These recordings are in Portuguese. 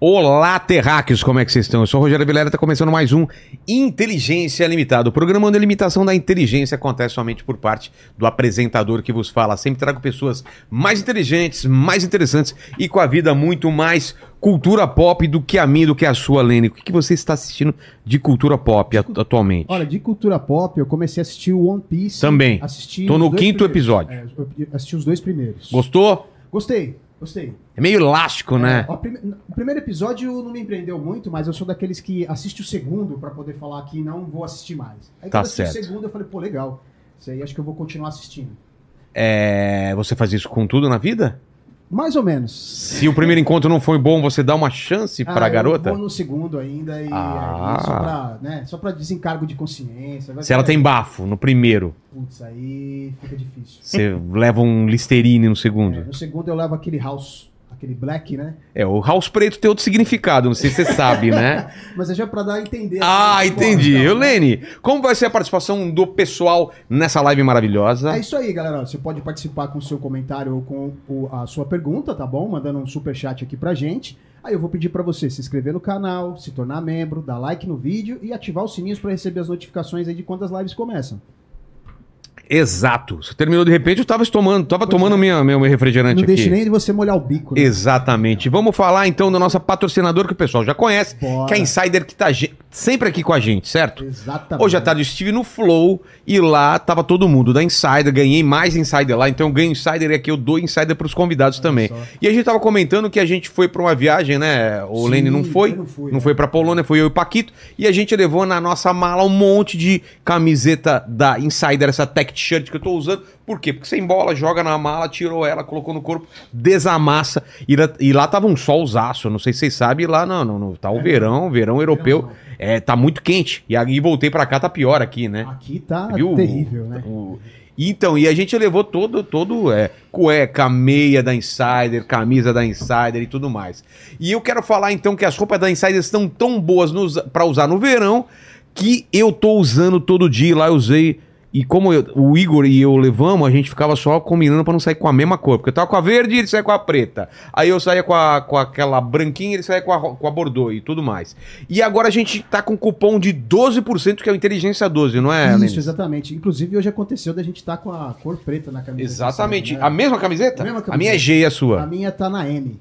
Olá, terráqueos, como é que vocês estão? Eu sou o Rogério Vilera, está começando mais um Inteligência Limitada. O programa onde a limitação da inteligência acontece somente por parte do apresentador que vos fala. Sempre trago pessoas mais inteligentes, mais interessantes e com a vida muito mais cultura pop do que a minha, do que a sua, Lene. O que, que você está assistindo de cultura pop atu- atualmente? Olha, de cultura pop, eu comecei a assistir o One Piece. Também. Assisti Tô no quinto primeiros. episódio. É, assisti os dois primeiros. Gostou? Gostei, gostei. É meio elástico, né? Ó, prime- O primeiro episódio não me empreendeu muito, mas eu sou daqueles que assiste o segundo pra poder falar que não vou assistir mais. Aí Tá quando eu assisti certo. o segundo, eu falei, pô, legal. Isso aí acho que eu vou continuar assistindo. É, Você faz isso com tudo na vida? Mais ou menos. Se o primeiro encontro não foi bom, você dá uma chance Ah, pra eu garota? vou no segundo ainda e Ah. aí só pra, né, só pra desencargo de consciência. Se ela tem bafo no primeiro, Putz, aí fica difícil. você leva um Listerine no É, segundo. no segundo eu levo aquele house, aquele black, né? É, o house preto tem outro significado, não sei se você sabe, né? Mas é já pra dar a entender. Ah, assim, entendi. então, né? Lene, como vai ser a participação do pessoal nessa live maravilhosa? É isso aí, galera. Você pode participar com o seu comentário ou com o- a sua pergunta, tá bom? Mandando um super chat aqui pra gente. Aí eu vou pedir pra você se inscrever no canal, se tornar membro, dar like no vídeo e ativar os sininhos pra receber as notificações aí de quando as lives começam. Exato. Você terminou de repente, eu tava tomando, tava Pois tomando é. minha, meu, meu refrigerante Não aqui. deixe nem de você molhar o bico. né? Exatamente. Vamos falar então da nossa patrocinadora que o pessoal já conhece, Bora. que é a Insider que tá ge- sempre aqui com a gente, certo? Exatamente. Hoje à tarde eu estive no Flow e lá tava todo mundo da Insider, ganhei mais Insider lá, então eu ganho Insider e aqui eu dou Insider pros convidados também. só. E a gente tava comentando que a gente foi pra uma viagem, né? O Sim, Lene não foi, não fui, não é. foi pra Polônia, foi eu e o Paquito, e a gente levou na nossa mala um monte de camiseta da Insider, essa tech t-shirt que eu tô usando. Por quê? Porque você embola, joga na mala, tirou ela, colocou no corpo, desamassa. E lá, e lá tava um solzaço, não sei se vocês sabem, lá não, não, não tá o verão, verão europeu. É, tá muito quente. E aí voltei pra cá, tá pior aqui, né? Aqui tá Viu? terrível, né? O- Então, e a gente levou todo, todo, é, cueca, meia da Insider, camisa da Insider e tudo mais. E eu quero falar então que as roupas da Insider estão tão boas pra usar no verão que eu tô usando todo dia. Lá eu usei. E como eu- o Igor e eu levamos, a gente ficava só combinando pra não sair com a mesma cor. Porque eu tava com a verde e ele saía com a preta. Aí eu saía com, a, com aquela branquinha e ele saía com a, com a bordeaux e tudo mais. E agora a gente tá com cupom de 12%, que é o Inteligência 12, não é, Isso, exatamente. Inclusive, hoje aconteceu da gente estar com a cor preta na camisa. Exatamente. né? A mesma camiseta? A mesma A minha é G e a A sua. minha tá na M.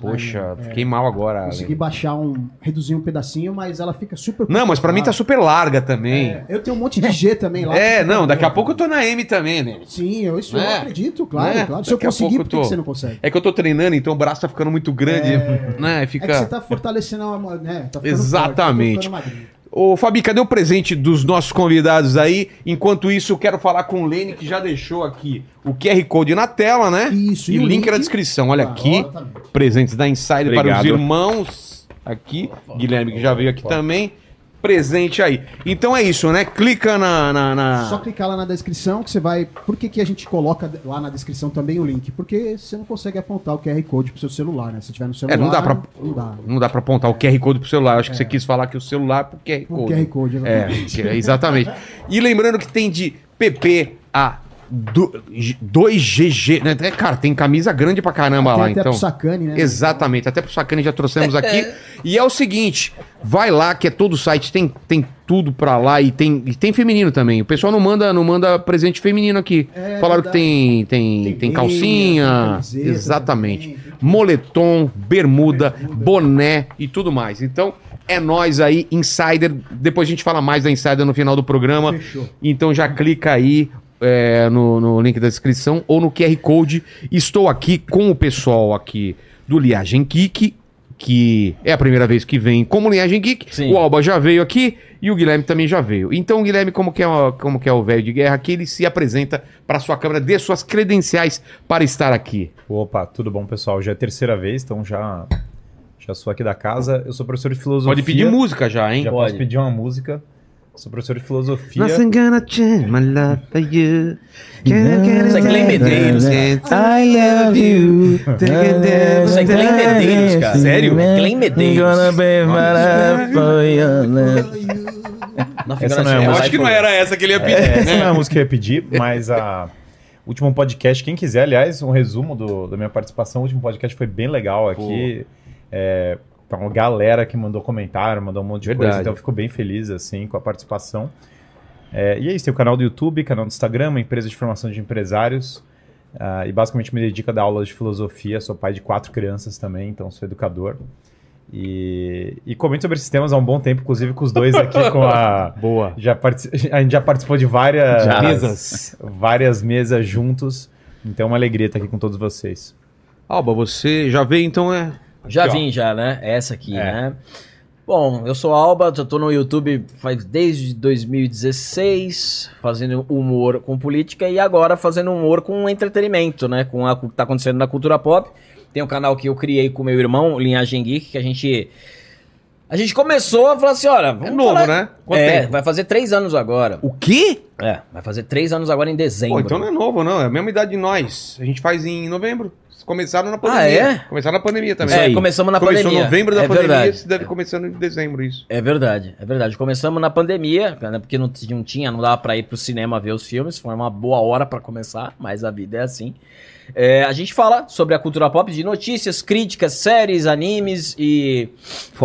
Poxa, É. fiquei mal agora. Consegui Lene. baixar um. reduzir um pedacinho, mas ela fica super. Não, mas pra mim tá super larga também. É, eu tenho um monte de G também lá. É, não, daqui a pouco eu tô na M também, né? Sim, eu, isso É. eu acredito, claro, É, claro. Se eu daqui a conseguir, por que eu tô- que você não consegue? É que eu tô treinando, então o braço tá ficando muito grande, né? É que você Fica. tá fortalecendo a. Né, tá Exatamente. Forte, tá. Ô, Fabi, cadê o presente dos nossos convidados aí? Enquanto isso, eu quero falar com o Lene, que já deixou aqui o QR Code na tela, né? Isso, e e o link link- na descrição. Olha Ah, aqui, exatamente. presentes da Insider para Obrigado. os irmãos. Aqui, Guilherme que já veio aqui também. Presente aí. Então é isso, né? Clica na. na- na- Só clicar lá na descrição que você vai. Por que, que a gente coloca lá na descrição também o link? Porque você não consegue apontar o QR Code pro seu celular, né? Se tiver no celular. É, não dá pra- Não dá. Não dá pra apontar o QR Code pro celular. Acho que você quis falar que o celular é pro QR O Code. QR Code, É, exatamente. é, exatamente. E lembrando que tem de PP a do- 2GG. Né? É, Cara, tem camisa grande pra caramba Tem lá, até então. pro Sacane, né? Exatamente, até pro Sacane já trouxemos aqui. e é o seguinte, vai lá que é todo o site, tem, tem tudo pra lá e tem, e tem feminino também. O pessoal não manda, não manda presente feminino aqui. É, Falaram que tem, tem, tem, Tem calcinha, tem camiseta exatamente. também. Moletom, bermuda, Bermuda. boné e tudo mais. Então, é nós aí, Insider. Depois a gente fala mais da Insider no final do programa. Fechou. Então já clica aí é, no, no link da descrição ou no QR Code. Estou aqui com o pessoal aqui do Liagem Geek, que é a primeira vez que vem como Liagem Geek. Sim. O Alba já veio aqui e o Guilherme também já veio. Então o Guilherme, como que é, o- como que é o velho de guerra aqui, ele se apresenta para sua câmera, dê suas credenciais para estar aqui. Opa, tudo bom, pessoal? Já é a terceira vez, então já, já sou aqui da casa. Eu sou professor de filosofia. Pode pedir música já, hein? Já Pode. posso pedir uma música. Sou professor de filosofia. Nothing gonna change my love for you. Isso é Glenn Medeiros, cara. I love you. Isso é Glenn Medeiros, cara. Sério? Glenn Medeiros. Gonna be my for. Não, Essa não é a Eu música. acho que não era essa que ele ia pedir. É, essa não é né? a música que eu ia pedir, mas a o último podcast, quem quiser, aliás, um resumo do, da minha participação, o último podcast foi bem legal aqui. É, pra uma galera que mandou comentário, mandou um monte de Verdade. coisa, então eu fico bem feliz assim com a participação. É, e é isso, tem o canal do YouTube, canal do Instagram, uma empresa de formação de empresários. ah, e basicamente me dedico a dar aulas de filosofia. Sou pai de quatro crianças também, então sou educador. E, e comento sobre esses temas há um bom tempo, inclusive com os dois aqui com a. Boa. Já a gente já participou de várias Já. Mesas. várias mesas juntos. Então é uma alegria estar aqui com todos vocês. Alba, você já veio então, é. Já Aqui, ó. vim, já, né? Essa aqui, É. né? Bom, eu sou Alba, já tô no YouTube faz desde 2016, fazendo humor com política e agora fazendo humor com entretenimento, né? Com a- o que tá acontecendo na cultura pop. Tem um canal que eu criei com meu irmão, Linhagem Geek, que a gente. A gente começou a falar assim: olha. vamos É novo, falar- né? Quanto é, tempo? vai fazer três anos agora. O quê? É, vai fazer três anos agora em dezembro. Pô, então não é novo, não. É a mesma idade de nós. A gente faz em novembro. Começaram na pandemia. é? Começaram na pandemia também. É, começamos na Começou pandemia. em novembro da é pandemia, verdade. se deve começando em dezembro isso. É verdade, é verdade. Começamos na pandemia, né, porque não, não tinha, não dava pra ir pro cinema ver os filmes, foi uma boa hora pra começar, mas a vida é assim. É, a gente fala sobre a cultura pop de notícias, críticas, séries, animes e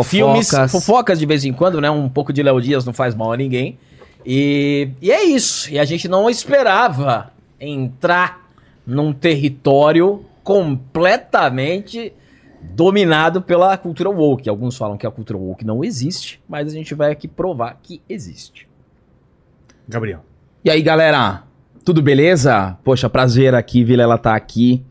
filmes, fofocas de vez em quando, né? Um pouco de Léo Dias não faz mal a ninguém. E, e é isso. E a gente não esperava entrar num território completamente dominado pela cultura woke. Alguns falam que a cultura woke não existe, mas a gente vai aqui provar que existe. Gabriel. E aí, galera? Tudo beleza? Poxa, prazer aqui, Vilela tá aqui.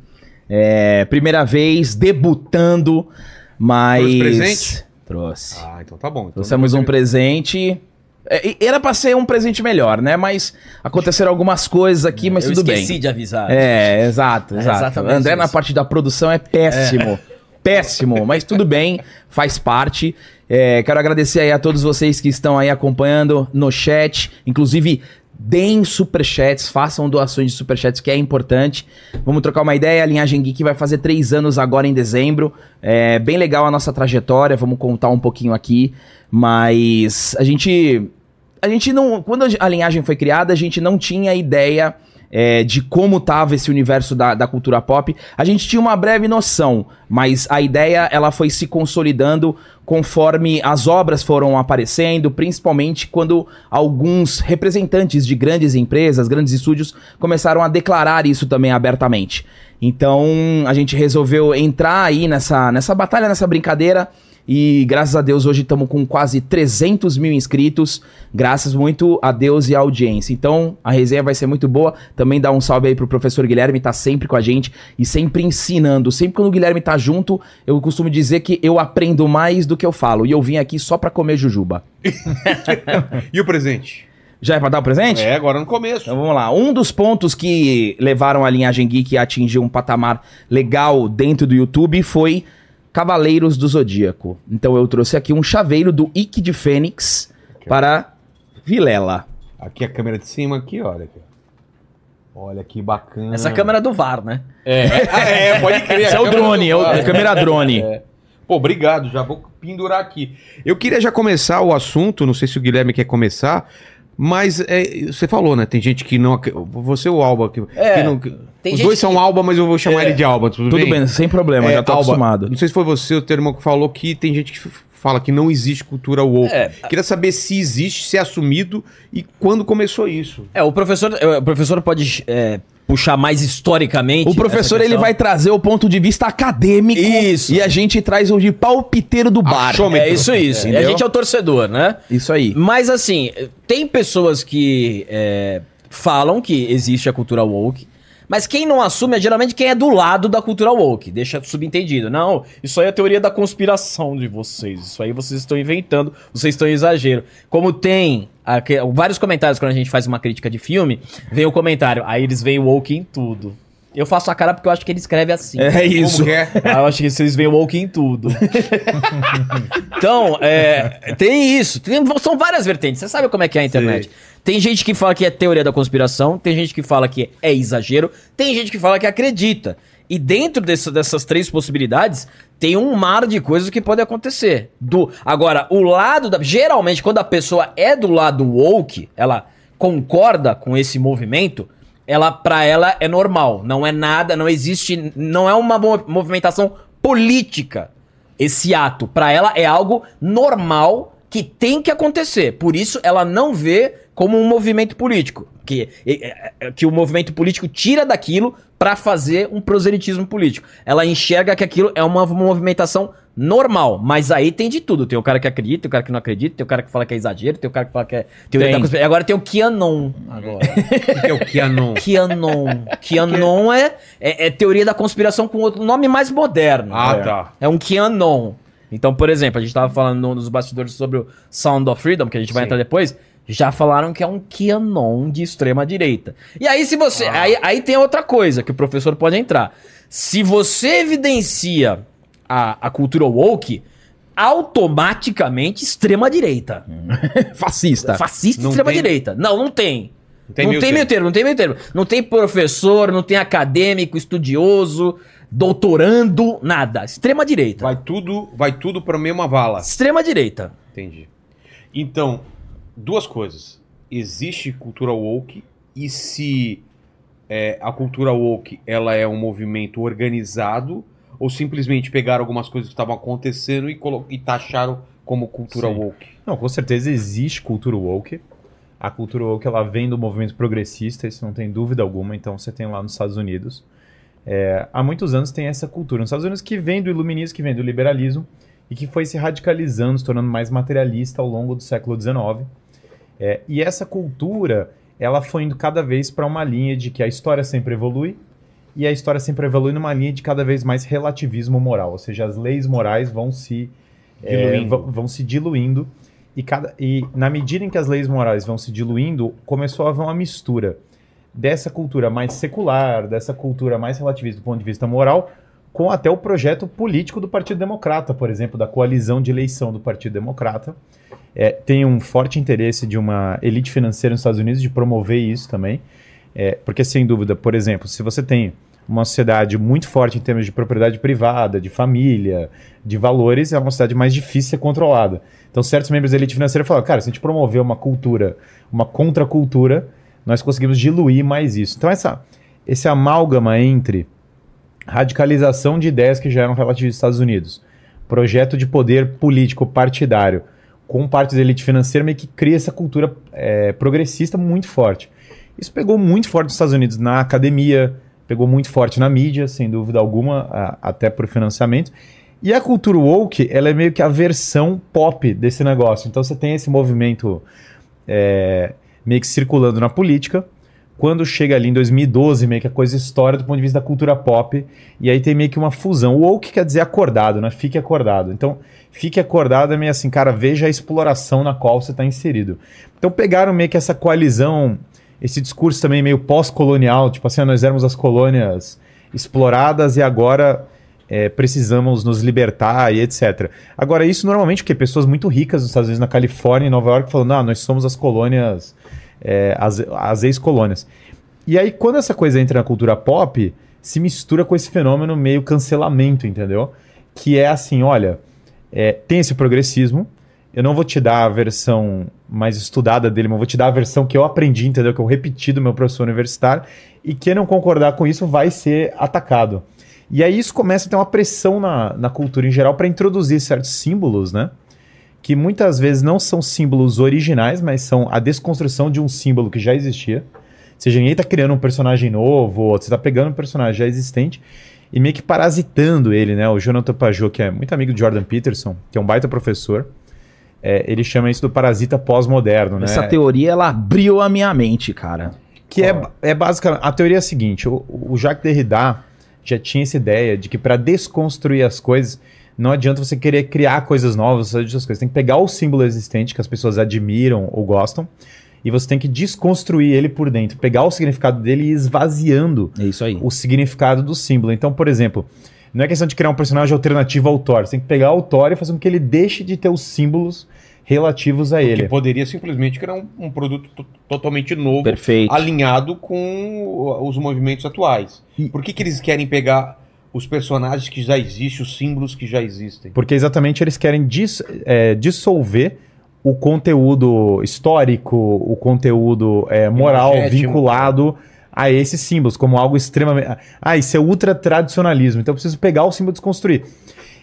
É, primeira vez, debutando, mas... Trouxe presente? Trouxe. Ah, então tá bom. Então Trouxemos um presente. É, era pra ser um presente melhor, né? Mas aconteceram algumas coisas aqui, mas Eu tudo bem. esqueci de avisar. É, exato, É exato. exatamente André na isso. parte da produção é péssimo. Péssimo, mas tudo bem, faz parte. É, quero agradecer aí a todos vocês que estão aí acompanhando no chat. Inclusive, deem superchats, façam doações de superchats, que é importante. Vamos trocar uma ideia. A Linhagem Geek vai fazer três anos agora em dezembro. É bem legal a nossa trajetória, vamos contar um pouquinho aqui. Mas a gente a gente não. Quando a linhagem foi criada, a gente não tinha ideia é, de como tava esse universo da, da cultura pop. A gente tinha uma breve noção, mas a ideia ela foi se consolidando conforme as obras foram aparecendo, principalmente quando alguns representantes de grandes empresas, grandes estúdios, começaram a declarar isso também abertamente. Então a gente resolveu entrar aí nessa, nessa batalha, nessa brincadeira. E graças a Deus hoje estamos com quase 300 mil inscritos, graças muito a Deus e à audiência. Então a resenha vai ser muito boa. Também dá um salve aí pro professor Guilherme, tá sempre com a gente e sempre ensinando. Sempre quando o Guilherme tá junto, eu costumo dizer que eu aprendo mais do que eu falo. E eu vim aqui só pra comer jujuba. E o presente? Já é pra dar o presente? É, agora no começo. Então vamos lá. Um dos pontos que levaram a linhagem geek a atingir um patamar legal dentro do YouTube foi Cavaleiros do Zodíaco. Então eu trouxe aqui um chaveiro do Ike de Fênix para Vilela. Aqui a câmera de cima, aqui, olha aqui. Olha que bacana. Essa câmera é do VAR, né? Ah, é, pode crer. Esse é o câmera drone, do é VAR. é a câmera drone. Pô, obrigado, já vou pendurar aqui. Eu queria já começar o assunto, não sei se o Guilherme quer começar, mas é, você falou, né? Tem gente que não. Você ou o Alba? Que, É, que não- tem os dois são que- Alba, mas eu vou chamar ele de Alba. Tudo, Tudo bem, sem problema, É, já tô Alba, acostumado. Não sei se foi você o teu irmão que falou que tem gente que fala que não existe cultura woke. É. Queria saber se existe, se é assumido e quando começou isso. É, o professor, é, o professor pode é, puxar mais historicamente. O professor ele vai trazer o ponto de vista acadêmico Isso. e a gente traz o de palpiteiro do bar. Achômetro. É isso, isso. E a gente é o torcedor, né? Isso aí. Mas assim, tem pessoas que é, falam que existe a cultura woke, mas quem não assume é geralmente quem é do lado da cultura woke. Deixa subentendido. Não, isso aí é a teoria da conspiração de vocês. Isso aí vocês estão inventando, vocês estão em exagero. Como tem aque- vários comentários quando a gente faz uma crítica de filme, vem o comentário, aí eles veem woke em tudo. Eu faço a cara porque eu acho que ele escreve assim. É isso. É? Ah, eu acho que vocês veem woke em tudo. então, é, tem isso. Tem- são várias vertentes. Você sabe como é que é a internet. Tem gente que fala que é teoria da conspiração, tem gente que fala que é exagero, tem gente que fala que acredita. E dentro dessa- dessas três possibilidades, tem um mar de coisas que pode acontecer. Do, agora, o lado da. Geralmente, quando a pessoa é do lado woke, ela concorda com esse movimento, ela para ela é normal, não é nada, não existe, não é uma mo- movimentação política. Esse ato, pra ela, é algo normal que tem que acontecer. Por isso, ela não vê como um movimento político. Que, é, que o movimento político tira daquilo pra fazer um proselitismo político. Ela enxerga que aquilo é uma movimentação normal. Mas aí tem de tudo. Tem o cara que acredita, tem o cara que não acredita, tem o cara que fala que é exagero, tem o cara que fala que é teoria Tem. da conspiração. Agora tem o Kianon. Agora. O que é o Keanu? Kianon. Kianon é, é, é teoria da conspiração com outro nome mais moderno. Ah, é. tá. É um Kianon. Então, por exemplo, a gente tava falando no- nos bastidores sobre o Sound of Freedom, que a gente vai Sim. entrar depois. Já falaram que é um Kianon de extrema direita. E aí, se você. Ah. Aí, aí tem outra coisa que o professor pode entrar. Se você evidencia a, a cultura woke, automaticamente extrema direita. Fascista. Fascista e Não extrema tem- direita. Não, não tem. Não tem não meio tem meio termo, não tem meio termo. Não tem professor, não tem acadêmico, estudioso, doutorando, nada. Extrema direita. Vai tudo, vai tudo pra mesma vala. Extrema direita. Entendi. Então, duas coisas. Existe cultura woke e se é, a cultura woke ela é um movimento organizado ou simplesmente pegaram algumas coisas que estavam acontecendo e, e taxaram como cultura Sim. woke? Não, com certeza existe cultura woke. A cultura woke ela vem do movimento progressista, isso não tem dúvida alguma. Então você tem lá nos Estados Unidos. É, há muitos anos tem essa cultura nos Estados Unidos que vem do iluminismo, que vem do liberalismo e que foi se radicalizando, se tornando mais materialista ao longo do século XIX. É, e essa cultura ela foi indo cada vez para uma linha de que a história sempre evolui e a história sempre evolui numa linha de cada vez mais relativismo moral, ou seja, as leis morais vão se é, vão se diluindo e, cada, e na medida em que as leis morais vão se diluindo, começou a haver uma mistura dessa cultura mais secular, dessa cultura mais relativista do ponto de vista moral, com até o projeto político do Partido Democrata, por exemplo, da coalizão de eleição do Partido Democrata. É, tem um forte interesse de uma elite financeira nos Estados Unidos de promover isso também, é, porque sem dúvida, por exemplo, se você tem uma sociedade muito forte em termos de propriedade privada, de família, de valores, é uma sociedade mais difícil de ser controlada. Então, certos membros da elite financeira falam, cara, se a gente promover uma cultura, uma contracultura, nós conseguimos diluir mais isso. Então, essa, esse amálgama entre radicalização de ideias que já eram relativas aos Estados Unidos, projeto de poder político partidário com partes da elite financeira meio que cria essa cultura é, progressista muito forte. Isso pegou muito forte nos Estados Unidos na academia, pegou muito forte na mídia, sem dúvida alguma, a- até por financiamento. E a cultura woke, ela é meio que a versão pop desse negócio. Então você tem esse movimento é, meio que circulando na política. Quando chega ali em 2012, meio que a coisa estoura do ponto de vista da cultura pop. E aí tem meio que uma fusão. O woke quer dizer acordado, né? Fique acordado. Então, fique acordado é meio assim, cara, veja a exploração na qual você está inserido. Então pegaram meio que essa coalizão, esse discurso também meio pós-colonial, tipo assim, nós éramos as colônias exploradas e agora é, precisamos nos libertar e etc. Agora, isso normalmente porque pessoas muito ricas nos Estados Unidos, na Califórnia e Nova York, falando, ah, nós somos as colônias, é, as, as ex-colônias. E aí, quando essa coisa entra na cultura pop, se mistura com esse fenômeno meio cancelamento, entendeu? Que é assim, olha, é, tem esse progressismo, eu não vou te dar a versão mais estudada dele, mas vou te dar a versão que eu aprendi, entendeu? Que eu repeti do meu professor universitário, e quem não concordar com isso vai ser atacado. E aí isso começa a ter uma pressão na, na cultura em geral para introduzir certos símbolos, né? Que muitas vezes não são símbolos originais, mas são a desconstrução de um símbolo que já existia. Ou seja, ninguém está criando um personagem novo, ou você está pegando um personagem já existente e meio que parasitando ele, né? O Jonathan Pajot, que é muito amigo de Jordan Peterson, que é um baita professor, é, ele chama isso do parasita pós-moderno, né? Essa teoria, ela abriu a minha mente, cara. Que é, é basicamente. A teoria é a seguinte: o, o Jacques Derrida já tinha essa ideia de que para desconstruir as coisas, não adianta você querer criar coisas novas, essas coisas. Tem que pegar o símbolo existente que as pessoas admiram ou gostam, e você tem que desconstruir ele por dentro, pegar o significado dele e ir esvaziando É o significado do símbolo. Então, por exemplo, não é questão de criar um personagem alternativo ao Thor. Você tem que pegar o Thor e fazer com que ele deixe de ter os símbolos relativos a Que ele. poderia simplesmente criar um, um produto to- totalmente novo, Perfeito. alinhado com os movimentos atuais. E- Por que, que eles querem pegar os personagens que já existem, os símbolos que já existem? Porque exatamente eles querem dis- é, dissolver o conteúdo histórico, o conteúdo é, moral Imagético. vinculado a esses símbolos, como algo extremamente. Ah, isso é ultra tradicionalismo, então eu preciso pegar o símbolo e desconstruir.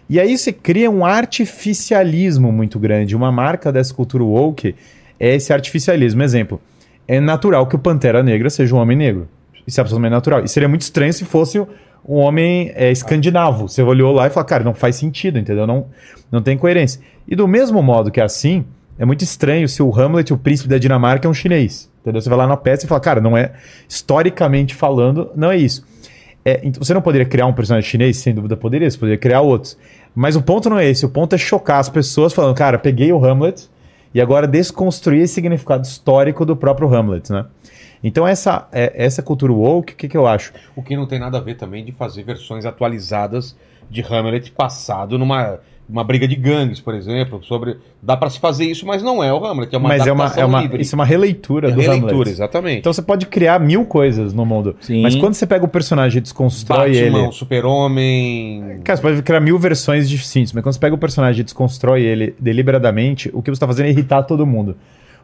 E aí você cria um artificialismo muito grande. Uma marca dessa cultura woke é esse artificialismo. Exemplo, é natural que o Pantera Negra seja um homem negro. Isso é absolutamente natural. E seria muito estranho se fosse um homem é, escandinavo. Você olhou lá e falou, cara, não faz sentido, entendeu? Não, não tem coerência. E do mesmo modo que é assim, é muito estranho se o Hamlet, o príncipe da Dinamarca, é um chinês. Entendeu? Você vai lá na peça e fala, cara, não é, historicamente falando, não é isso. É, você não poderia criar um personagem chinês? Sem dúvida poderia, você poderia criar outros. Mas o ponto não é esse, o ponto é chocar as pessoas falando, cara, peguei o Hamlet e agora desconstruir esse significado histórico do próprio Hamlet, né? Então essa, é, essa cultura woke, o que, que eu acho? O que não tem nada a ver também de fazer versões atualizadas de Hamlet passado numa uma briga de gangues, por exemplo, sobre dá para se fazer isso, mas não é o Hamlet, é uma mas é uma, é uma livre. isso é uma releitura É do releitura, Hamlet. exatamente. Então você pode criar mil coisas no mundo, Sim. mas quando você pega o personagem e desconstrói Batman, ele, o Super-Homem, Cara, você pode criar mil versões distintas, mas quando você pega o personagem e desconstrói ele deliberadamente, o que você tá fazendo é irritar todo mundo.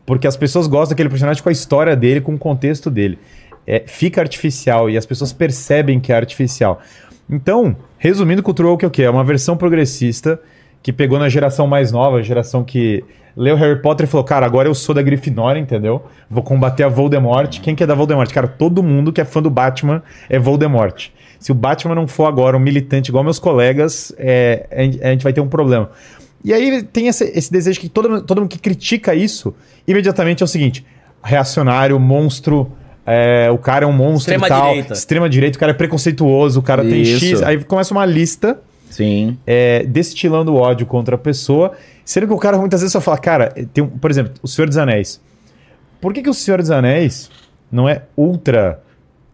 Porque as pessoas gostam daquele personagem com a história dele, com o contexto dele. É, fica artificial e as pessoas percebem que é artificial. Então, resumindo, Cultura Woke é o quê? É uma versão progressista que pegou na geração mais nova, geração que leu Harry Potter e falou, cara, agora eu sou da Grifinória, entendeu? Vou combater a Voldemort. Quem que é da Voldemort? Cara, todo mundo que é fã do Batman é Voldemort. Se o Batman não for agora um militante igual meus colegas, é, a gente vai ter um problema. E aí tem esse, esse desejo que todo, todo mundo que critica isso, imediatamente é o seguinte: reacionário, monstro, é, o cara é um monstro Extrema e tal. direita. Extrema direita, o cara é preconceituoso, o cara tem Isso. X. Aí começa uma lista Sim. é, destilando ódio contra a pessoa, sendo que o cara muitas vezes só fala, cara, tem um, por exemplo, o Senhor dos Anéis. Por que, que o Senhor dos Anéis não é ultra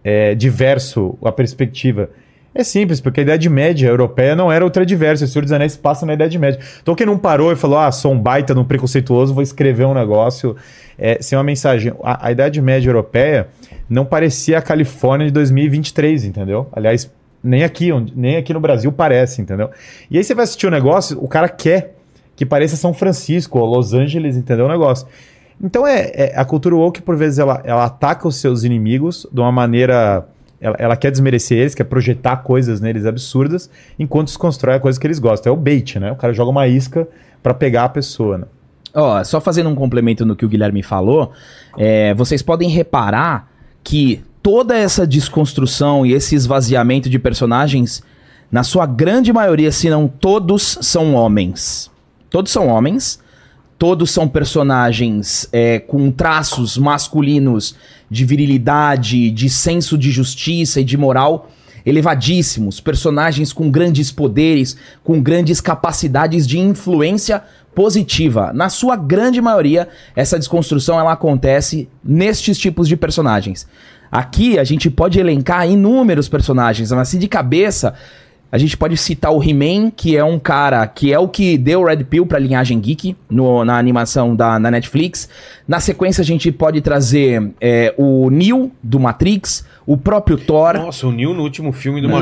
é, diverso a perspectiva? É simples, porque a Idade Média europeia não era ultra diversa. O Senhor dos Anéis passa na Idade Média. Tolkien não parou e falou: ah, sou um baita de um preconceituoso, vou escrever um negócio é, sem uma mensagem. A, a Idade Média europeia não parecia a Califórnia de 2023, entendeu? Aliás, nem aqui, nem aqui no Brasil parece, entendeu? E aí você vai assistir o negócio, o cara quer que pareça São Francisco ou Los Angeles, entendeu? O negócio. Então é, é- a cultura woke, por vezes, ela, ela ataca os seus inimigos de uma maneira. Ela, ela quer desmerecer eles, quer projetar coisas neles absurdas, enquanto desconstrói a coisa que eles gostam. É o bait, né? O cara joga uma isca pra pegar a pessoa, né? Ó, só fazendo um complemento no que o Guilherme falou, é, vocês podem reparar que toda essa desconstrução e esse esvaziamento de personagens, na sua grande maioria, se não todos, são homens. Todos são homens, todos são personagens é, com traços masculinos de virilidade, de senso de justiça e de moral elevadíssimos, personagens com grandes poderes, com grandes capacidades de influência positiva. Na sua grande maioria, essa desconstrução ela acontece nestes tipos de personagens. Aqui a gente pode elencar inúmeros personagens, mas assim de cabeça, a gente pode citar o He-Man, que é um cara que é o que deu Red Pill pra linhagem geek no- na animação da, da Netflix. Na sequência, a gente pode trazer é, o Neo do Matrix, o próprio Thor. Nossa, o Neo no último filme do Não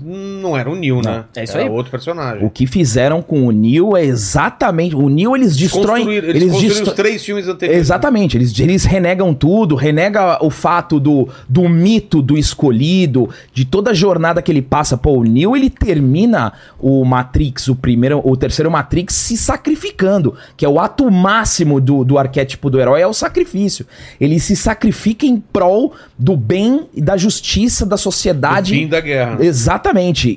Não era o Neo, né? é isso era aí. outro personagem. O que fizeram com o Neo é exatamente. O Neo eles destroem. Construíram- eles, construíram destro- os três filmes anteriores. Exatamente, eles, eles renegam tudo, renega o fato do, do mito do escolhido, de toda a jornada que ele passa. Pô, o Neo ele termina o Matrix, o primeiro, o terceiro Matrix, se sacrificando, que é o ato máximo do, do arquétipo do herói, é o sacrifício. Ele se sacrifica em prol do bem e da justiça da O sociedade. fim da guerra. Exatamente.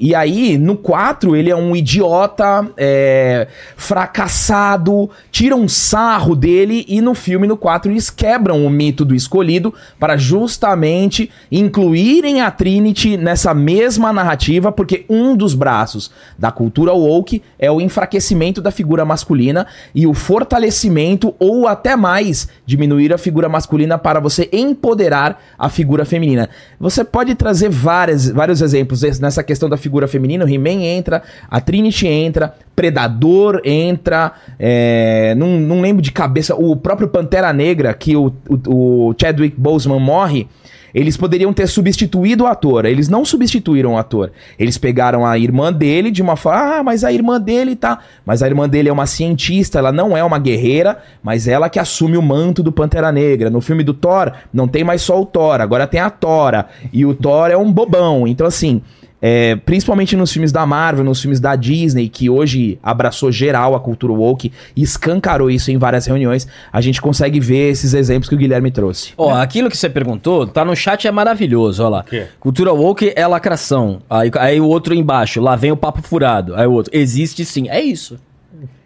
E aí, no 4, ele é um idiota, é, fracassado, tiram um sarro dele, e no filme, no 4, eles quebram o mito do escolhido para justamente incluírem a Trinity nessa mesma narrativa, porque um dos braços da cultura woke é o enfraquecimento da figura masculina e o fortalecimento, ou até mais, diminuir a figura masculina para você empoderar a figura feminina. Você pode trazer várias, vários exemplos desse- nessa questão da figura feminina. O He-Man entra, a Trinity entra, Predador entra, é, não, não lembro de cabeça, o próprio Pantera Negra, que o, o, o Chadwick Boseman morre. Eles poderiam ter substituído o ator. Eles não substituíram o ator. Eles pegaram a irmã dele de uma forma. Ah, mas a irmã dele tá. Mas a irmã dele é uma cientista, ela não é uma guerreira, mas ela que assume o manto do Pantera Negra. No filme do Thor, não tem mais só o Thor, agora tem a Tora. E o Thor é um bobão. Então, assim. É, principalmente nos filmes da Marvel, nos filmes da Disney, que hoje abraçou geral a cultura woke e escancarou isso em várias reuniões, a gente consegue ver esses exemplos que o Guilherme trouxe. Ó, aquilo que você perguntou, tá no chat, é maravilhoso, ó lá. quê? Cultura woke é lacração. Aí, aí o outro embaixo, lá vem o papo furado. Aí o outro, existe sim. É isso.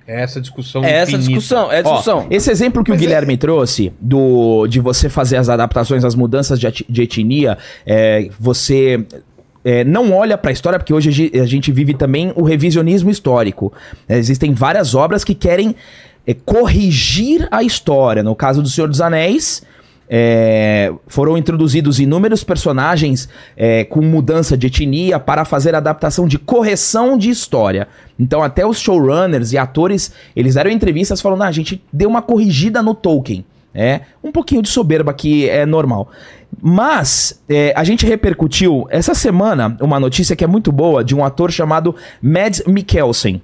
É essa discussão É essa infinita. discussão, é a Ó, discussão. esse exemplo que o Guilherme trouxe do de você fazer as adaptações, as mudanças de, de etnia, é, você é, não olha pra história, porque hoje a a gente vive também o revisionismo histórico. É, existem várias obras que querem é, corrigir a história. No caso do Senhor dos Anéis. é, foram introduzidos inúmeros personagens é, com mudança de etnia para fazer adaptação de correção de história. Então, até os showrunners e atores, eles deram entrevistas falando: ah, a gente deu uma corrigida no Tolkien. É, um pouquinho de soberba que é normal. Mas é, a gente repercutiu essa semana uma notícia que é muito boa de um ator chamado Mads Mikkelsen.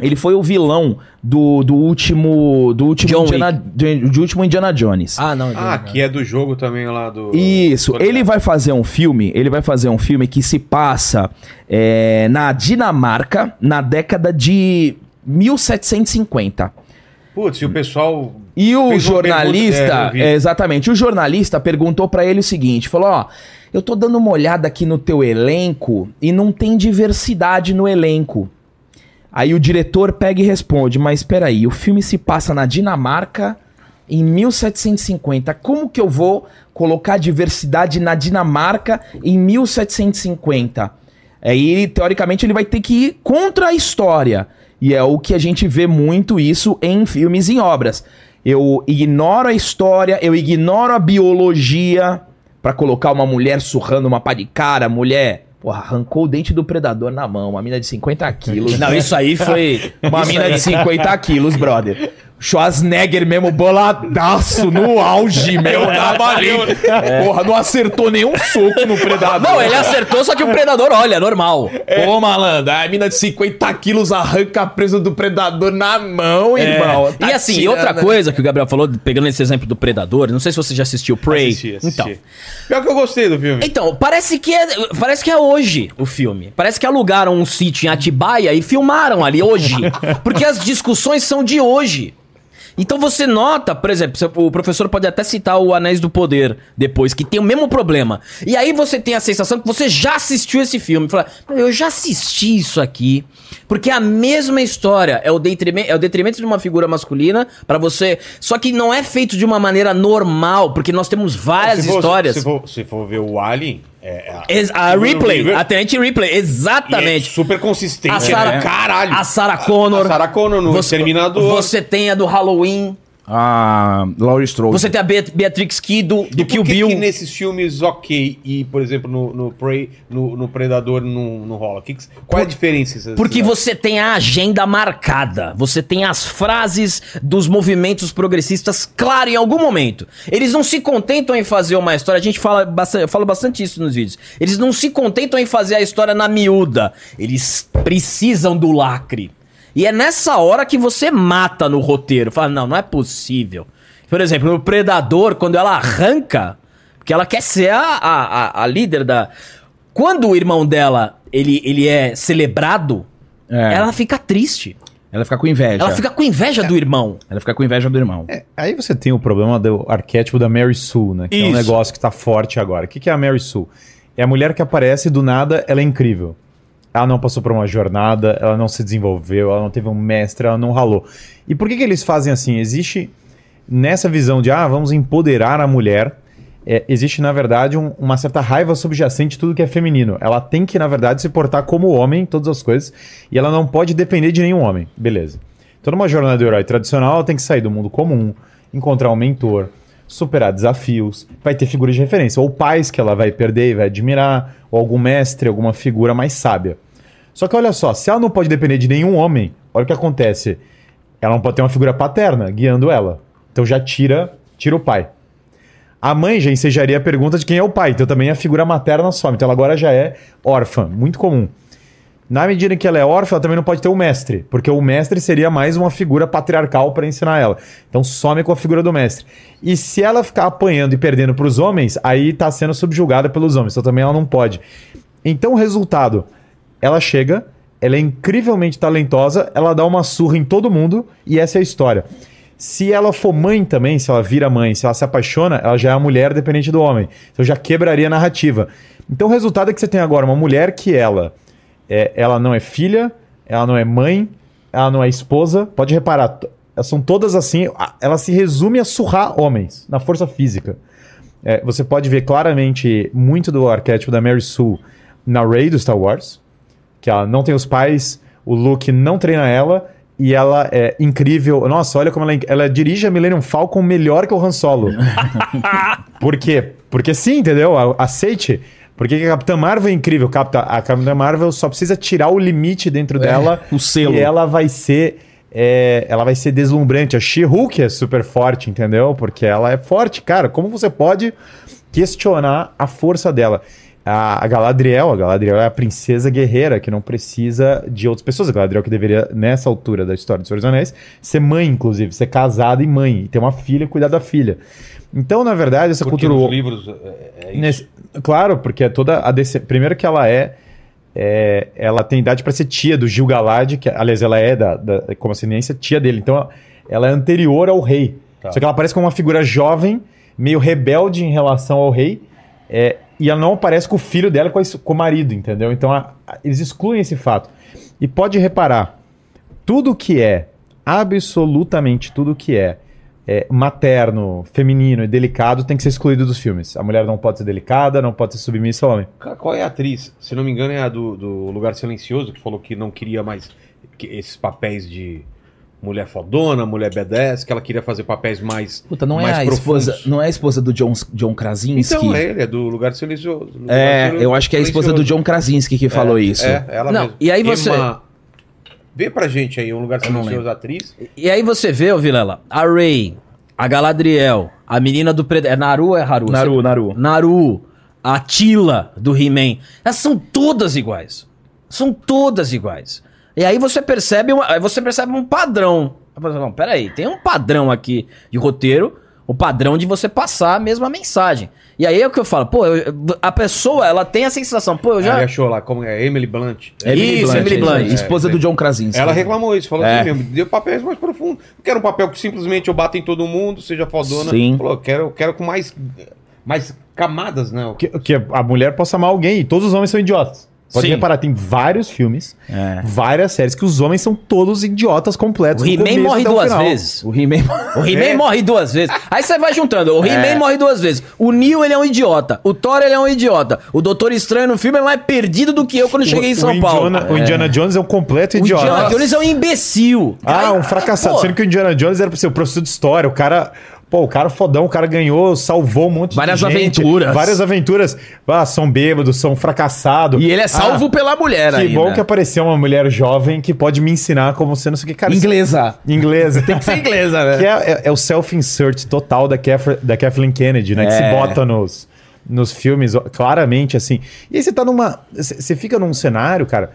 Ele foi o vilão do, do último do último John Indiana, de, de último Indiana Jones. Ah, não. Ah, que é do jogo também lá do. Isso, do- ele vai fazer um filme, ele vai fazer um filme que se passa é, na Dinamarca na década de 1750. Putz, e o pessoal. E o Fez jornalista, pergunta- é, exatamente, o jornalista perguntou pra ele o seguinte, falou, ó, eu tô dando uma olhada aqui no teu elenco e não tem diversidade no elenco. Aí o diretor pega e responde, mas peraí, o filme se passa na Dinamarca em 1750, como que eu vou colocar diversidade na Dinamarca em 1750? Aí, teoricamente, ele vai ter que ir contra a história. E é o que a gente vê muito isso em filmes e em obras. Eu ignoro a história, eu ignoro a biologia pra colocar uma mulher surrando uma pá de cara, mulher. Porra, arrancou o dente do predador na mão, uma mina de 50 quilos. Não, isso aí foi. Uma mina de 50 quilos, brother. Schwarzenegger mesmo boladaço no auge, meu. Trabalhou. Porra, não acertou nenhum soco no predador. Não, ele acertou, só que o predador, olha, normal. Ô, malandro, a mina de 50 quilos arranca a presa do predador na mão, irmão. Tá e assim, tirando- outra coisa que o Gabriel falou, pegando esse exemplo do Predador, não sei se você já assistiu Prey. Assisti, assisti. Então, Pior que eu gostei do filme. então, parece que é, parece que é hoje o filme. Parece que alugaram um sítio em Atibaia e filmaram ali hoje, porque as discussões são de hoje. Então você nota, por exemplo, o professor pode até citar o Anéis do Poder depois, que tem o mesmo problema. E aí você tem a sensação que você já assistiu esse filme. Fala, eu já assisti isso aqui. Porque é a mesma história. É o detrimento, é o detrimento de uma figura masculina pra você. Só que não é feito de uma maneira normal, porque nós temos várias Se for- histórias. Se for, se for ver o Alien, é. é Ex- a Sigourney Ripley, Weaver, a Tenente Ripley, e é exatamente. super consistente. A Sarah, né? Caralho. A Sarah Connor. A Sarah Connor no Exterminador. Você tem a do Halloween. Ah, Laurie Strode. Você tem a Beat- Beatrix E do por Kill que Bill. que nesses filmes ok e, por exemplo, no, no Prey, no, no Predador não, não rola? Que- qual é a diferença? Porque você tem a agenda marcada, você tem as frases dos movimentos progressistas claro em algum momento. Eles não se contentam em fazer uma história, a gente fala bastante, eu falo bastante isso nos vídeos. Eles não se contentam em fazer a história na miúda. Eles precisam do lacre. E é nessa hora que você mata no roteiro. Fala, não, não é possível. Por exemplo, no Predador, quando ela arranca, porque ela quer ser a, a, a- a líder da. Quando o irmão dela ele, ele é celebrado, É. ela fica triste. Ela fica com inveja. Ela fica com inveja do irmão. Ela fica com inveja do irmão. É, aí você tem o problema do arquétipo da Mary Sue, né? Que é um Isso. negócio que tá forte agora. O que, que é a Mary Sue? É a mulher que aparece do nada, ela é incrível. Ela não passou por uma jornada, ela não se desenvolveu, ela não teve um mestre, ela não ralou. E por que, que eles fazem assim? Existe nessa visão de, ah, vamos empoderar a mulher, é, existe, na verdade, um- uma certa raiva subjacente de tudo que é feminino. Ela tem que, na verdade, se portar como homem, todas as coisas, e ela não pode depender de nenhum homem. Beleza. Então, numa jornada do herói tradicional, ela tem que sair do mundo comum, encontrar um mentor, superar desafios, vai ter figuras de referência, ou pais que ela vai perder e vai admirar, ou algum mestre, alguma figura mais sábia. Só que olha só, se ela não pode depender de nenhum homem, olha o que acontece. Ela não pode ter uma figura paterna guiando ela. Então já tira, tira o pai. A mãe já ensejaria a pergunta de quem é o pai, então também a figura materna some. Então ela agora já é órfã, muito comum. Na medida em que ela é órfã, ela também não pode ter um mestre, porque o mestre seria mais uma figura patriarcal para ensinar ela. Então some com a figura do mestre. E se ela ficar apanhando e perdendo para os homens, aí está sendo subjugada pelos homens, então também ela não pode. Então, o resultado: ela chega, ela é incrivelmente talentosa, ela dá uma surra em todo mundo e essa é a história. Se ela for mãe também, se ela vira mãe, se ela se apaixona, ela já é a mulher dependente do homem. Então já quebraria a narrativa. Então o resultado é que você tem agora uma mulher que ela, é, ela não é filha, ela não é mãe, ela não é esposa. Pode reparar, são todas assim. Ela se resume a surrar homens na força física. É, você pode ver claramente muito do arquétipo da Mary Sue na Rey do Star Wars, que ela não tem os pais, o Luke não treina ela e ela é incrível. Nossa, olha como ela, é ela dirige a Millennium Falcon melhor que o Han Solo. Por quê? Porque sim, entendeu? Aceite. Porque a Capitã Marvel é incrível. A Capitã Marvel só precisa tirar o limite dentro dela. o selo. E ela vai ser. é, ela vai ser deslumbrante. A She-Hulk é super forte, entendeu? Porque ela é forte, cara. Como você pode questionar a força dela? A, a Galadriel, a Galadriel é a princesa guerreira que não precisa de outras pessoas. A Galadriel que deveria, nessa altura da história dos Senhor dos Anéis, ser mãe, inclusive, ser casada e mãe, e ter uma filha e cuidar da filha. Então, na verdade, essa Porque cultura. nos livros é, é isso. Nesse- claro, porque é toda a desce- primeiro que ela é, é, ela tem idade para ser tia do Gil Galad, que aliás ela é da, da como ascendência tia dele. Então ela- é anterior ao rei. Tá. Só que ela parece como uma figura jovem, meio rebelde em relação ao rei. é, e ela não aparece com o filho dela com, a com o marido, entendeu? Então a- eles excluem esse fato. E pode reparar, tudo que é, absolutamente tudo que é, é, materno, feminino e delicado tem que ser excluído dos filmes. A mulher não pode ser delicada, não pode ser submissa ao homem. Qual é a atriz? Se não me engano, é a do, do Lugar Silencioso, que falou que não queria mais que- esses papéis de mulher fodona, mulher B10, que ela queria fazer papéis mais. Puta, não é mais a profundos. esposa, não é a esposa do John, John Krasinski? Então, é ele, é do Lugar Silencioso. Lugar É, Silencioso- eu acho que é a esposa do John Krasinski que falou isso. É, ela Não, mesmo. e aí você- Vê pra gente aí um Lugar Eu não Silencioso atriz. E aí você vê, ô Vilela, a Rey, a Galadriel, a menina do Predador. É Naru ou é Haru? Naru, Você- Naru. Naru, a Tila do He-Man. Elas são todas iguais. São todas iguais. E aí você percebe, uma- aí você percebe um padrão. Não, peraí, tem um padrão aqui de roteiro, o padrão de você passar a mesma mensagem. E aí é o que eu falo, pô, eu- a pessoa, ela tem a sensação, pô, eu Já... Ele achou lá, como é? Emily Blunt. Isso, Emily Blunt. Esposa É, do John Krasinski. Ela reclamou isso, falou É. assim mesmo, deu papéis mais profundos. Não quero um papel que simplesmente eu bato em todo mundo, seja fodona. Sim. Falou, quero, quero com mais, mais camadas, né? Que, que a mulher possa amar alguém e todos os homens são idiotas. Pode Sim. reparar, tem vários filmes, É. várias séries que os homens são todos idiotas completos. O He-Man morre o duas vezes. O He-Man. O He-Man É. morre duas vezes. Aí você vai juntando. O He-Man morre duas vezes. O Neil, ele é um idiota. O Thor, ele é um idiota. O Doutor Estranho no filme é mais perdido do que eu quando cheguei em São o Paulo. Indiana, O Indiana Jones é um completo O idiota. Indiana Jones é um imbecil. Ah, Aí- um fracassado. pô, Sendo que o Indiana Jones era pra ser o professor de história. O cara. Pô, o cara fodão, o cara ganhou, salvou um monte Várias de gente. aventuras. Várias aventuras. Ah, são bêbados, são fracassados. E ele é salvo Ah, pela mulher Que ainda. bom que apareceu uma mulher jovem que pode me ensinar como ser não sei o que. Cara, Inglesa. Inglesa. Tem que Ser inglesa, né? Que é, é- é o self-insert total da, Kath- da Kathleen Kennedy, né? Que se É. bota nos, nos filmes, claramente, assim. E aí você tá numa. Você você fica num cenário, cara,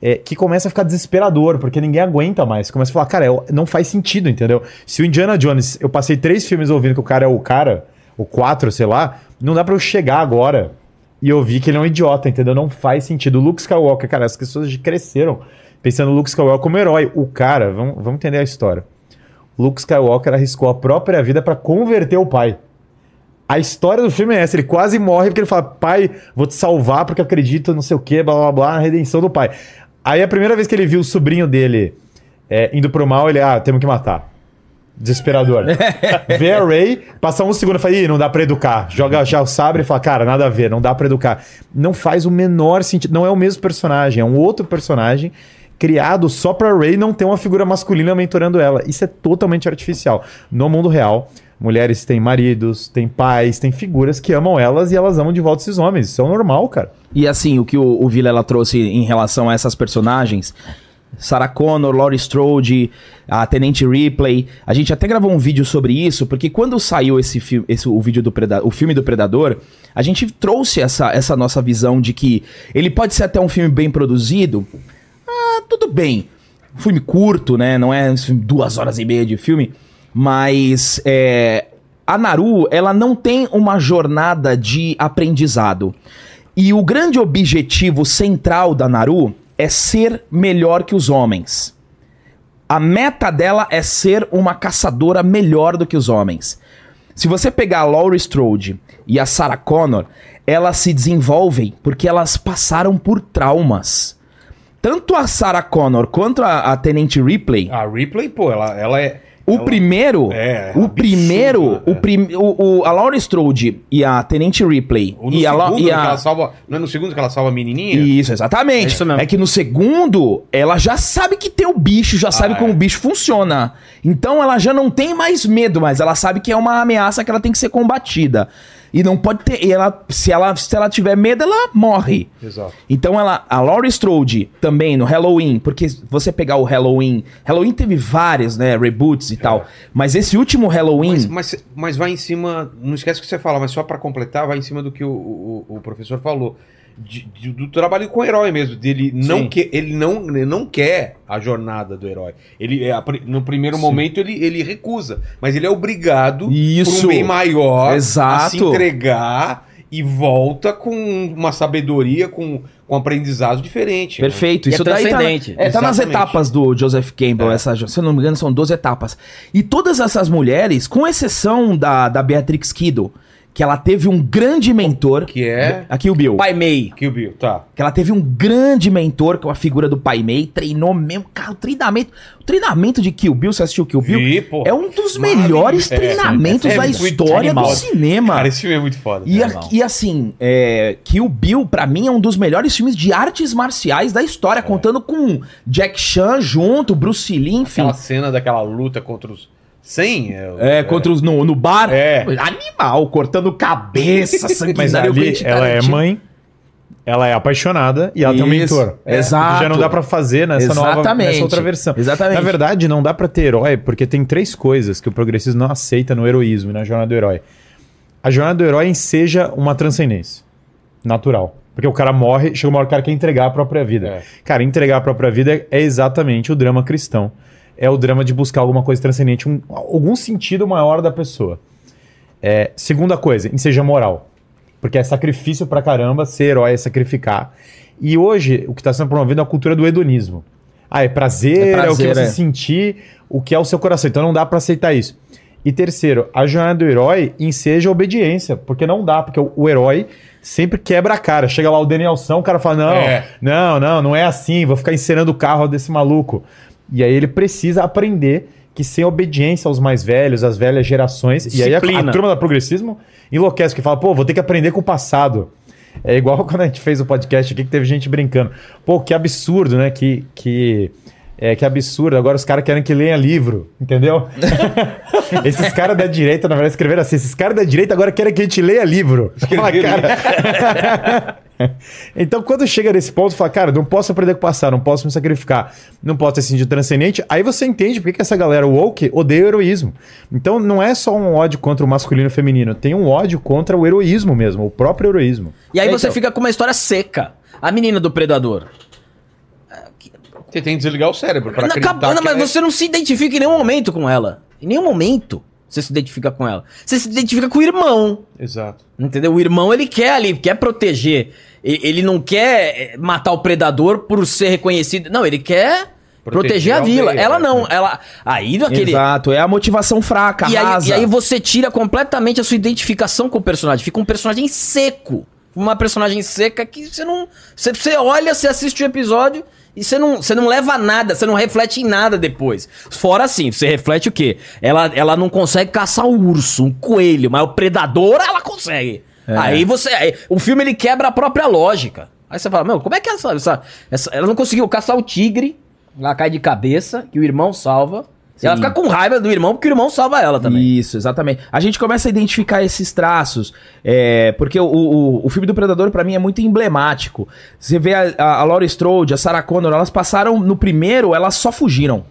é, que começa a ficar desesperador, porque ninguém aguenta mais. Começa a falar, cara, é- não faz sentido, entendeu? Se o Indiana Jones, eu passei três filmes ouvindo que o cara é o cara, o quatro, sei lá, não dá pra eu chegar agora e ouvir que ele é um idiota, entendeu? Não faz sentido. O Luke Skywalker, cara, as pessoas cresceram pensando no Luke Skywalker como herói. O cara, vamos, vamos entender a história. Luke Skywalker arriscou a própria vida pra converter o pai. A história do filme é essa, ele quase morre porque ele fala, pai, vou te salvar porque acredito não sei o que, blá blá blá, na redenção do pai. Aí a primeira vez que ele viu o sobrinho dele é, indo pro mal, ele, ah, temos que matar. Desesperador. Vê a Ray, passa um segundo e fala, ih, não dá pra educar. Joga já o sabre e fala, cara, nada a ver, não dá pra educar. Não faz o menor sentido, não é o mesmo personagem, é um outro personagem criado só pra Ray não ter uma figura masculina mentorando ela. Isso é totalmente artificial. No mundo real, mulheres têm maridos, têm pais, têm figuras que amam elas e elas amam de volta esses homens. Isso é normal, cara. E assim, o que o, o Vilela trouxe em relação a essas personagens, Sarah Connor, Laurie Strode, a Tenente Ripley, a gente até gravou um vídeo sobre isso, porque quando saiu esse filme, esse, o vídeo do Preda o filme do Predador, a gente trouxe essa, essa nossa visão de que ele pode ser até um filme bem produzido. Ah, tudo bem. Filme curto, né? Não é filme duas horas e meia de filme, mas é, a Naru, ela não tem uma jornada de aprendizado. E o grande objetivo central da Naru é ser melhor que os homens. A meta dela é ser uma caçadora melhor do que os homens. Se você pegar a Laurie Strode e a Sarah Connor, elas se desenvolvem porque elas passaram por traumas. Tanto a Sarah Connor quanto a, a Tenente Ripley, A Ripley, pô, ela, ela é. O ela- primeiro, É, o absurdo, primeiro, né? o, prim, o, o- a Laurie Strode e a Tenente Ripley e a, segundo e que a ela salva. Não é no segundo que ela salva a menininha? isso, exatamente. É isso mesmo. É que no segundo, ela já sabe que tem o bicho, já sabe é. como o bicho funciona. Então ela já não tem mais medo, mas ela sabe que é uma ameaça que ela tem que ser combatida. E não pode ter. E ela, se, ela, se ela tiver medo, ela morre. Exato. Então ela, a Laurie Strode também no Halloween, porque você pegar o Halloween, Halloween teve vários, né, reboots e tal, mas esse último Halloween, Mas, mas, mas vai em cima. Não esquece o que você fala, mas só pra completar, vai em cima do que o, o, o professor falou. De- de- do trabalho com o herói mesmo. Dele não Sim. que, ele, não, ele não quer a jornada do herói. Ele, é, a no primeiro momento ele, ele recusa. Mas ele é obrigado Isso. por um bem maior a Exato. se entregar e volta com uma sabedoria, com, com um aprendizado diferente. né? Perfeito. E é Isso daí tá, transcendente. é, tá nas etapas do Joseph Campbell. É. Essa, se eu não me engano, são 12 etapas. E todas essas mulheres, com exceção da, da Beatrix Kiddo, que ela teve um grande mentor. Que é. Aqui o Bill. Pai Mei. Kill Bill, tá. Que ela teve um grande mentor, que é a figura do Pai Mei, treinou mesmo. Cara, o treinamento. O treinamento de Kill Bill, você assistiu Kill Bill? Vi, pô. É um dos melhores É, treinamentos é da muito história do animal. cinema. Cara, esse filme é muito foda. E, É. a- e assim, é, Kill Bill, pra mim, é um dos melhores filmes de artes marciais da história, contando com Jack Chan junto, Bruce Lee, enfim. Aquela cena daquela luta contra os 100? É, contra os no, no bar. É. Animal, cortando cabeça, Mas sanguinário. ali Quentin ela é mãe, ela é apaixonada e ela tem um Isso, mentor. É, exato. que já não dá pra fazer nessa nova Exatamente. nessa outra versão. Exatamente. Na verdade, não dá pra ter herói porque tem três coisas que o progressismo não aceita no heroísmo e na jornada do herói. A jornada do herói enseja uma transcendência natural. Porque o cara morre, chega uma hora que o cara quer entregar a própria vida. É. Cara, entregar a própria vida é- é exatamente o drama cristão. É o drama de buscar alguma coisa transcendente, um- algum sentido maior da pessoa. É, segunda coisa, enseja moral. Porque é sacrifício pra caramba, ser herói é sacrificar. E hoje, o que está sendo promovido é a cultura do hedonismo. Ah, é prazer, É é, prazer, o que você é. sentir, o que é o seu coração. Então não dá pra aceitar isso. E terceiro, a jornada do herói enseja a obediência. Porque não dá, porque o, o herói sempre quebra a cara. Chega lá o Danielson, o cara fala: não, É. não, não, não é assim, vou ficar encenando o carro desse maluco. E aí ele precisa aprender que sem obediência aos mais velhos, às velhas gerações, e aí a, Disciplina. a turma do progressismo enlouquece, que fala, pô, vou ter que aprender com o passado. É igual quando a gente fez o podcast aqui que teve gente brincando. Pô, que absurdo, né? Que, que, é, que absurdo. Agora os caras querem que leia livro, entendeu? esses caras da direita, na verdade, escreveram assim: esses caras da direita agora querem que a gente leia livro. Fala, cara. então, quando chega nesse ponto, fala, cara, não posso aprender com o passado, não posso me sacrificar, não posso ter sentido transcendente. Aí você entende por que essa galera woke odeia o heroísmo. Então, não é só um ódio contra o masculino e o feminino, tem um ódio contra o heroísmo mesmo, o próprio heroísmo. E aí Então. você fica com uma história seca. A menina do Predador. Você tem que desligar o cérebro pra acreditar acabou, não, que mas ela é- você não se identifica em nenhum momento com ela. Em nenhum momento você se identifica com ela. Você se identifica com o irmão. Exato. Entendeu? O irmão, ele quer ali, quer proteger. Ele não quer eh, matar o predador por ser reconhecido. Não, ele quer proteger, Proteger a a vila. aldeia, ela né? não, ela... Aí, aquele... Exato, é a motivação fraca, E aí, rasa. e aí você tira completamente a sua identificação com o personagem. Fica um personagem seco. Uma personagem seca que você não. Você, você olha, você assiste o episódio e você não, você não leva nada, você não reflete em nada depois. Fora assim, você reflete o quê? Ela, ela não consegue caçar um urso, um coelho, mas o predador ela consegue. Aí você. aí o filme ele quebra a própria lógica. Aí você fala, meu, como é que essa, essa, essa- Ela não conseguiu caçar o tigre, ela cai de cabeça, que o irmão salva. E ela Sim. fica com raiva do irmão, porque o irmão salva ela também. Isso, exatamente. A gente começa a identificar esses traços, é, porque o, o, o filme do Predador, pra mim, é muito emblemático. Você vê a, a, a Laurie Strode, a Sarah Connor, elas passaram no primeiro, elas só fugiram.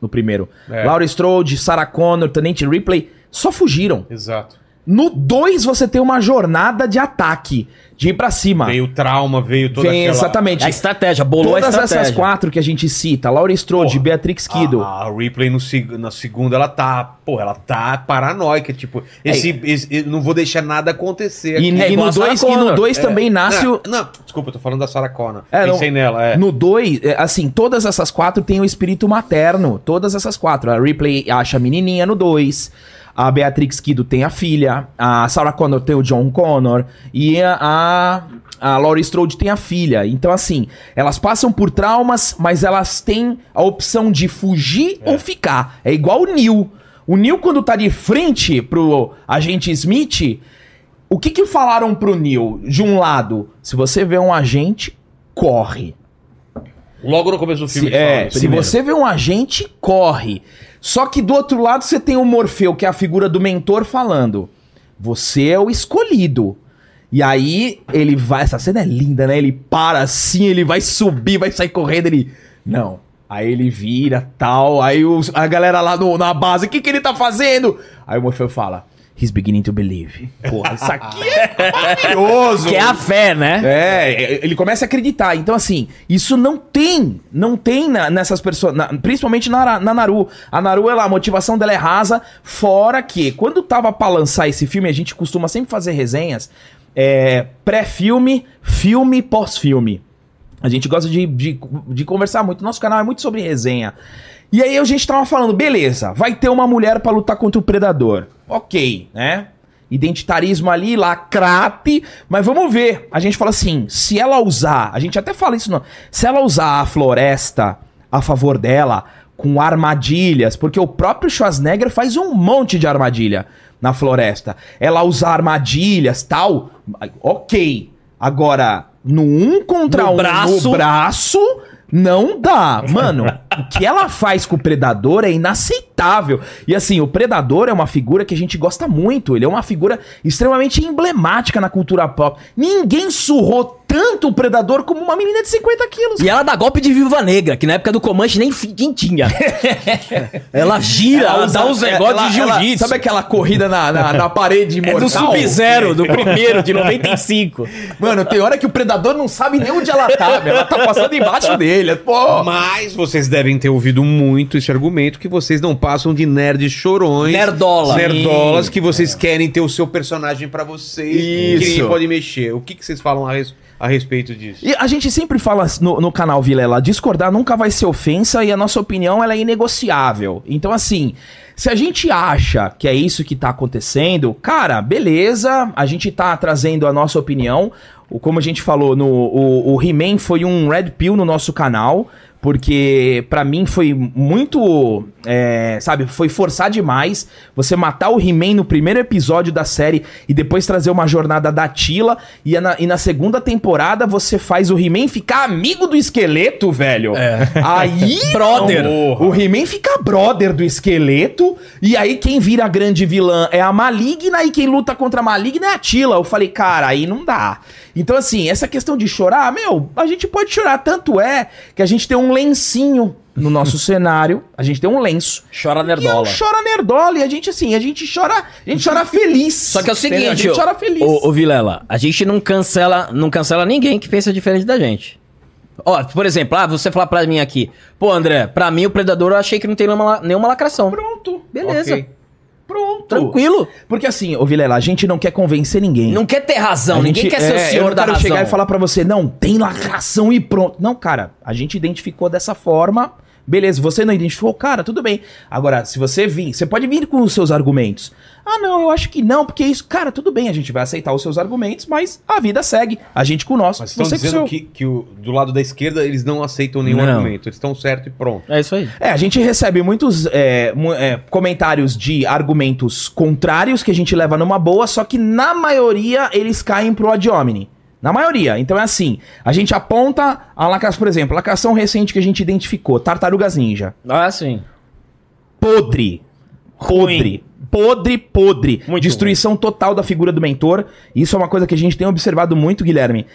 No primeiro. É. Laurie Strode, Sarah Connor, Tenente Ripley, só fugiram. Exato. No 2 você tem uma jornada de ataque, de ir pra cima. Veio o trauma, veio toda Vem, aquela... exatamente. A estratégia, bolou Todas a estratégia. essas quatro que a gente cita, Laura Strode, Porra. Beatrix Kido. A, a Ripley no, na segunda, ela tá. Pô, ela tá paranoica. Tipo, esse, esse- eu não vou deixar nada acontecer. E. É e no a Sarah 2 e no dois também nasce não, o. não, desculpa, eu tô falando da Sarah Connor. É, não- Pensei nela, é. No 2, assim, todas essas quatro têm o espírito materno. Todas essas quatro. A Ripley acha a menininha no 2. A Beatrix Kido tem a filha. A Sarah Connor tem o John Connor. E a, a, a Laurie Strode tem a filha. Então, assim, elas passam por traumas, mas elas têm a opção de fugir ou ficar. É igual o Neil. O Neil, quando tá de frente pro agente Smith, o que que falaram pro Neil? De um lado, se você vê um agente, corre. Logo no começo do filme. Se, é, se você vê um agente, corre. Só que do outro lado você tem o Morfeu, que é a figura do mentor, falando: Você é o escolhido. E aí ele vai. Essa cena é linda, né? Ele para assim, ele vai subir, vai sair correndo. Ele. Não. Aí ele vira tal. Aí os- a galera lá no- na base: O que, que ele tá fazendo? Aí o Morfeu fala: He's beginning to believe. Porra, isso aqui é maravilhoso. Que é a fé, né? É, ele começa a acreditar. Então, assim, isso não tem. Não tem na- nessas pessoas. na- principalmente na, na Naru. A Naru, ela, a motivação dela é rasa. Fora que, quando tava pra lançar esse filme, a gente costuma sempre fazer resenhas. é, Pré-filme, filme, pós-filme. A gente gosta de, de, de conversar muito. Nosso canal é muito sobre resenha. E aí a gente tava falando, beleza, vai ter uma mulher pra lutar contra o predador. Ok, né? Identitarismo ali, lacrate, mas vamos ver. A gente fala assim, se ela usar, a gente até fala isso não, se ela usar a floresta a favor dela, com armadilhas, porque o próprio Schwarzenegger faz um monte de armadilha na floresta. Ela usar armadilhas, tal, ok. Agora, no um contra No um braço. no braço, não dá. Mano, o que ela faz com o Predador é inaceitável. E assim, o Predador é uma figura que a gente gosta muito. Ele é uma figura extremamente emblemática na cultura pop. Ninguém surrou tanto o Predador como uma menina de 50 quilos. E ela dá golpe de viúva negra, que na época do Comanche nem quem tinha. ela gira, ela, dá uns negócios de ela- jiu-jitsu. Sabe aquela corrida na, na, na parede É mortal? do Sub-Zero, do primeiro, de 95. Mano, tem hora que o Predador não sabe nem onde ela tá, velho. Ela tá passando embaixo dele. Pô, Mas vocês devem ter ouvido muito esse argumento que vocês não passam de nerds chorões. Nerdola. Nerdolas que vocês querem ter o seu personagem pra vocês. Que Isso. ninguém pode mexer. O que, que vocês falam a, res- a respeito disso? E a gente sempre fala no, no canal Vilela, discordar nunca vai ser ofensa e a nossa opinião ela é inegociável. Então, assim, se a gente acha que é isso que tá acontecendo, cara, beleza, a gente tá trazendo a nossa opinião. Como a gente falou, no, o, o He-Man foi um red pill no nosso canal. Porque pra mim foi muito, é, sabe, foi forçar demais você matar o He-Man no primeiro episódio da série e depois trazer uma jornada da Tila e, a na, e na segunda temporada você faz o He-Man ficar amigo do esqueleto, velho. Aí, Brother. não, o He-Man fica brother do esqueleto e aí quem vira a grande vilã é a Maligna e quem luta contra a Maligna é a Tila. Eu falei, cara, aí não dá. Então assim, essa questão de chorar, meu, a gente pode chorar, tanto é que a gente tem um lencinho no nosso cenário, a gente tem um lenço. Chora E nerdola. chora nerdola e a gente assim, a gente chora, a gente chora feliz. Só que é o Entendeu? seguinte, a gente chora feliz. Ô, ô Vilela, a gente não cancela, não cancela ninguém que pensa diferente da gente. Ó, por exemplo, ah, você falar pra mim aqui, pô, André, pra mim o Predador eu achei que não tem nenhuma, nenhuma lacração. Pronto. Beleza. Ok. Pronto. Tranquilo. Porque assim, ô Vilela, a gente não quer convencer ninguém. Não quer ter razão, A ninguém gente- quer ser é, o eu senhor não da quero razão. chegar e falar pra você, não, tem lacração e pronto. Não, cara, a gente identificou dessa forma. Beleza, você não identificou, cara, tudo bem. Agora, se você vir, você pode vir com os seus argumentos. Ah, não, eu acho que não, porque isso, cara, tudo bem, a gente vai aceitar os seus argumentos, mas a vida segue. A gente com o nosso, Mas estão você dizendo que, que o, do lado da esquerda eles não aceitam nenhum Não. argumento. Eles estão certo e pronto. É isso aí. É, a gente recebe muitos é, é, comentários de argumentos contrários que a gente leva numa boa, só que na maioria eles caem pro ad hominem. Na maioria. Então é assim, a gente aponta a lacração, por exemplo, a lacração recente que a gente identificou, Tartarugas Ninja. Ah, sim. Podre. Podre. Podre, podre. Muito Destruição total da figura do mentor. Isso é uma coisa que a gente tem observado muito, Guilherme.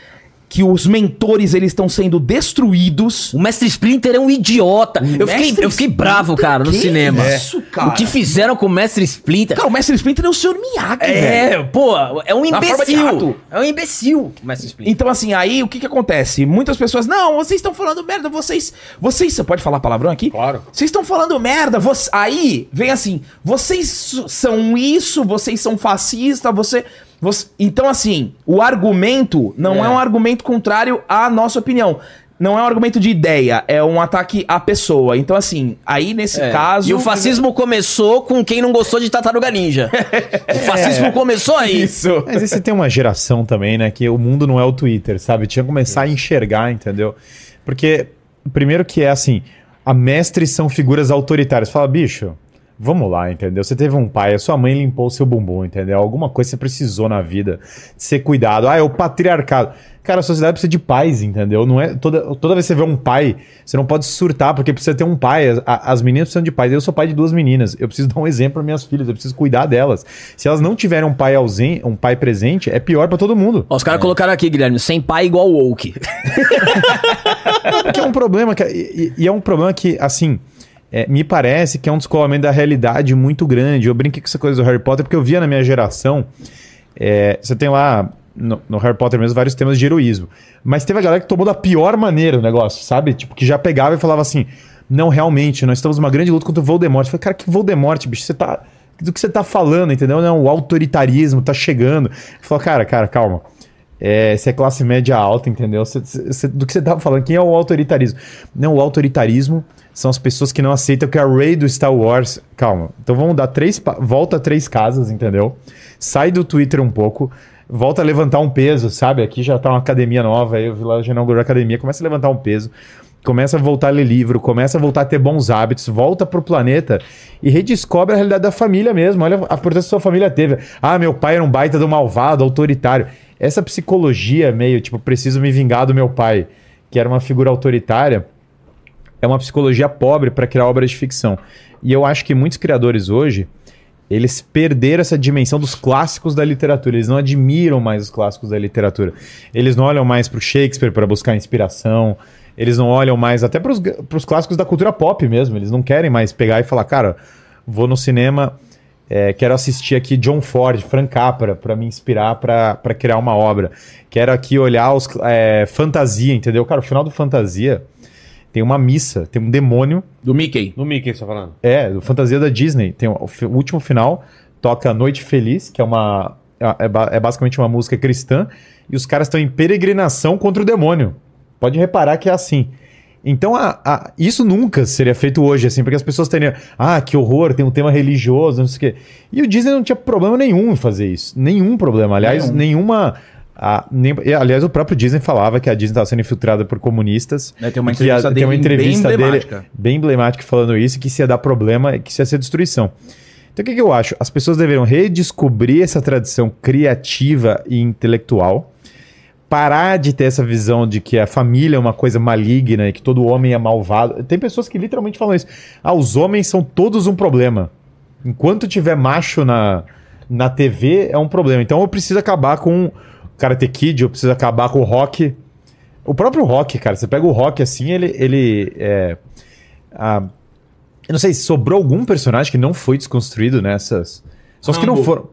Que os mentores eles estão sendo destruídos. O Mestre Splinter é um idiota. Eu fiquei, eu fiquei bravo, cara, no Que cinema. isso, cara? O que fizeram com o Mestre Splinter? Cara, o Mestre Splinter é o Sr. Miyagi, velho. é, pô, é um imbecil. É um imbecil, o Mestre Splinter. Então, assim, aí o que que acontece? Muitas pessoas, não, vocês estão falando merda, vocês. Vocês. Você pode falar palavrão aqui? Claro. Vocês estão falando merda. você- aí vem assim, vocês são isso, vocês são fascistas, você. Você- Então, assim, o argumento não é. É. um argumento contrário à nossa opinião. Não é um argumento de ideia, é um ataque à pessoa. Então, assim, aí nesse É. caso. E o fascismo começou com quem não gostou de Tartaruga Ninja. o fascismo começou aí. Isso. Mas aí você tem uma geração também, né? Que o mundo não é o Twitter, sabe? Tinha que começar a enxergar, entendeu? Porque, primeiro que é assim, a mestres são figuras autoritárias. Fala, bicho, vamos lá, entendeu? Você teve um pai, a sua mãe limpou o seu bumbum, entendeu? Alguma coisa você precisou na vida de ser cuidado. Ah, é o patriarcado. Cara, a sociedade precisa de pais, entendeu? Não é toda, toda vez que você vê um pai, você não pode surtar, porque precisa ter um pai. As, as meninas precisam de pais. Eu sou pai de duas meninas. Eu preciso dar um exemplo para minhas filhas, eu preciso cuidar delas. Se elas não tiverem um pai ausente, um pai presente, é pior para todo mundo. Ó, os caras colocaram aqui, Guilherme, sem pai igual woke. Porque é um problema, que, e, e é um problema que, assim, é, me parece que é um descolamento da realidade muito grande. Eu brinquei com essa coisa do Harry Potter porque eu via na minha geração. é, você tem lá no, no Harry Potter mesmo vários temas de heroísmo. Mas teve a galera que tomou da pior maneira o negócio, sabe? Tipo, que já pegava e falava assim: não, realmente, nós estamos numa grande luta contra o Voldemort. Eu falei, cara, que Voldemort, bicho? Você tá. Do que você tá falando, entendeu? Não, o autoritarismo tá chegando. Falou, cara, cara, calma. É, você é classe média alta, entendeu? Do que você tava falando, quem é o autoritarismo? Não, o autoritarismo são as pessoas que não aceitam que a Rey do Star Wars. Calma. Então vamos dar três. pa- Volta três casas, entendeu? Sai do Twitter um pouco. Volta a levantar um peso, sabe? Aqui já tá uma academia nova, aí eu vi lá, já inaugurou a academia. Começa a levantar um peso. Começa a voltar a ler livro, começa a voltar a ter bons hábitos, volta pro planeta e redescobre a realidade da família mesmo. Olha a importância que sua família teve. Ah, meu pai era um baita do malvado, autoritário. Essa psicologia meio, tipo, preciso me vingar do meu pai, que era uma figura autoritária, é uma psicologia pobre para criar obras de ficção. E eu acho que muitos criadores hoje, eles perderam essa dimensão dos clássicos da literatura. Eles não admiram mais os clássicos da literatura. Eles não olham mais para o Shakespeare para buscar inspiração. Eles não olham mais até para os clássicos da cultura pop mesmo. Eles não querem mais pegar e falar, cara, vou no cinema, é, quero assistir aqui John Ford, Frank Capra, para me inspirar para criar uma obra. Quero aqui olhar os é, fantasia, entendeu? Cara, o final do fantasia tem uma missa, tem um demônio Do Mickey. No Mickey, você tá falando? é, do Fantasia da Disney. Tem o, o último final, toca Noite Feliz, que é uma. É, ba- é basicamente uma música cristã, e os caras estão em peregrinação contra o demônio. Pode reparar que é assim. Então, a- a- isso nunca seria feito hoje, assim, porque as pessoas teriam. Ah, que horror, tem um tema religioso, não sei o quê. E o Disney não tinha problema nenhum em fazer isso. Nenhum problema. Aliás, Nenhum. nenhuma. A- nem- aliás, o próprio Disney falava que a Disney estava sendo infiltrada por comunistas. Né, tem uma e que ia- entrevista tem uma dele entrevista bem dele emblemática. bem emblemática falando isso, que isso ia dar problema, que isso ia ser destruição. Então o que, que eu acho? As pessoas deveriam redescobrir essa tradição criativa e intelectual, parar de ter essa visão de que a família é uma coisa maligna e que todo homem é malvado. Tem pessoas que literalmente falam isso. Ah, os homens são todos um problema. Enquanto tiver macho na, na TV, é um problema. Então eu preciso acabar com Karate Kid, eu preciso acabar com o rock. O próprio rock, cara, você pega o rock assim, ele. ele é, ah, eu não sei, sobrou algum personagem que não foi desconstruído nessas. Só os que não foram.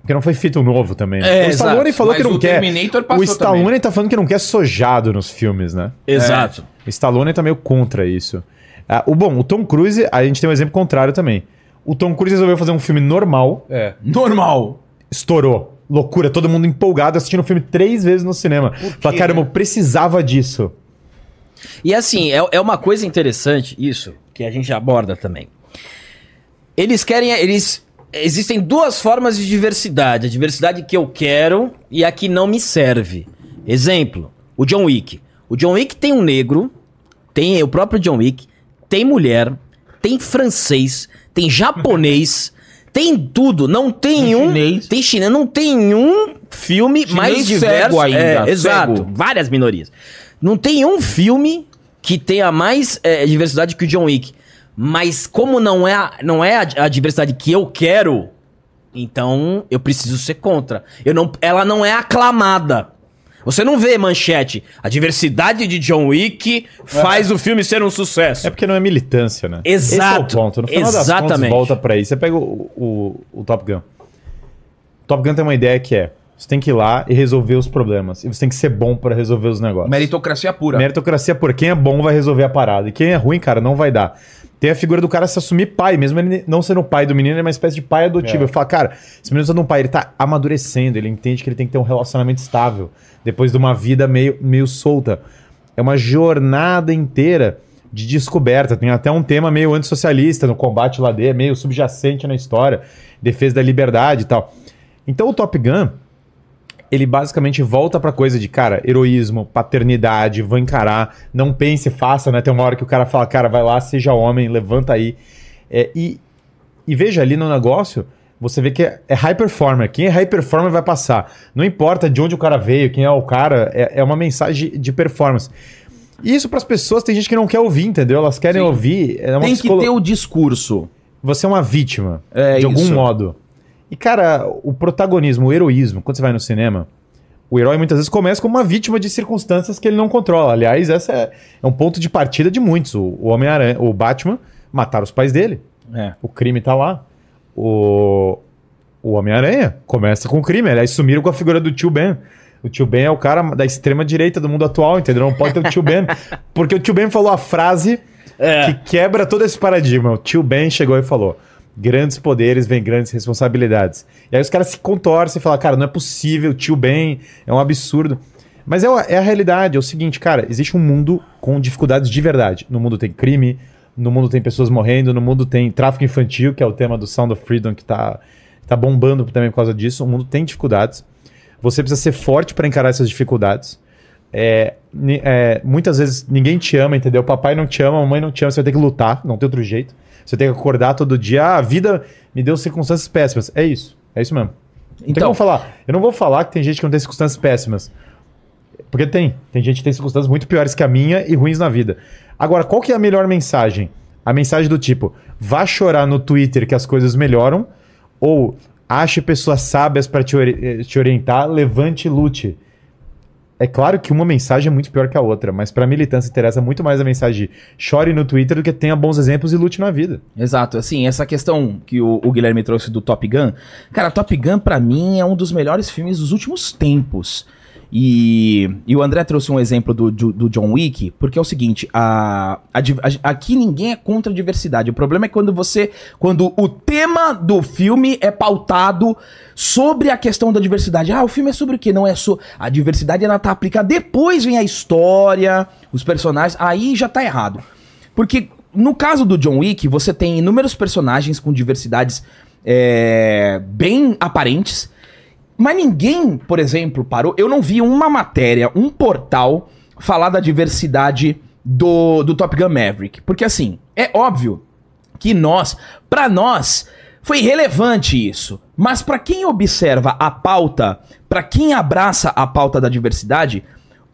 Porque não foi feito novo também. né? É, o Stallone exato. falou Mas que não o quer. Terminator O passou Stallone também. tá falando que não quer sojado nos filmes, né? Exato. O Stallone tá meio contra isso. Ah, o bom, o Tom Cruise, a gente tem um exemplo contrário também. O Tom Cruise resolveu fazer um filme normal, É. Normal. estourou. Loucura, todo mundo empolgado assistindo o filme três vezes no cinema. Fala, caramba, eu precisava disso. E assim, é, é uma coisa interessante isso, que a gente aborda também. Eles querem. Eles. Existem duas formas de diversidade. A diversidade que eu quero e a que não me serve. Exemplo, o John Wick. O John Wick tem um negro, tem o próprio John Wick, tem mulher, tem francês, tem japonês, tem tudo. Não tem, Tem um. chinês. Tem chinês, não tem um filme Chinês mais diverso. ainda, é, exato. cego. Várias minorias. Não tem um filme que tenha mais é, diversidade que o John Wick. Mas como não é, a, não é a, a diversidade que eu quero, então eu preciso ser contra. Eu não, ela não é aclamada. Você não vê manchete. A diversidade de John Wick faz o filme ser um sucesso. É porque não é militância, né? Exato. Esse é o ponto. No final das Exatamente. contas, volta pra aí. Você pega o, o, o Top Gun. O Top Gun tem uma ideia que é: você tem que ir lá e resolver os problemas. E você tem que ser bom pra resolver os negócios. Meritocracia pura. Meritocracia por quem é bom vai resolver a parada. E quem é ruim, cara, não vai dar. Tem a figura do cara se assumir pai, mesmo ele não sendo o pai do menino, ele é uma espécie de pai adotivo. É. Eu falo, cara, esse menino sendo um pai, ele tá amadurecendo, ele entende que ele tem que ter um relacionamento estável, depois de uma vida meio, meio solta. É uma jornada inteira de descoberta. Tem até um tema meio antissocialista no combate lá dele, meio subjacente na história, defesa da liberdade e tal. Então o Top Gun, ele basicamente volta pra coisa de, cara, heroísmo, paternidade, vou encarar, não pense, faça, né? Tem uma hora que o cara fala, cara, vai lá, seja homem, levanta aí. É, e, e veja ali no negócio, você vê que é, é high performer. Quem é high performer vai passar. Não importa de onde o cara veio, quem é o cara, é, é uma mensagem de performance. E isso pras pessoas, tem gente que não quer ouvir, entendeu? Elas querem Sim. ouvir. É uma Tem que psicolo- ter o discurso. Você é uma vítima, É de algum isso. modo. E, cara, o protagonismo, o heroísmo, quando você vai no cinema, o herói muitas vezes começa como uma vítima de circunstâncias que ele não controla. Aliás, essa é, é um ponto de partida de muitos. O, o Homem-Aranha, o Batman, mataram os pais dele. É. O crime tá lá. O, o Homem-Aranha começa com o crime. Aliás, sumiram com a figura do tio Ben. O tio Ben é o cara da extrema direita do mundo atual, entendeu? Não pode ter o tio Ben. Porque o tio Ben falou a frase É. que quebra todo esse paradigma. O tio Ben chegou e falou: grandes poderes vêm grandes responsabilidades. E aí os caras se contorcem e falam: cara, não é possível, tio Ben é um absurdo. Mas é, é a realidade, é o seguinte, cara, existe um mundo com dificuldades de verdade. No mundo tem crime, no mundo tem pessoas morrendo, no mundo tem tráfico infantil, que é o tema do Sound of Freedom, que tá, tá bombando também por causa disso. O mundo tem dificuldades. Você precisa ser forte para encarar essas dificuldades. É, é, muitas vezes ninguém te ama, entendeu? Papai não te ama, mamãe não te ama, você vai ter que lutar, não tem outro jeito. Você tem que acordar todo dia. Ah, a vida me deu circunstâncias péssimas. É isso. É isso mesmo. Não Então- falar. Eu não vou falar que tem gente que não tem circunstâncias péssimas. Porque tem. Tem gente que tem circunstâncias muito piores que a minha e ruins na vida. Agora, qual que é a melhor mensagem? A mensagem do tipo, vá chorar no Twitter que as coisas melhoram, ou ache pessoas sábias para te, ori- eh, te orientar, levante e lute. É claro que uma mensagem é muito pior que a outra, mas para militância interessa muito mais a mensagem de chore no Twitter do que tenha bons exemplos e lute na vida. Exato, assim, essa questão que o, o Guilherme trouxe do Top Gun, cara, Top Gun pra mim é um dos melhores filmes dos últimos tempos. E, e o André trouxe um exemplo do, do, do John Wick, porque é o seguinte, a, a a- aqui ninguém é contra a diversidade. O problema é quando você. Quando o tema do filme é pautado sobre a questão da diversidade. Ah, o filme é sobre o quê? Não é só. A diversidade ela tá aplicada. Depois vem a história, os personagens. Aí já tá errado. Porque no caso do John Wick, você tem inúmeros personagens com diversidades é, bem aparentes. Mas ninguém, por exemplo, parou. Eu não vi uma matéria, um portal falar da diversidade do, do Top Gun Maverick. Porque assim, é óbvio que nós, pra nós, foi relevante isso. Mas pra quem observa a pauta, pra quem abraça a pauta da diversidade,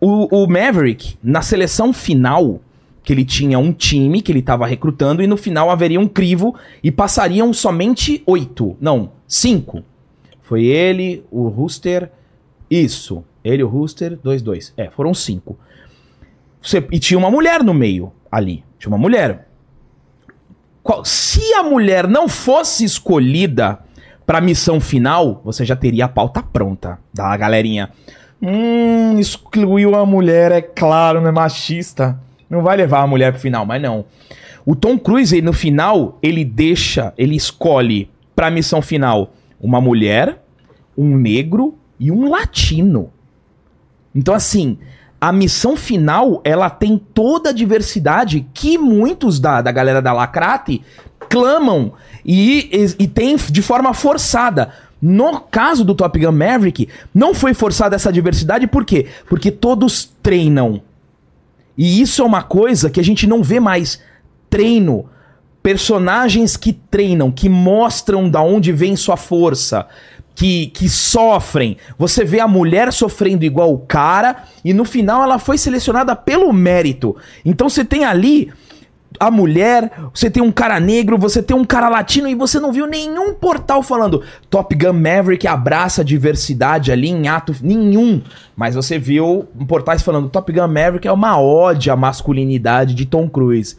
o, o Maverick, na seleção final, que ele tinha um time que ele estava recrutando, e no final haveria um crivo e passariam somente oito. Não, cinco. Foi ele, o Rooster. Isso. Ele, o Rooster, dois, dois. É, foram cinco. Você- e tinha uma mulher no meio ali. Tinha uma mulher. Qual- se a mulher não fosse escolhida pra missão final, você já teria a pauta pronta da galerinha. Hum, excluiu a mulher, é claro, não é machista. Não vai levar a mulher pro final, mas não. O Tom Cruise, no final, ele deixa, ele escolhe pra missão final uma mulher, um negro e um latino. Então, assim, a missão final, ela tem toda a diversidade que muitos da, da galera da Lacrate clamam e, e, e tem de forma forçada. No caso do Top Gun Maverick, não foi forçada essa diversidade, por quê? Porque todos treinam. E isso é uma coisa que a gente não vê mais. Treino. Personagens que treinam, que mostram da onde vem sua força, que, que sofrem. Você vê a mulher sofrendo igual o cara, e no final ela foi selecionada pelo mérito. Então você tem ali a mulher, você tem um cara negro, você tem um cara latino e você não viu nenhum portal falando Top Gun Maverick abraça a diversidade ali em ato nenhum. Mas você viu portais falando Top Gun Maverick é uma ode à masculinidade de Tom Cruise.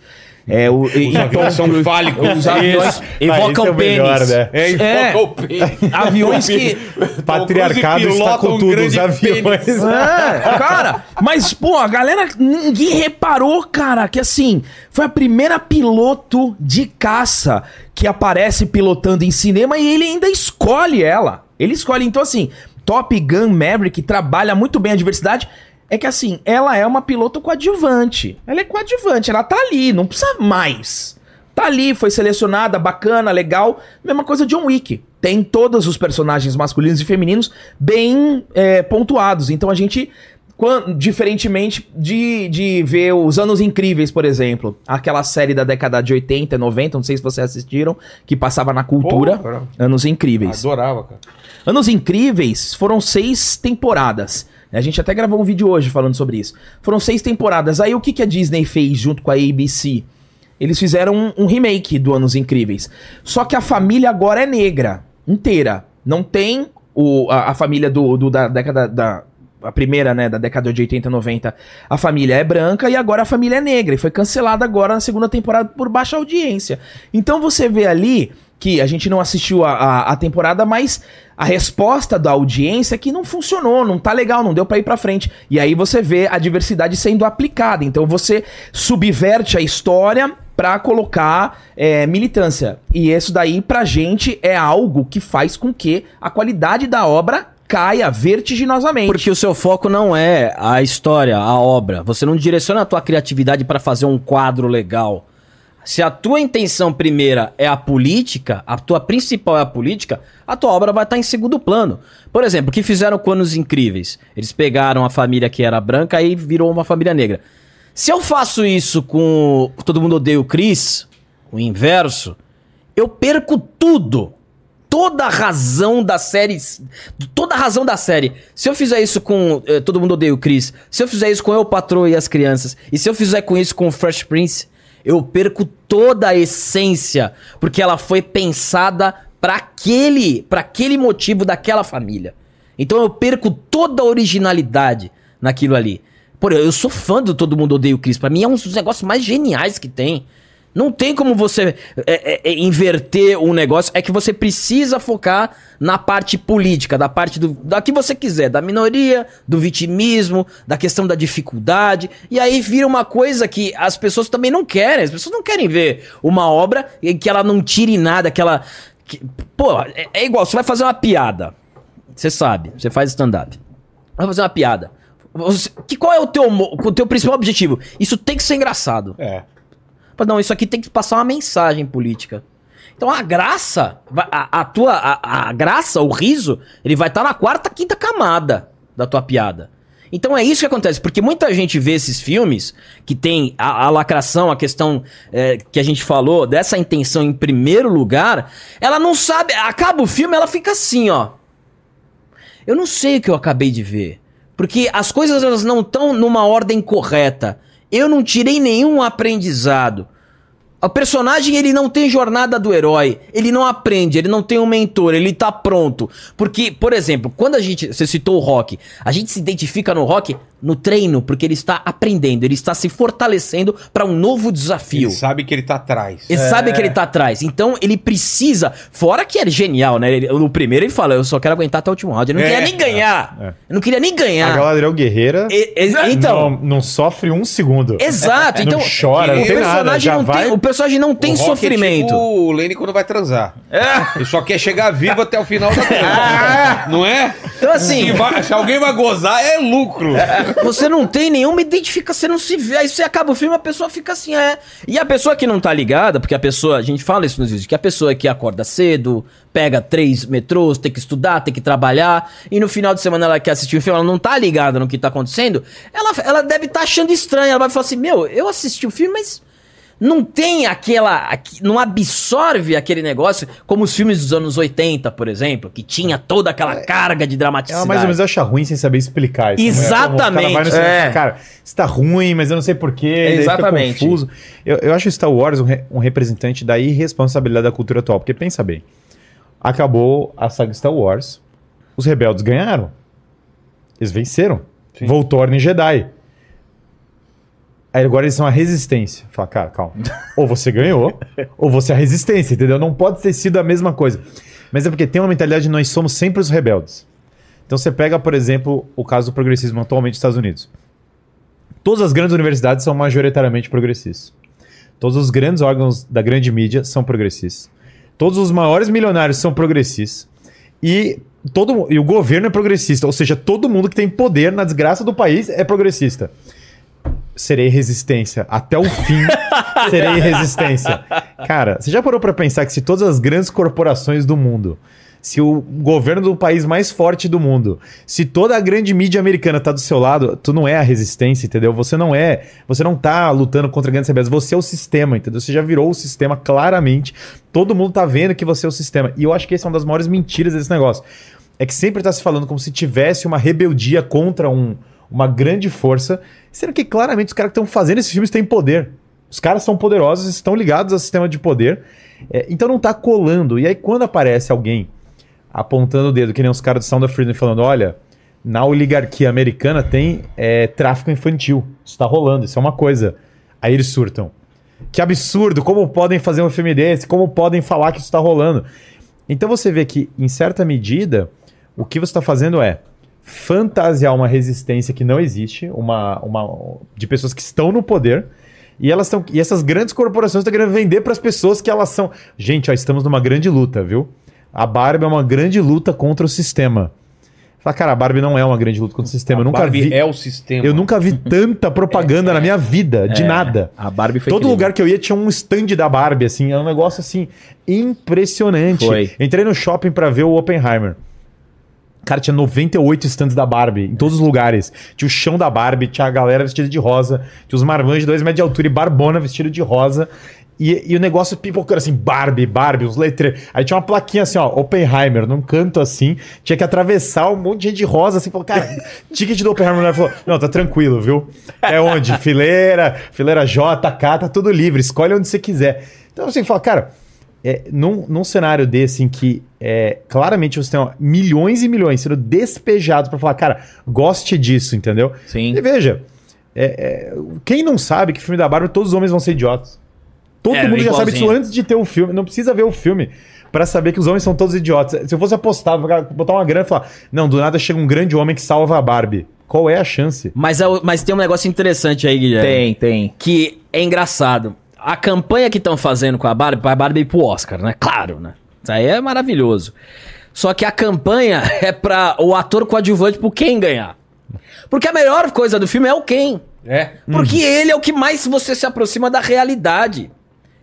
É, o, e, Os aviões são fálicos. Os aviões, esse é o melhor, pênis. né? É, É. o pênis. aviões que Patriarcado Cruise está com um tudo, os grande aviões. pênis. É, cara, mas, pô, a galera, ninguém reparou, cara, que assim, foi a primeira piloto de caça que aparece pilotando em cinema e ele ainda escolhe ela. Ele escolhe, então, assim, Top Gun Maverick trabalha muito bem a diversidade. É que assim, ela é uma piloto coadjuvante. Ela é coadjuvante, ela tá ali, não precisa mais. Tá ali, foi selecionada, bacana, legal. Mesma coisa John Wick. Tem todos os personagens masculinos e femininos bem é, pontuados. Então a gente, quan- diferentemente de, de ver os Anos Incríveis, por exemplo, aquela série da década de 80, 90, não sei se vocês assistiram, que passava na cultura. Pô. Anos Incríveis. Adorava, cara. Anos Incríveis foram seis temporadas. A gente até gravou um vídeo hoje falando sobre isso. Foram seis temporadas. Aí o que, que a Disney fez junto com a ABC? Eles fizeram um, um remake do Anos Incríveis. Só que a família agora é negra, inteira. Não tem o, a, a família do, do- da década da. A primeira, né, da década de 80, 90, a família é branca e agora a família é negra. E foi cancelada agora na segunda temporada por baixa audiência. Então você vê ali que a gente não assistiu a, a, a temporada, mas a resposta da audiência é que não funcionou, não tá legal, não deu pra ir pra frente. E aí você vê a diversidade sendo aplicada. Então você subverte a história pra colocar é, militância. E isso daí pra gente é algo que faz com que a qualidade da obra caia vertiginosamente. Porque o seu foco não é a história, a obra. Você não direciona a tua criatividade para fazer um quadro legal. Se a tua intenção primeira é a política, a tua principal é a política, a tua obra vai estar em segundo plano. Por exemplo, o que fizeram com Anos Incríveis? Eles pegaram a família que era branca e virou uma família negra. Se eu faço isso com Todo Mundo Odeia o Chris, o inverso, eu perco tudo. Toda a razão da série. Toda a razão da série. Se eu fizer isso com eh, Todo Mundo Odeia o Chris, se eu fizer isso com Eu, Patroa e as Crianças, e se eu fizer com isso com o Fresh Prince, eu perco toda a essência. Porque ela foi pensada para aquele, pra aquele motivo daquela família. Então eu perco toda a originalidade naquilo ali. Pô, eu sou fã do Todo Mundo Odeia o Chris. Pra mim é um dos negócios mais geniais que tem. Não tem como você é, é, é, inverter um negócio. É que você precisa focar na parte política, da parte do, da que você quiser, da minoria, do vitimismo, da questão da dificuldade. E aí vira uma coisa que as pessoas também não querem. As pessoas não querem ver uma obra que ela não tire nada, que ela. que- pô, é, é igual, você vai fazer uma piada. Você sabe, você faz stand-up. Vai fazer uma piada. Você- que, qual é o teu, o teu principal objetivo? Isso tem que ser engraçado. É. Não, isso aqui tem que passar uma mensagem política. Então a graça, a, a tua, a, a graça, o riso, ele vai estar na quarta, quinta camada da tua piada. Então é isso que acontece, porque muita gente vê esses filmes que tem a, a lacração, a questão é, que a gente falou, dessa intenção em primeiro lugar, ela não sabe, acaba o filme, ela fica assim, ó. Eu não sei o que eu acabei de ver. Porque as coisas elas não estão numa ordem correta. Eu não tirei nenhum aprendizado. O personagem ele não tem jornada do herói, ele não aprende, ele não tem um mentor, ele tá pronto. Porque, por exemplo, quando a gente, você citou o Rock, a gente se identifica no Rock no treino, porque ele está aprendendo, ele está se fortalecendo para um novo desafio. Ele sabe que ele tá atrás. Ele sabe que ele tá atrás. Então ele precisa. Fora que é genial, né? Ele- no primeiro ele fala: Eu só quero aguentar até o último round. Eu não É. queria nem ganhar. É. Eu não queria nem A ganhar. Galadriel Guerreira E- e- então. não, não sofre um segundo. Exato. Então. não chora, não o tem nada. personagem Já não vai... tem, personagem não tem O sofrimento. É tipo o Lenny quando vai transar. É. Ele só quer chegar vivo até o final da transa. não é? Então, assim- Se, vai- se alguém vai gozar, é lucro. Você não tem nenhuma identificação, você não se vê. Aí você acaba o filme, a pessoa fica assim, é. E a pessoa que não tá ligada, porque a pessoa, a gente fala isso nos vídeos, que a pessoa que acorda cedo, pega três metrôs, tem que estudar, tem que trabalhar, e no final de semana ela quer assistir o filme, ela não tá ligada no que tá acontecendo, ela, ela deve estar achando estranho. Ela vai falar assim: Meu, eu assisti o filme, mas. Não tem aquela. Não absorve aquele negócio como os filmes dos anos 80, por exemplo, que tinha toda aquela carga de Ela dramaticidade. mais ou menos acha ruim sem saber explicar isso. né? Exatamente. O cara vai no cinema É. Cara, isso tá ruim, mas eu não sei porquê. Exatamente. confuso. Eu, eu acho Star Wars um, re- um representante da irresponsabilidade da cultura atual. Porque pensa bem. Acabou a saga Star Wars. Os rebeldes ganharam. Eles venceram. Voltou a Ordem Jedi. Aí agora eles são a resistência. Fala, cara, calma. Ou você ganhou, ou você é a resistência, entendeu? Não pode ter sido a mesma coisa. Mas é porque tem uma mentalidade de nós somos sempre os rebeldes. Então você pega, por exemplo, o caso do progressismo atualmente nos Estados Unidos. Todas as grandes universidades são majoritariamente progressistas. Todos os grandes órgãos da grande mídia são progressistas. Todos os maiores milionários são progressistas. E, todo, e o governo é progressista. Ou seja, todo mundo que tem poder na desgraça do país é progressista. Serei resistência. Até o fim, serei resistência. Cara, você já parou pra pensar que se todas as grandes corporações do mundo, se o governo do país mais forte do mundo, se toda a grande mídia americana tá do seu lado, tu não é a resistência, entendeu? Você não é, você não tá lutando contra grandes rebeldes, você é o sistema, entendeu? Você já virou o sistema claramente. Todo mundo tá vendo que você é o sistema. E eu acho que essa é uma das maiores mentiras desse negócio. É que sempre tá se falando como se tivesse uma rebeldia contra um, uma grande força, sendo que claramente os caras que estão fazendo esses filmes têm poder. Os caras são poderosos, estão ligados ao sistema de poder, é, então não tá colando. E aí quando aparece alguém apontando o dedo, que nem os caras do Sound of Freedom falando, olha, na oligarquia americana tem é, tráfico infantil, isso tá rolando, isso é uma coisa. Aí eles surtam. Que absurdo, como podem fazer um filme desse? Como podem falar que isso tá rolando? Então você vê que, em certa medida, o que você está fazendo é fantasiar uma resistência que não existe, uma, uma de pessoas que estão no poder. E elas estão. E essas grandes corporações estão querendo vender para as pessoas que elas são. Gente, ó, estamos numa grande luta, viu? A Barbie é uma grande luta contra o sistema. Fala, cara, a Barbie não é uma grande luta contra o sistema. Eu A nunca Barbie vi. é o sistema. Eu nunca vi tanta propaganda na minha vida, de nada. A Barbie foi Todo incrível. lugar que eu ia tinha um stand da Barbie, assim, era um negócio assim impressionante. Foi. Entrei no shopping pra ver o Oppenheimer. Cara, tinha 98 stands da Barbie em todos os lugares. Tinha o chão da Barbie, tinha a galera vestida de rosa, tinha os marmanjos de 2 metros de altura e Barbona vestido de rosa. E, e o negócio pipocando assim, Barbie, Barbie, os letreiros. Aí tinha uma plaquinha assim, ó, Oppenheimer, num canto assim. Tinha que atravessar um monte de gente de rosa, assim. Falou, cara, ticket do Oppenheimer. Falou, não, tá tranquilo, viu? É onde? Fileira, fileira J, K, tá tudo livre. Escolhe onde você quiser. Então, assim, fala, cara, é, num, num cenário desse em que é, claramente você tem ó, milhões e milhões sendo despejados pra falar, cara, goste disso, entendeu? Sim. E veja, é, é, quem não sabe que filme da Barbie todos os homens vão ser idiotas? Todo É, mundo já sabe igualzinho. disso antes de ter o filme. Não precisa ver o filme pra saber que os homens são todos idiotas. Se eu fosse apostar, botar uma grana e falar, não, do nada chega um grande homem que salva a Barbie. Qual é a chance? Mas, é mas tem um negócio interessante aí, Guilherme. Tem, tem. Que é engraçado. A campanha que estão fazendo com a Barbie, pra Barbie ir pro Oscar, né? Claro, né? Isso aí é maravilhoso. Só que a campanha é pra o ator coadjuvante pro Ken ganhar. Porque a melhor coisa do filme é o Ken. É. Porque ele é o que mais você se aproxima da realidade.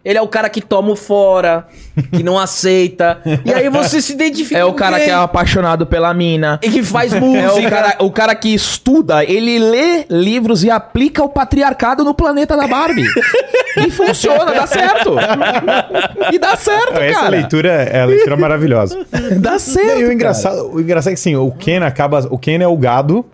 Ele é o cara que toma o fora, que não aceita. E aí você se identifica É o cara quem? que é apaixonado pela mina. E que faz É música. o cara, o cara que estuda, ele lê livros e aplica o patriarcado no planeta da Barbie. e funciona, dá certo. E dá certo, Essa cara. leitura é a leitura maravilhosa. Dá certo. e o cara. engraçado, o engraçado é que assim, o Ken acaba. O Ken é o gado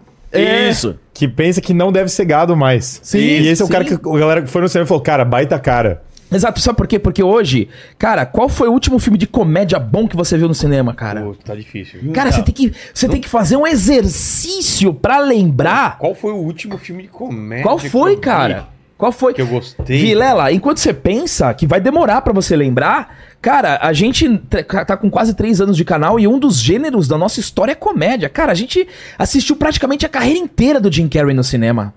Isso. que pensa que não deve ser gado mais. Sim, e esse é o sim. cara que a galera que foi no cinema e falou, cara, baita cara. Exato, sabe por quê? Porque hoje, cara, qual foi o último filme de comédia bom que você viu no cinema, cara? Pô, tá difícil. viu? Cara, você tem que, você tem que fazer um exercício pra lembrar Qual foi o último filme de comédia? qual foi, cara. Qual foi? Que eu gostei. Vilela, enquanto você pensa que vai demorar pra você lembrar, cara, a gente tá com quase três anos de canal e um dos gêneros da nossa história é comédia. Cara, a gente assistiu praticamente a carreira inteira do Jim Carrey no cinema.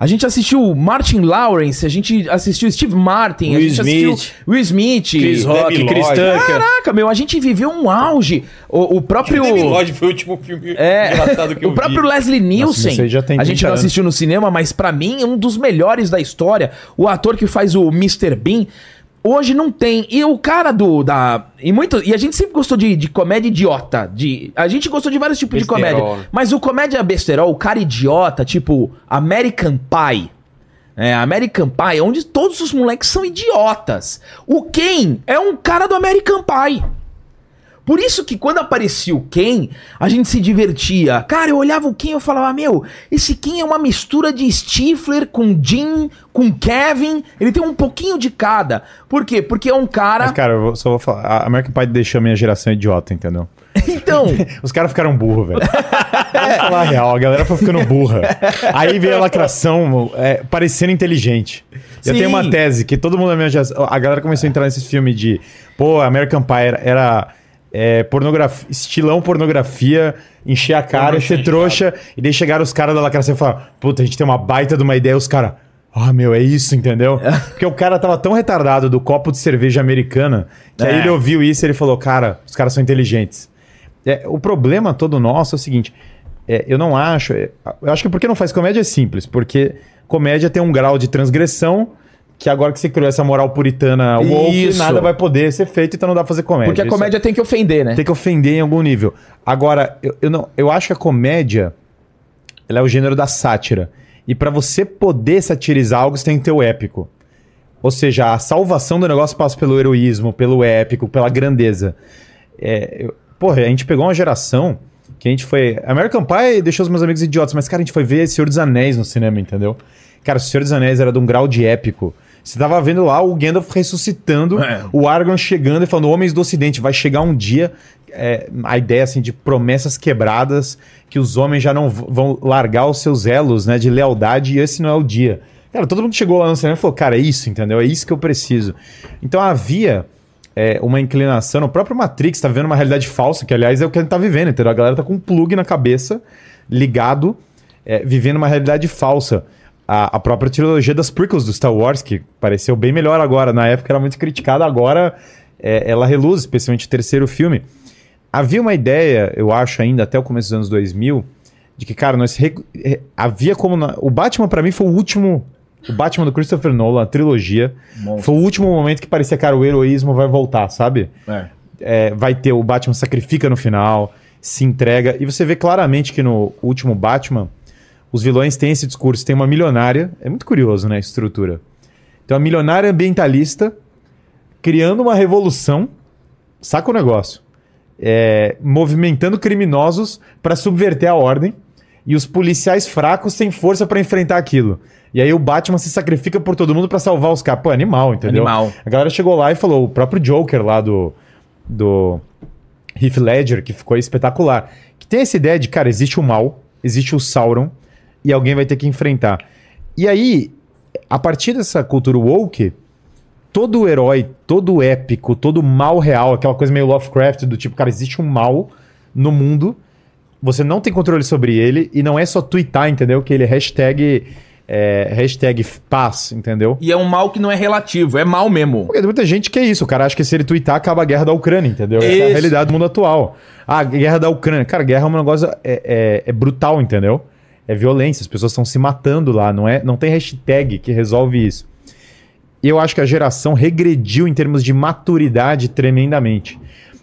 A gente assistiu Martin Lawrence, a gente assistiu Steve Martin, a Will gente Smith, assistiu Will Smith, Chris Rock, Chris. Tucker. Caraca, meu, a gente viveu um auge. O, o próprio. Debbie Lloyd foi o último filme É, engraçado que eu o próprio vi. Leslie Nielsen. aí já tem a gente 30 não anos. assistiu no cinema, mas pra mim é um dos melhores da história. O ator que faz o Mr. Bean. Hoje não tem. E o cara do. Da, e, muito, e a gente sempre gostou de, de comédia idiota. De, a gente gostou de vários tipos Besterol. de comédia. Mas o comédia besterol, o cara idiota, tipo American Pie. É, American Pie, onde todos os moleques são idiotas. O Ken é um cara do American Pie. Por isso que quando aparecia o Ken, a gente se divertia. Cara, eu olhava o Ken e eu falava, meu, esse Ken é uma mistura de Stifler com Jim, com Kevin. Ele tem um pouquinho de cada. Por quê? Porque é um cara... Mas, cara, eu só vou falar. A American Pie deixou a minha geração idiota, entendeu? Então... Os caras ficaram burros, velho. Vamos falar a real, a galera foi ficando burra. Aí veio a lacração é, parecendo inteligente. Eu Sim. tenho uma tese que todo mundo na minha geração. A galera começou a entrar nesse filme de. Pô, American Pie era. era, é, pornografia, estilão pornografia, encher a cara, ser trouxa, e daí chegaram os caras da lacração e falaram: Puta, a gente tem uma baita de uma ideia, os caras. Ah, meu, é isso, entendeu? Porque o cara tava tão retardado do copo de cerveja americana que aí É. ele ouviu isso e ele falou: Cara, os caras são inteligentes. É, o problema todo nosso é o seguinte: é, eu não acho. é, eu acho que porque não faz comédia é simples, porque comédia tem um grau de transgressão que agora que você criou essa moral puritana woke, Isso. nada vai poder ser feito, então não dá pra fazer comédia. Porque a Isso comédia tem que ofender, né? tem que ofender em algum nível. Agora, eu, eu, não, eu acho que a comédia ela é o gênero da sátira. E pra você poder satirizar algo, você tem que ter o épico. Ou seja, a salvação do negócio passa pelo heroísmo, pelo épico, pela grandeza. É, eu- porra, a gente pegou uma geração que a gente foi. American Pie deixou os meus amigos idiotas, mas, cara, a gente foi ver Senhor dos Anéis no cinema, entendeu? Cara, o Senhor dos Anéis era de um grau de épico. Você tava vendo lá o Gandalf ressuscitando, É. o Aragorn chegando e falando: Homens do Ocidente, vai chegar um dia. é, a ideia assim de promessas quebradas, que os homens já não vão largar os seus elos né, de lealdade, e esse não é o dia. Cara, todo mundo chegou lá no cinema e falou: Cara, é isso, entendeu? É isso que eu preciso. Então havia é, uma inclinação. No próprio Matrix tá vivendo uma realidade falsa, que aliás é o que a gente tá vivendo, entendeu? A galera tá com um plug na cabeça, ligado, é, vivendo uma realidade falsa. A, a própria trilogia das prequels do Star Wars, que pareceu bem melhor agora, na época era muito criticada, agora é, ela reluz, especialmente o terceiro filme. Havia uma ideia, eu acho ainda, até o começo dos anos 2000, de que, cara, nós re- havia como... na- o Batman, pra mim, foi o último... O Batman do Christopher Nolan, a trilogia, foi o último momento que parecia, cara, o heroísmo vai voltar, sabe? É. É, vai ter o Batman sacrifica no final, se entrega. E você vê claramente que no último Batman, os vilões têm esse discurso. Tem uma milionária, é muito curioso, né, a estrutura. Tem uma milionária ambientalista criando uma revolução, saca o negócio, é, movimentando criminosos para subverter a ordem e os policiais fracos sem força para enfrentar aquilo. E aí o Batman se sacrifica por todo mundo para salvar os caras. Pô, animal, entendeu? Animal. A galera chegou lá e falou, o próprio Joker lá do, do Heath Ledger, que ficou espetacular, que tem essa ideia de, cara, existe o mal, existe o Sauron, e alguém vai ter que enfrentar. E aí, a partir dessa cultura woke, todo herói, todo épico, todo mal real, aquela coisa meio Lovecraft, do tipo, cara, existe um mal no mundo, você não tem controle sobre ele, e não é só twittar, entendeu? Que ele é hashtag, é, hashtag paz, entendeu? E é um mal que não é relativo, é mal mesmo. Porque tem muita gente que é isso. O cara acha que se ele twittar, acaba a guerra da Ucrânia, entendeu? Essa é a realidade do mundo atual. Ah, a guerra da Ucrânia. Cara, guerra é um negócio. É, é- é brutal, entendeu? É violência. As pessoas estão se matando lá. Não, é, não tem hashtag que resolve isso. E eu acho que a geração regrediu em termos de maturidade tremendamente.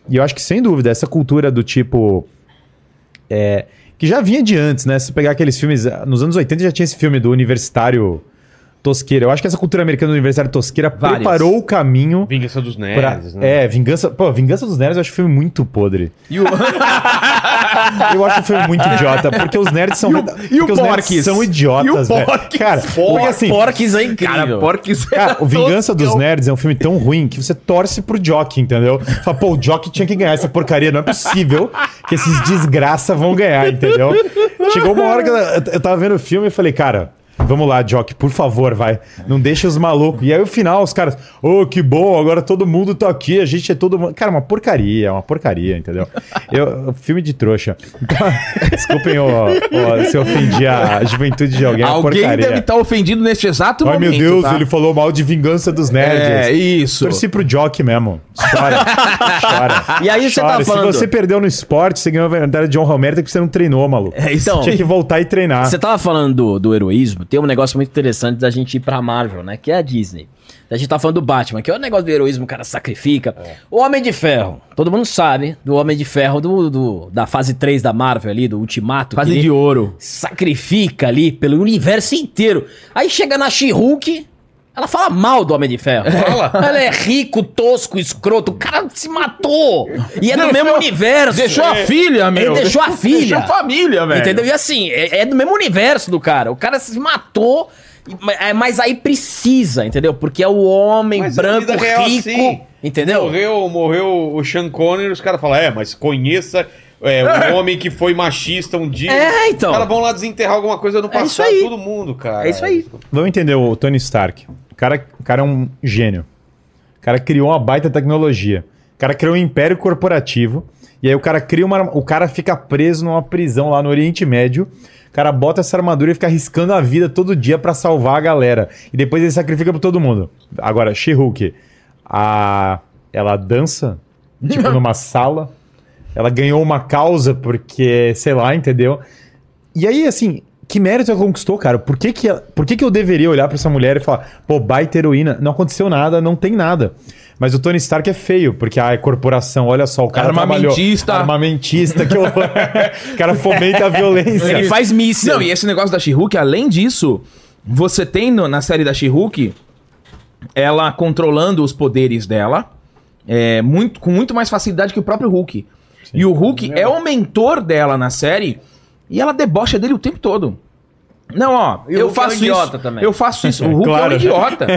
E eu acho que, sem dúvida, essa cultura do tipo. é, que já vinha de antes, né? Se pegar aqueles filmes. Nos anos 80 já tinha esse filme do universitário tosqueira. Eu acho que essa cultura americana do universitário tosqueira Várias. preparou o caminho. Vingança dos Pra, nerds, né? É, Vingança. Pô, Vingança dos Nerds eu acho um filme muito podre. E o... Eu acho um filme muito idiota, porque os nerds são. E o- e o os nerds Porques? são idiotas, E o velho. Porques? Cara, porque assim. Porques é incrível. Cara, porques Cara, o Vingança dos Nerds é um filme tão ruim que você torce pro Jock, entendeu? Fala, pô, o Jock tinha que ganhar essa porcaria. Não é possível que esses desgraça vão ganhar, entendeu? Chegou uma hora que eu, eu tava vendo o filme e falei, cara. Vamos lá, Jock, por favor, vai. Não deixa os malucos. E aí, o final, os caras, ô, que bom, agora todo mundo tá aqui, a gente é todo mundo. Cara, uma porcaria, uma porcaria, entendeu? Eu, filme de trouxa. Então, desculpem ó, ó, se eu ofendi a juventude de alguém, é uma Alguém porcaria. deve estar ofendido neste exato Ai, momento. meu Deus, tá? ele falou mal de vingança dos nerds. É, isso. Torci pro Jock mesmo. Chora. Chora. E aí você Chora. tá falando- Se você perdeu no esporte, você ganhou a medalha de honra ao mérito que você não treinou, maluco. É, então- Você tinha que voltar e treinar. Você tava falando do, do heroísmo, tem um negócio muito interessante da gente ir pra Marvel, né? Que é a Disney. A gente tá falando do Batman, que é o negócio do heroísmo, o cara sacrifica. O Homem de Ferro, todo mundo sabe do Homem de Ferro do, do- da fase 3 da Marvel ali, do Ultimato. Fase de ouro. Sacrifica ali pelo universo inteiro. Aí chega na She-Hulk, ela fala mal do Homem de Ferro. Ela é rico, tosco, escroto. O cara se matou. E é do mesmo universo. Deixou a filha, meu. Ele deixou a filha. Deixou a família, velho. Entendeu? E assim, é, é do mesmo universo do cara. O cara se matou, e- é, mas aí precisa, entendeu? Porque é o homem Mas é branco, vida real, rico. sim. Entendeu? Morreu, morreu o Sean Connery, os caras falam, é, mas conheça é, um homem que foi machista um dia. É, então. Os caras vão lá desenterrar alguma coisa no É isso passado, aí. todo mundo, cara. É isso aí. Vamos entender o Tony Stark. O cara, o cara é um gênio. O cara criou uma baita tecnologia. O cara criou um império corporativo. E aí o cara cria uma. O cara fica preso numa prisão lá no Oriente Médio. O cara bota essa armadura e fica arriscando a vida todo dia pra salvar a galera. E depois ele sacrifica pra todo mundo. Agora, She-Hulk. A... Ela dança, tipo, numa sala. Ela ganhou uma causa porque, sei lá, entendeu? E aí, assim, que mérito ela conquistou, cara? Por que que, ela- por que que eu deveria olhar pra essa mulher e falar, pô, baita heroína, não aconteceu nada, não tem nada. Mas o Tony Stark é feio, porque a corporação, olha só, o cara Armamentista. trabalhou... Armamentista. que o cara fomenta a violência. Ele faz míssil. Não, e esse negócio da She-Hulk, além disso, você tem no- na série da She-Hulk ela controlando os poderes dela é, muito, com muito mais facilidade que o próprio Hulk. E o Hulk é o mentor dela na série e ela debocha dele o tempo todo. Não, ó, E o eu Hulk é um faço idiota isso. também. Eu faço isso. O Hulk é Claro. um idiota.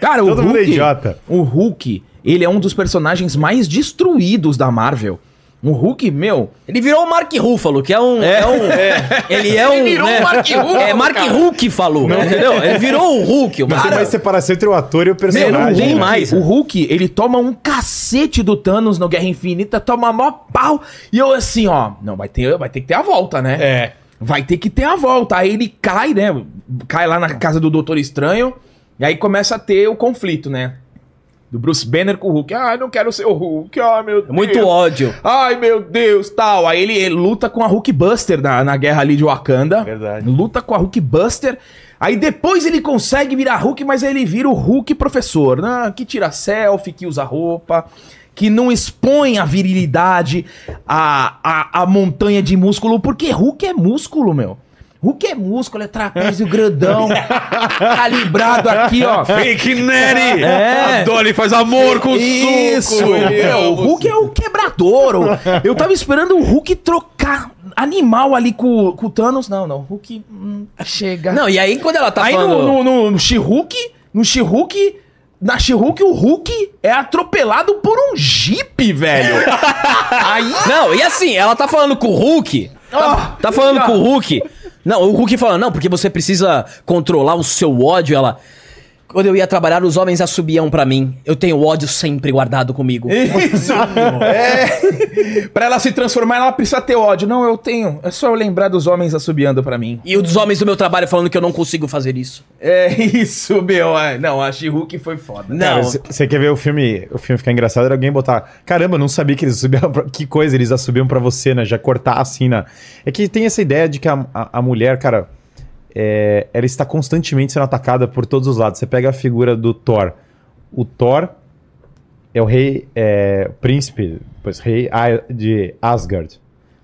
Cara, o Todo mundo é Hulk. idiota. O Hulk, ele é um dos personagens mais destruídos da Marvel. O Hulk, meu, Ele virou o Mark Ruffalo, que é um. É, um Ele é um. Ele virou né, o Mark Ruffalo, É Mark cara. Hulk falou, entendeu? Ele virou o Hulk. O Não tem cara. mais separação entre o ator e o Meu, Não personagem. tem Hulk, né? mais. O Hulk, ele toma um cacete do Thanos no Guerra Infinita, toma mó pau. E eu assim, ó, não, vai ter, vai ter que ter a volta, né? É. Vai ter que ter a volta. Aí ele cai, né? Cai lá na casa do Doutor Estranho. E aí começa a ter o conflito, né? Do Bruce Banner com o Hulk. Ai, não quero ser o Hulk. Ai, meu Deus. Muito ódio. Ai, meu Deus, tal. Aí ele, ele luta com a Hulkbuster na, na guerra ali de Wakanda. Verdade. Luta com a Hulkbuster. Aí depois ele consegue virar Hulk, mas aí ele vira o Hulk professor, né? Que tira selfie, que usa roupa, que não expõe a virilidade, a, a, a montanha de músculo, porque Hulk é músculo, meu. Hulk é músculo, é trapézio grandão, calibrado aqui, ó. Fake Nery! É. A Dolly faz amor com Isso! suco! Meu, o Hulk é o quebrador. Eu tava esperando o Hulk trocar animal ali com, com o Thanos. Não, não. O Hulk hum, chega. Não, e aí quando ela tá Aí falando. no, no, no She-Hulk, no She-Hulk, na She-Hulk, o Hulk é atropelado por um Jeep, velho. Aí. Não, e assim, ela tá falando com o Hulk. Tá, Ah, tá falando com o Hulk. Não, o Hulk fala, não, porque você precisa controlar o seu ódio. Ela. Quando eu ia trabalhar, os homens assobiam pra mim. Eu tenho ódio sempre guardado comigo. Isso! é. Pra ela se transformar, ela precisa ter ódio. Não, eu tenho. É só eu lembrar dos homens assobiando pra mim. E os homens do meu trabalho falando que eu não consigo fazer isso. É isso, meu. Não, a She-Hulk foi foda. Não. Você quer ver o filme, o filme ficar engraçado? Era alguém botar. Caramba, eu não sabia que eles assobiam. Pra... Que coisa, eles assobiam pra você, né? Já cortar assim, né? É que tem essa ideia de que a, a, a mulher, cara, é, ela está constantemente sendo atacada por todos os lados. Você pega a figura do Thor. O Thor é o rei, é, príncipe, pois, rei de Asgard.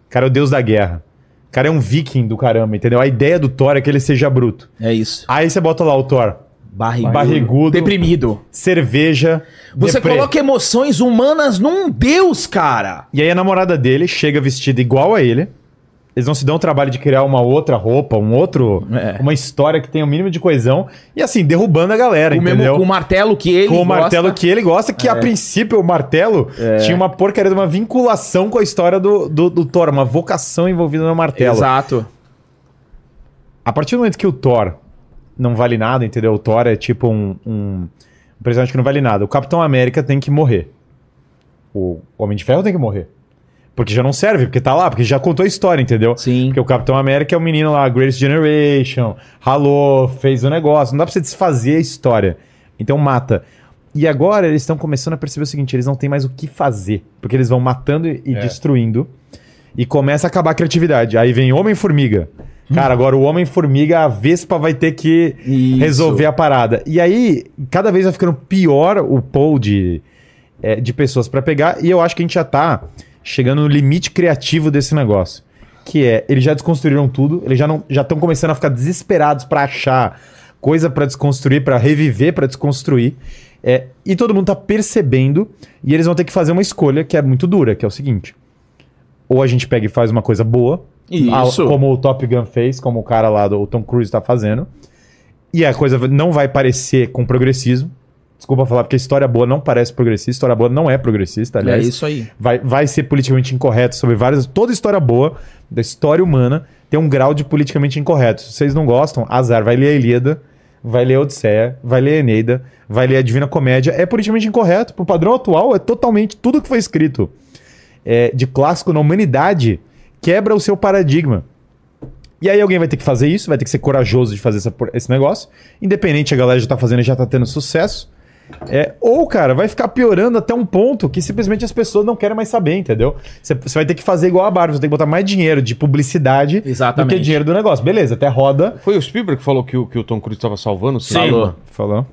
O cara é o deus da guerra. O cara é um viking do caramba, entendeu? A ideia do Thor é que ele seja bruto. É isso. Aí você bota lá o Thor. Barrigudo. Barrigudo. Deprimido. cerveja. Você deprê. coloca emoções humanas num deus, cara. E aí a namorada dele chega vestida igual a ele. Eles não se dão o trabalho de criar uma outra roupa, um outro, É. uma história que tenha o mínimo de coesão. E assim, derrubando a galera, O mesmo entendeu? com o martelo que ele Com o gosta. martelo que ele gosta, que a princípio o martelo tinha uma porcaria de uma vinculação com a história do, do, do Thor, uma vocação envolvida no martelo. Exato. A partir do momento que o Thor não vale nada, entendeu? O Thor é tipo um, um, um personagem que não vale nada. O Capitão América tem que morrer. O Homem de Ferro tem que morrer. Porque já não serve, porque tá lá, porque já contou a história, entendeu? Sim. Porque o Capitão América é o menino lá, Greatest Generation, ralou, fez o negócio. Não dá pra você desfazer a história. Então mata. E agora eles estão começando a perceber o seguinte: eles não têm mais o que fazer. Porque eles vão matando e É. destruindo. E começa a acabar a criatividade. Aí vem Homem-Formiga. Cara, agora o Homem-Formiga, a Vespa vai ter que Isso. resolver a parada. E aí, cada vez vai ficando pior o pool de, é, de pessoas pra pegar. E eu acho que a gente já tá chegando no limite criativo desse negócio. Que é, eles já desconstruíram tudo, eles já não já estão começando a ficar desesperados pra achar coisa pra desconstruir, pra reviver, pra desconstruir. É, e todo mundo tá percebendo, e eles vão ter que fazer uma escolha que é muito dura, que é o seguinte: ou a gente pega e faz uma coisa boa, a- como o Top Gun fez, como o cara lá do o Tom Cruise tá fazendo, e a coisa não vai parecer com progressismo. Desculpa falar, porque história boa não parece progressista, história boa não é progressista, É aliás isso aí. vai, vai ser politicamente incorreto sobre várias. Toda história boa, da história humana, tem um grau de politicamente incorreto. Se vocês não gostam, azar. Vai ler a Ilíada, vai ler a Odisseia, vai ler a Eneida, vai ler a Divina Comédia. É politicamente incorreto. Pro padrão atual, é totalmente. Tudo que foi escrito é, de clássico na humanidade quebra o seu paradigma. E aí alguém vai ter que fazer isso, vai ter que ser corajoso de fazer essa esse negócio. Independente, a galera já tá fazendo e já tá tendo sucesso. É, ou, cara, vai ficar piorando até um ponto que simplesmente as pessoas não querem mais saber, entendeu? Você vai ter que fazer igual a Barbie, você tem que botar mais dinheiro de publicidade Exatamente. do que dinheiro do negócio. Beleza, até roda. Foi o Spielberg que falou que o, que o Tom Cruise estava salvando o cinema? Falou. Falou.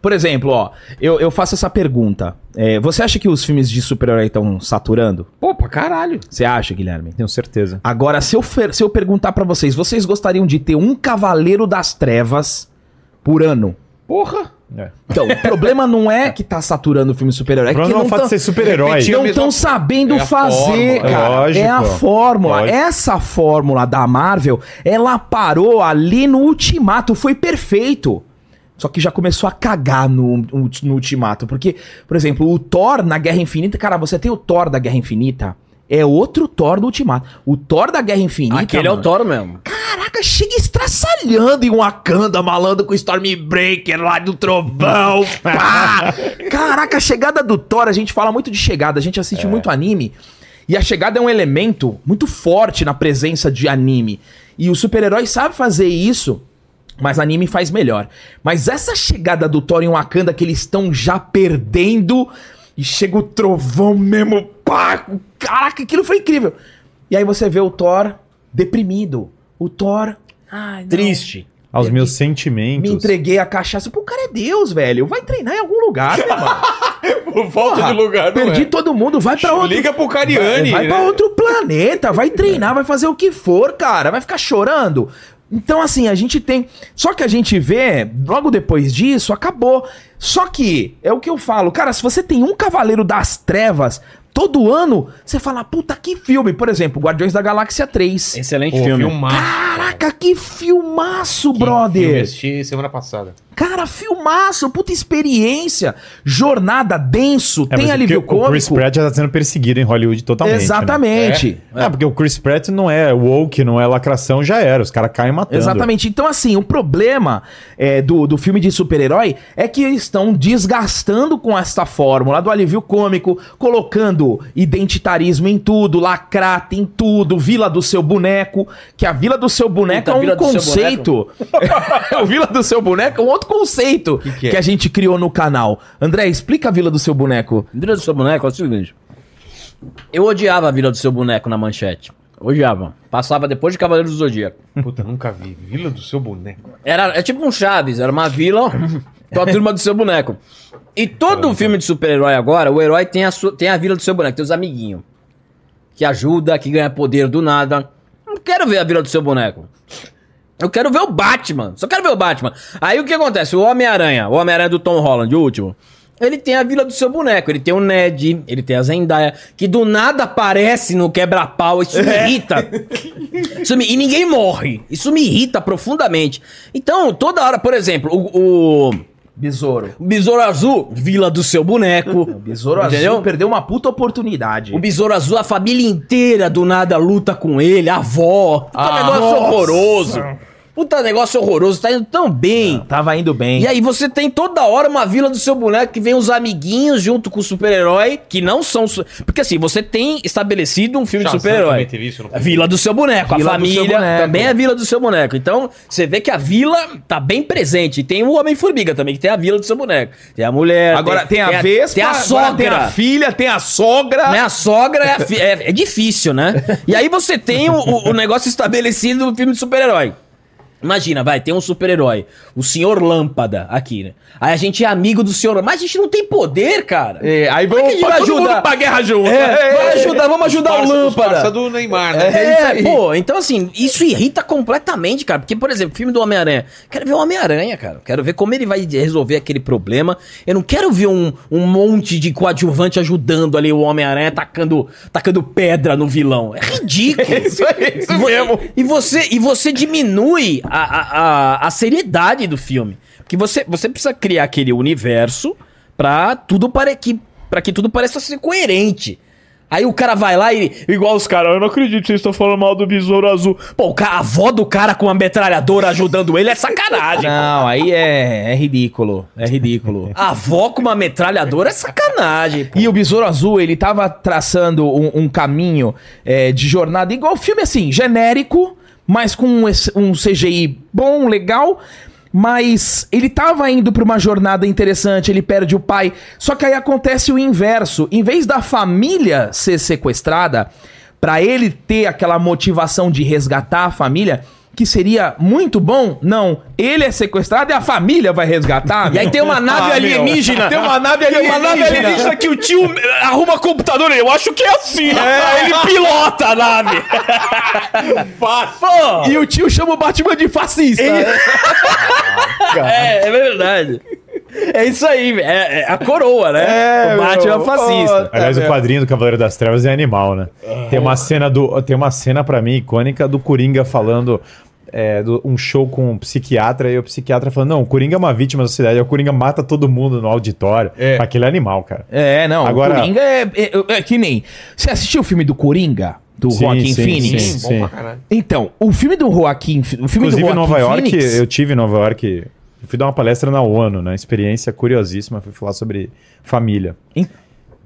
Por exemplo, ó, eu, eu faço essa pergunta. É, você acha que os filmes de super-herói estão saturando? Pô, pra caralho. Você acha, Guilherme? Tenho certeza. Agora, se eu, se eu perguntar pra vocês, vocês gostariam de ter um Cavaleiro das Trevas por ano? Porra. É. Então, o problema não é que tá saturando o filme super-herói, é que é não o fato tão- de ser super-herói. Não mesma- estão sabendo É a fazer, fórmula. cara. Lógico. é a fórmula. Lógico. Essa fórmula da Marvel, ela parou ali no Ultimato, foi perfeito. Só que já começou a cagar no, no Ultimato. Porque, por exemplo, o Thor na Guerra Infinita, cara, você tem o Thor da Guerra Infinita, é outro Thor do Ultimato. O Thor da Guerra Infinita. Aquele é o mano, Toro mesmo. Caraca, chega estraçalhando em Wakanda, malando com o Stormbreaker lá do trovão. pá! Caraca, a chegada do Thor, a gente fala muito de chegada, a gente assiste muito anime. E a chegada é um elemento muito forte na presença de anime. E o super-herói sabe fazer isso, mas anime faz melhor. Mas essa chegada do Thor em Wakanda, que eles estão já perdendo, e chega o trovão mesmo, pá! Caraca, aquilo foi incrível. E aí você vê o Thor deprimido. O Thor. Ai. Triste. Aos Me- meus Me sentimentos. entreguei a cachaça. Pô, o cara é Deus, velho. Vai treinar em algum lugar, meu irmão. Por falta Porra, de lugar, não Perdi é. todo mundo. Vai pra outro. Liga pro Cariani. Vai, vai né? pra outro planeta, vai treinar, vai fazer o que for, cara. Vai ficar chorando. Então, assim, a gente tem. Só que a gente vê, logo depois disso, acabou. Só que, é o que eu falo, cara, se você tem um Cavaleiro das Trevas, todo ano, você fala, puta, que filme. Por exemplo, Guardiões da Galáxia 3. Excelente Pô, filme. filmaço. Caraca, que filmaço, Que brother. filme, assisti semana passada. Cara, filmaço, puta experiência. Jornada denso, É, tem mas alívio porque O Chris cômico. Pratt já tá sendo perseguido em Hollywood totalmente. né? Exatamente. É, porque o Chris Pratt não é woke, não é lacração, já era. Os caras caem matando. Exatamente. Então, assim, o problema é, do, do filme de super-herói é que eles estão desgastando com esta fórmula do alívio cômico, colocando identitarismo em tudo, lacrata em tudo, vila do seu boneco, que a vila do seu boneco Puta, é um Vila do Seu conceito. o vila do seu boneco é um outro conceito que, que é? a gente criou no canal. André, explica a vila do seu boneco. Vila do seu boneco é o seguinte. Eu odiava a Vila do seu boneco na manchete. Odiava. Passava depois de Cavaleiro do Zodíaco. Puta, nunca vi. Vila do seu boneco. Era, é tipo um Chaves, era uma vila com a turma do seu boneco. E todo filme de super-herói agora, o herói tem a, sua, tem a vila do seu boneco, tem os amiguinhos. Que ajuda, que ganha poder do nada. Não quero ver a vila do seu boneco. Eu quero ver o Batman. Só quero ver o Batman. Aí o que acontece? O Homem-Aranha, o Homem-Aranha do Tom Holland, o último. Ele tem a vila do seu boneco. Ele tem o Ned, ele tem a Zendaya, que do nada aparece no quebra-pau. Isso me irrita. Isso me- e ninguém morre. Isso me irrita profundamente. Então, toda hora, por exemplo, o, o Besouro. Besouro Azul, vila do seu boneco. Besouro Entendeu? Azul perdeu uma puta oportunidade. O Besouro Azul, a família inteira do nada luta com ele, a avó. Puta Ah, negócio nossa. horroroso. Puta negócio horroroso, tá indo tão bem. Tava indo bem. E aí você tem toda hora uma vila do seu boneco que vem os amiguinhos junto com o super-herói, que não são... su- Porque assim, você tem estabelecido um filme de super-herói. vila do seu boneco, Vila a família boneco. também é a vila do seu boneco. Então, você vê que a vila tá bem presente. E tem o Homem-Formiga também, que tem a vila do seu boneco. Tem a mulher... Agora tem, a Vespa, Tem a sogra. tem a filha, tem a sogra. Né? A sogra é, a fi- é- é difícil, né? E aí você tem o, o- o negócio estabelecido no filme de super-herói. Imagina, vai, tem um super-herói, o Senhor Lâmpada aqui, né? Aí a gente é amigo do Senhor Mas a gente não tem poder, cara. É, aí Como é vamos que a gente vai todo mundo ajudar? pra guerra junto. É, vai ajudar, vamos ajudar o Lâmpada. do Neymar, né? É isso É, aí. pô, então assim, isso irrita completamente, cara. Porque, por exemplo, filme do Homem-Aranha. Quero ver o Homem-Aranha, cara. Quero ver como ele vai resolver aquele problema. Eu não quero ver um, um monte de coadjuvante ajudando ali o Homem-Aranha, tacando, tacando pedra no vilão. É ridículo. Isso aí, isso E vo- mesmo. E você, e você diminui a, a, a, seriedade do filme. Porque você, você precisa criar aquele universo pra tudo pare, que, pra que tudo pareça ser coerente. Aí o cara vai lá e. Igual os caras, eu não acredito que vocês estão falando mal do besouro azul. Pô, a avó do cara com uma metralhadora ajudando ele é sacanagem. Não, aí é, é ridículo. É ridículo. A avó com uma metralhadora é sacanagem. pô. E o Besouro Azul, ele tava traçando um, um caminho é, de jornada, igual filme assim, genérico, mas com um, CGI bom, legal. Mas ele tava indo pra uma jornada interessante, ele perde o pai. Só que aí acontece o inverso. Em vez da família ser sequestrada, pra ele ter aquela motivação de resgatar a família, que seria muito bom, não. Ele é sequestrado e a família vai resgatar. E aí tem uma nave Ah, alienígena. Tem uma nave Tem uma nave alienígena. alienígena que o tio arruma computador. Eu acho que é assim. Aí ele pilota a nave. Pô, E o tio chama o Batman de fascista. é, é verdade. É isso aí, é, é a coroa, né? É, o Batman meu. fascista. Aliás, meu. o quadrinho do Cavaleiro das Trevas é animal, né? Tem uma cena do, tem uma cena para mim icônica do Coringa falando é, do- um show com um psiquiatra e o psiquiatra falando: "Não, o Coringa é uma vítima da sociedade, o Coringa mata todo mundo no auditório". É. Aquele é animal, cara. É, não. Agora- O Coringa é, é- é que nem. Você assistiu o filme do Coringa? Do Sim, Joaquin sim, Phoenix? sim. Caralho. Então, o filme do Joaquin. O filme Inclusive do em Joaquin Nova York, Phoenix, eu tive em Nova York, eu fui dar uma palestra na ONU, né? Experiência curiosíssima, fui falar sobre família. Em-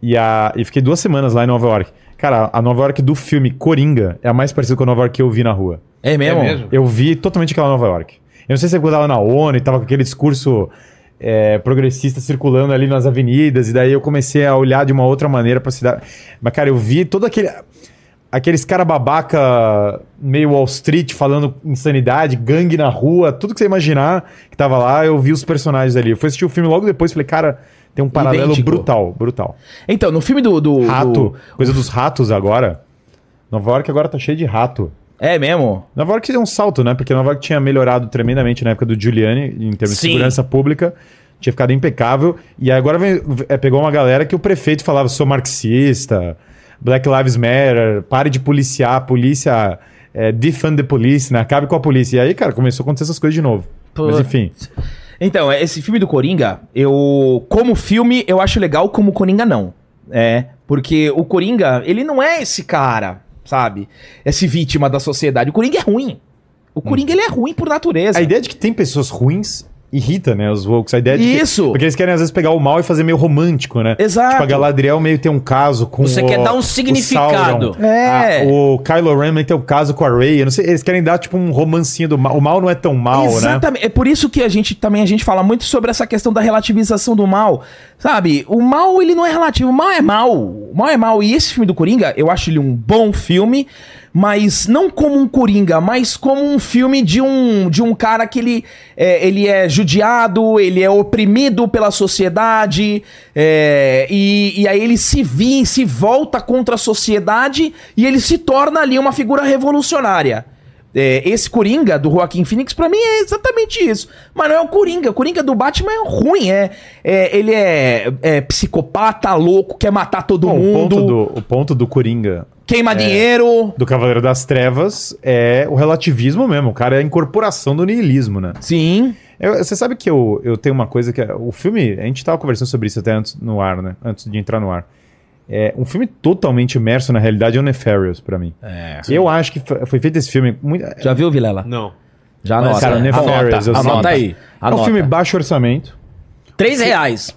E, a, e fiquei duas semanas lá em Nova York. Cara, a Nova York do filme Coringa é a mais parecida com a Nova York que eu vi na rua. É mesmo? É mesmo? Eu vi totalmente aquela Nova York. Eu não sei se é eu tava na ONU e tava com aquele discurso é, progressista circulando ali nas avenidas, e daí eu comecei a olhar de uma outra maneira pra cidade. Mas, cara, eu vi todo aquele. Aqueles cara babaca, meio Wall Street, falando insanidade, gangue na rua, tudo que você imaginar que tava lá, eu vi os personagens ali. Eu fui assistir o filme logo depois falei, cara, tem um paralelo Idêntico. brutal, brutal. Então, no filme do. do Rato, do- coisa dos ratos agora. Nova York agora tá cheio de rato. É mesmo? Nova York deu um salto, né? Porque Nova York tinha melhorado tremendamente na época do Giuliani, em termos Sim. de segurança pública. Tinha ficado impecável. E agora vem- é, pegou uma galera que o prefeito falava: sou marxista, Black Lives Matter, pare de policiar, a polícia. É, defund the police, né? Acabe com a polícia. E aí, cara, começou a acontecer essas coisas de novo. Mas enfim. Então, esse filme do Coringa, eu. Como filme, eu acho legal, como Coringa, não. É. Porque o Coringa, ele não é esse cara, sabe? Esse vítima da sociedade. O Coringa é ruim. O Coringa, ele é ruim por natureza. A ideia de que tem pessoas ruins irrita, né? Os woke. A ideia de que- Isso. porque eles querem, às vezes, pegar o mal e fazer meio romântico, né? Exato. Tipo, a Galadriel meio tem um caso com Você o, quer dar um o significado. Sauron. É. Ah, o Kylo Ren tem um caso com a Rey. Não sei, eles querem dar, tipo, um romancinho do mal. O mal não é tão mal, né? Exatamente. É por isso que a gente também a gente fala muito sobre essa questão da relativização do mal. Sabe? O mal, ele não é relativo. O mal é mal. Mal é mal. E esse filme do Coringa, eu acho ele um bom filme, mas não como um Coringa, mas como um filme de um, de um cara que ele é, ele é judiado, ele é oprimido pela sociedade, é, e, e aí ele se vi, se volta contra a sociedade e ele se torna ali uma figura revolucionária. É, esse Coringa do Joaquim Phoenix, pra mim, é exatamente isso. Mas não é o Coringa. O Coringa do Batman é ruim. É, é- ele é, é psicopata, louco, quer matar todo Bom, o, mundo, ponto do, o ponto do Coringa queima dinheiro. do Cavaleiro das Trevas é o relativismo mesmo. O cara é a incorporação do niilismo, né? Sim. Eu- você sabe que eu, eu tenho uma coisa que... é- O filme... A gente tava conversando sobre isso até antes no ar, né? Antes de entrar no ar. É, um filme totalmente imerso na realidade é o Nefarious, pra mim. É. Eu acho que foi feito esse filme... Muito, Já viu, Vilela? Não. Já Mas, anota. cara, anota, Nefarious, eu anota, anota aí. É um Anota. filme baixo orçamento. Três reais.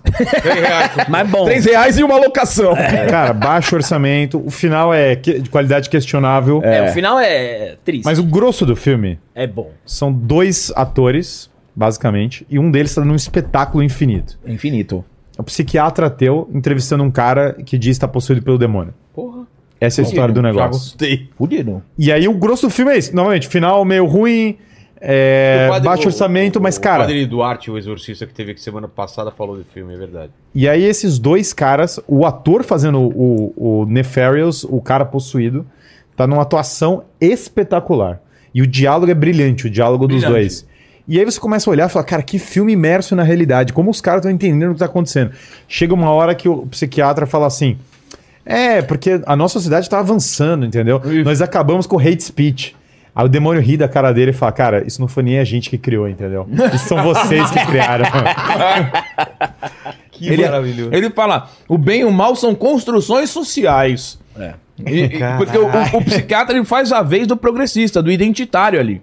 Mas bom. Três reais e uma locação. Cara, baixo orçamento. O final é de qualidade questionável. É, o final é triste. Mas o grosso do filme É bom. são dois atores, basicamente, e um deles está num espetáculo infinito. Infinito. É um psiquiatra ateu entrevistando um cara que diz estar possuído pelo demônio. Porra. Essa é a história do Já negócio. gostei. Fudido. E aí o grosso do filme é isso. Novamente, final meio ruim, é, O padre- baixo o- orçamento, o- mas, O cara. padre Duarte, o exorcista que teve aqui semana passada, falou do filme, é verdade. E aí esses dois caras, o ator fazendo o, o Nefarious, o cara possuído, tá numa atuação espetacular. E o diálogo é brilhante, o diálogo dos Brilhante. dois. E aí você começa a olhar e fala, cara, que filme imerso na realidade. Como os caras estão entendendo o que tá acontecendo. Chega uma hora que o psiquiatra fala assim, é, porque a nossa sociedade tá avançando, entendeu? Nós acabamos com hate speech. Aí o demônio ri da cara dele e fala, cara, isso não foi nem a gente que criou, entendeu? Isso são vocês que criaram. Que Ele, maravilhoso. ele fala: o bem e o mal são construções sociais. É. E- porque o, o- o psiquiatra ele faz a vez do progressista, do identitário ali.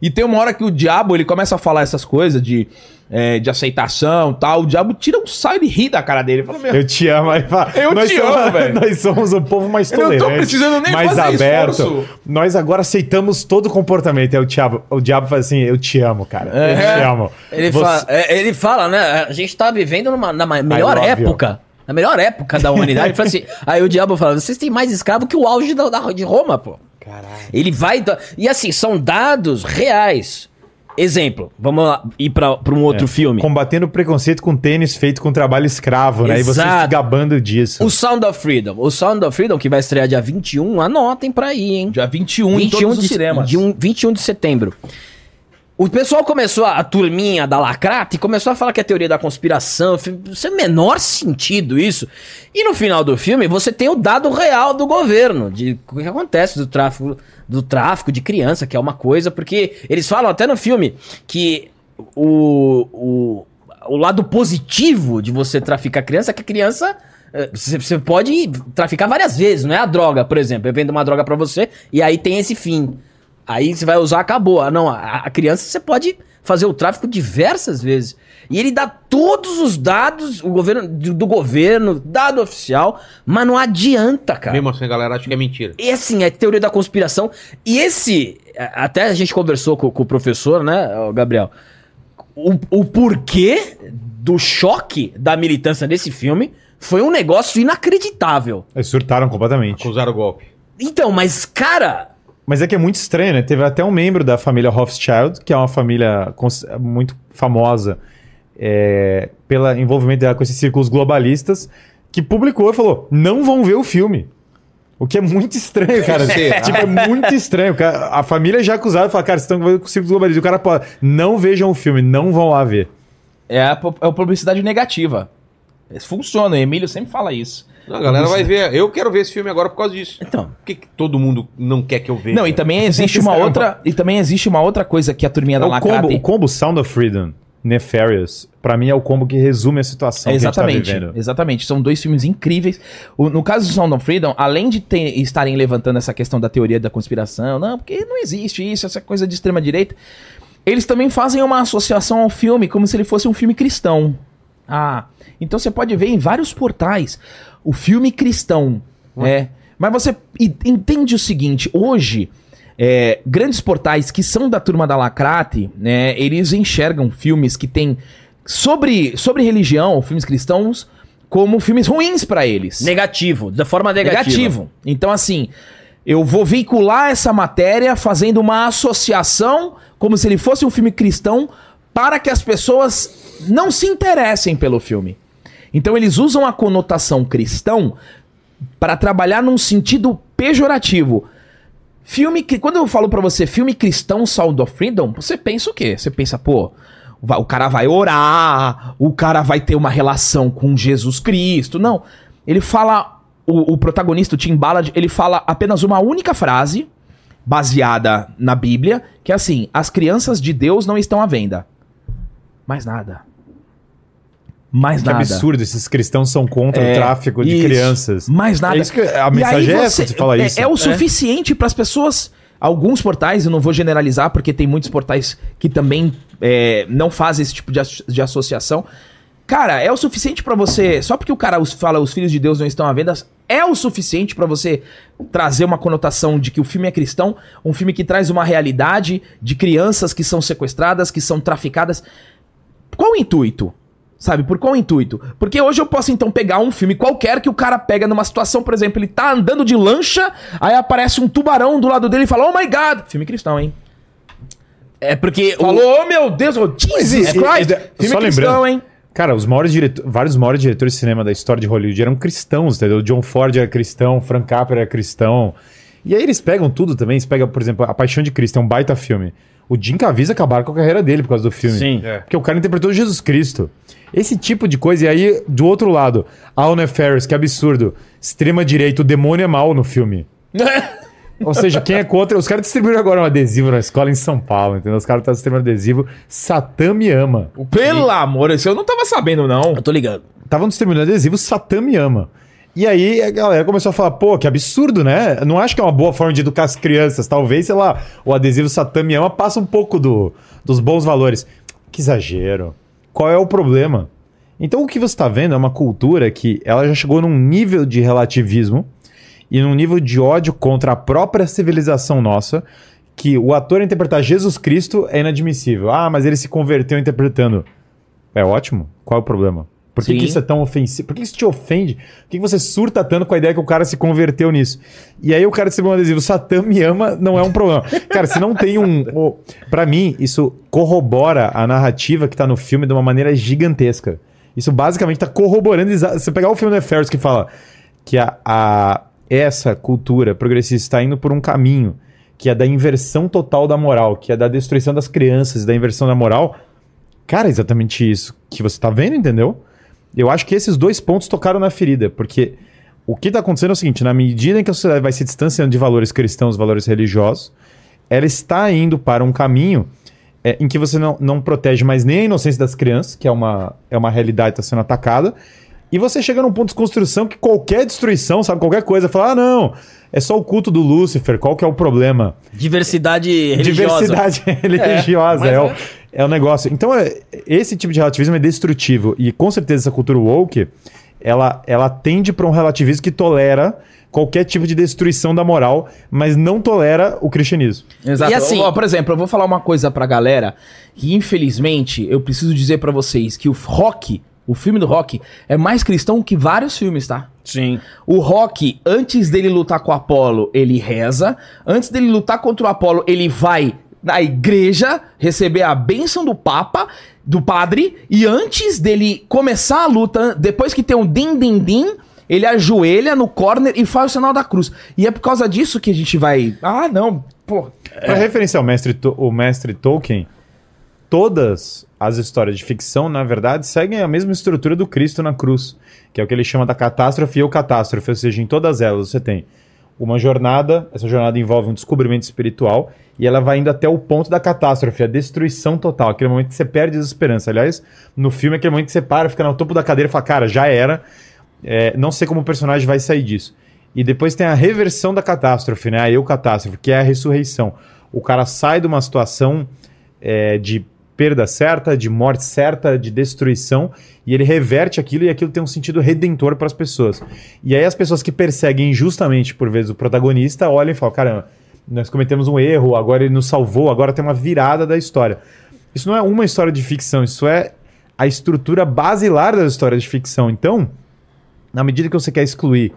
E tem uma hora que o diabo ele começa a falar essas coisas de, é, de aceitação tal. O diabo tira um saio e ri da cara dele. Fala, meu, Eu te amo. Aí fala, Eu nós te somos, amo, velho. Nós somos o povo mais Eu não tô tolerante. precisando nem mais fazer aberto. esforço. Nós agora aceitamos todo o comportamento. Aí o diabo, o diabo faz assim: Eu te amo, cara. Eu te amo. Ele, Você- fala, é, ele fala, né? A gente tá vivendo numa, na melhor love you. época. Na melhor época da humanidade. Assim, aí o diabo fala: vocês têm mais escravo que o auge da, da- de Roma, pô. Caralho. Ele vai. E assim, são dados reais. Exemplo, vamos lá ir pra, pra um outro filme. Combatendo o preconceito com tênis feito com trabalho escravo, né? E você Exato. se gabando disso. O Sound of Freedom. O Sound of Freedom, que vai estrear dia 21, anotem pra ir, hein? dia 21, em todos os de, cinemas. de um- 21 de setembro. O pessoal começou, a, a turminha da Lacrate, começou a falar que é teoria da conspiração. Isso é menor sentido isso. E no final do filme, você tem o dado real do governo, de o que acontece do tráfico, do tráfico de criança, que é uma coisa, porque eles falam até no filme que o, o, o lado positivo de você traficar criança é que a criança. eh, Você pode traficar várias vezes, não é a droga, por exemplo. Eu vendo uma droga pra você e aí tem esse fim. Aí você vai usar, acabou. Ah, não, a, a criança você pode fazer o tráfico diversas vezes. E ele dá todos os dados o governo, do, do governo, dado oficial, mas não adianta, cara. Mesmo assim, a galera acha que é mentira. E assim, é teoria da conspiração. E esse. Até a gente conversou com, com o professor, né, Gabriel? O, o porquê do choque da militância nesse filme foi um negócio inacreditável. Eles surtaram completamente. Acusaram o golpe. Então, mas, cara. Mas é que é muito estranho, né? Teve até um membro da família Rothschild, que é uma família muito famosa é, pelo envolvimento dela com esses círculos globalistas, que publicou e falou: não vão ver o filme. O que é muito estranho, cara. Tipo, é muito estranho. A família já acusada e fala, cara, vocês estão com círculos globalistas. O cara fala, não vejam o filme, não vão lá ver. É a, é a publicidade negativa. Funciona, o Emílio sempre fala isso. Não, a galera vai ver. Eu quero ver esse filme agora por causa disso. Então. Por que, que todo mundo não quer que eu veja? Não, e também existe uma é outra. E também existe uma outra coisa que a turminha É da o, combo, o combo Sound of Freedom, Nefarious, pra mim é o combo que resume a situação exatamente, que a gente tá vivendo. exatamente. São dois filmes incríveis. O- no caso do Sound of Freedom, além de ter- estarem levantando essa questão da teoria da conspiração, não, porque não existe isso, essa coisa de extrema direita, eles também fazem uma associação ao filme como se ele fosse um filme cristão. Ah, então você pode ver em vários portais o filme cristão, né? Mas você entende o seguinte, hoje é, grandes portais que são da turma da Lacrate, né, eles enxergam filmes que têm sobre, sobre religião, filmes cristãos, como filmes ruins pra eles. Negativo, da forma negativa. Negativo. Então, assim, eu vou veicular essa matéria fazendo uma associação como se ele fosse um filme cristão para que as pessoas não se interessem pelo filme. Então, eles usam a conotação cristão para trabalhar num sentido pejorativo. Filme que quando eu falo pra você filme cristão Sound of Freedom, você pensa o quê? Você pensa, pô, o cara vai orar, o cara vai ter uma relação com Jesus Cristo. Não. Ele fala o, o protagonista, o Tim Ballard, ele fala apenas uma única frase baseada na Bíblia, que é assim: as crianças de Deus não estão à venda. Mais nada. Mais Que nada. absurdo, esses cristãos são contra É, o tráfico de isso. crianças. Mais nada. É isso que, a mensagem é essa você- falar é, isso. É o suficiente para as pessoas alguns portais, eu não vou generalizar, porque tem muitos portais que também é, não fazem esse tipo de, de associação. Cara, é o suficiente pra você. Só porque o cara os- fala os filhos de Deus não estão à venda, é o suficiente pra você trazer uma conotação de que o filme é cristão, um filme que traz uma realidade de crianças que são sequestradas, que são traficadas. Qual o intuito? Sabe, por qual intuito? Porque hoje eu posso então pegar um filme qualquer que o cara pega numa situação, por exemplo, ele tá andando de lancha, aí aparece um tubarão do lado dele e fala: Oh my god! Filme cristão, hein? É porque o- Falou, oh meu Deus, oh, Jesus e- Christ! e- filme só cristão, lembrando, hein? Cara, os maiores direto- vários maiores diretores de cinema da história de Hollywood eram cristãos, entendeu? John Ford era cristão, Frank Capra era cristão. E aí eles pegam tudo também. Eles pegam, por exemplo, A Paixão de Cristo, é um baita filme. O Jim Caviezel acabaram com a carreira dele por causa do filme. Sim. É. Porque o cara interpretou Jesus Cristo. Esse tipo de coisa. E aí, do outro lado, Alan Ferris, que absurdo. Extrema direita, o demônio é mal no filme. Ou seja, quem é contra. Os caras distribuíram agora um adesivo na escola em São Paulo, entendeu? Os caras estão distribuindo adesivo. Satã me ama. Pelo amor, isso eu não tava sabendo, não. Eu tô ligando. Estavam distribuindo adesivo Satã me ama. E aí a galera começou a falar, pô, que absurdo, né? Não acho que é uma boa forma de educar as crianças. Talvez, sei lá, o adesivo Satã me ama passa um pouco do, dos bons valores. Que exagero. Qual é o problema? Então o que você está vendo é uma cultura que ela já chegou num nível de relativismo e num nível de ódio contra a própria civilização nossa, que o ator interpretar Jesus Cristo é inadmissível. Ah, mas ele se converteu interpretando. É ótimo. Qual é o problema? Por que, que isso é tão ofensivo? Por que isso te ofende? Por que você surta tanto com a ideia que o cara se converteu nisso? E aí o cara distribui um adesivo, Satã me ama, não é um problema. Cara, se não tem um... o- Pra mim, isso corrobora a narrativa que tá no filme de uma maneira gigantesca. Isso basicamente tá corroborando... Você pegar o filme do Ferris que fala que a, a- essa cultura progressista está indo por um caminho que é da inversão total da moral, que é da destruição das crianças, da inversão da moral. Cara, é exatamente isso que você tá vendo, entendeu? Eu acho que esses dois pontos tocaram na ferida, porque o que tá acontecendo é o seguinte: na medida em que a sociedade vai se distanciando de valores cristãos, valores religiosos, ela está indo para um caminho é, em que você não, não protege mais nem a inocência das crianças, que é uma, é uma realidade que está sendo atacada, e você chega num ponto de desconstrução que qualquer destruição, sabe, qualquer coisa, fala, ah, não, é só o culto do Lúcifer, qual que é o problema? Diversidade religiosa. Diversidade religiosa, mas é, o, é. o negócio. Então, é, esse tipo de relativismo é destrutivo. E com certeza essa cultura woke, ela, ela tende para um relativismo que tolera qualquer tipo de destruição da moral, mas não tolera o cristianismo. Exato. E assim- Ó, por exemplo, eu vou falar uma coisa pra galera que, infelizmente, eu preciso dizer pra vocês que o rock, o filme do rock, é mais cristão que vários filmes, tá? Sim. O Rock, antes dele lutar com o Apolo, ele reza. Antes dele lutar contra o Apolo, ele vai na igreja receber a bênção do Papa, do padre. E antes dele começar a luta, depois que tem um din-din-din, ele ajoelha no corner e faz o sinal da cruz. E é por causa disso que a gente vai. Ah, não, pô. Para referenciar o mestre, To- o mestre Tolkien, todas as histórias de ficção, na verdade, seguem a mesma estrutura do Cristo na cruz, que é o que ele chama da catástrofe ou catástrofe, ou seja, em todas elas você tem uma jornada, essa jornada envolve um descobrimento espiritual e ela vai indo até o ponto da catástrofe, a destruição total, aquele momento que você perde as esperanças. Aliás, no filme é aquele momento que você para, fica no topo da cadeira e fala, cara, já era, é, não sei como o personagem vai sair disso. E depois tem a reversão da catástrofe, né? A eu catástrofe, que é a ressurreição. O cara sai de uma situação é, de perda certa, de morte certa, de destruição, e ele reverte aquilo e aquilo tem um sentido redentor para as pessoas. E aí as pessoas que perseguem injustamente, por vezes, o protagonista olham e falam: caramba, nós cometemos um erro, agora ele nos salvou, agora tem uma virada da história. Isso não é uma história de ficção, isso é a estrutura basilar das histórias de ficção. Então, na medida que você quer excluir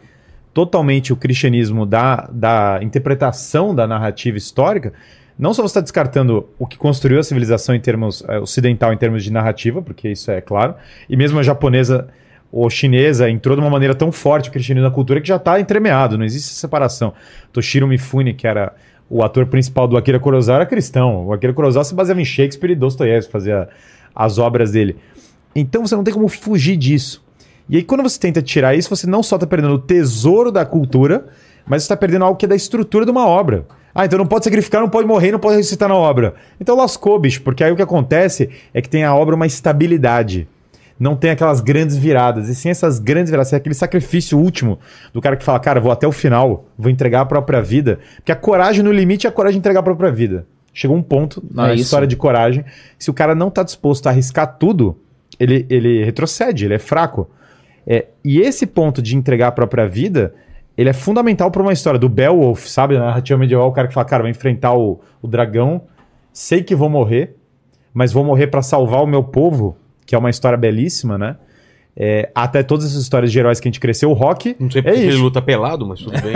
totalmente o cristianismo da, da interpretação da narrativa histórica, não só você está descartando o que construiu a civilização em termos eh, ocidental, em termos de narrativa, porque isso é claro, e mesmo a japonesa ou chinesa entrou de uma maneira tão forte o cristianismo na cultura que já está entremeado, não existe separação. Toshiro Mifune, que era o ator principal do Akira Kurosawa, era cristão. O Akira Kurosawa se baseava em Shakespeare e Dostoiévski, fazia as obras dele. Então você não tem como fugir disso. E aí, quando você tenta tirar isso, você não só está perdendo o tesouro da cultura, mas está perdendo algo que é da estrutura de uma obra. Ah, então não pode sacrificar, não pode morrer, não pode ressuscitar na obra. Então lascou, bicho, porque aí o que acontece é que tem a obra uma estabilidade. não tem aquelas grandes viradas. E sem essas grandes viradas, sem aquele sacrifício último do cara que fala, cara, vou até o final, vou entregar a própria vida. Porque a coragem no limite é a coragem de entregar a própria vida. Chegou um ponto na É história de coragem, se o cara não tá disposto a arriscar tudo, ele, ele retrocede, ele é fraco. É, e esse ponto de entregar a própria vida, ele é fundamental para uma história do Beowulf, sabe? Na narrativa medieval, o cara que fala, cara, vou enfrentar o, o dragão, sei que vou morrer, mas vou morrer para salvar o meu povo, que é uma história belíssima, né? É, até todas essas histórias de heróis que a gente cresceu, o Rock Não sei é porque ele isso. luta pelado, mas tudo bem.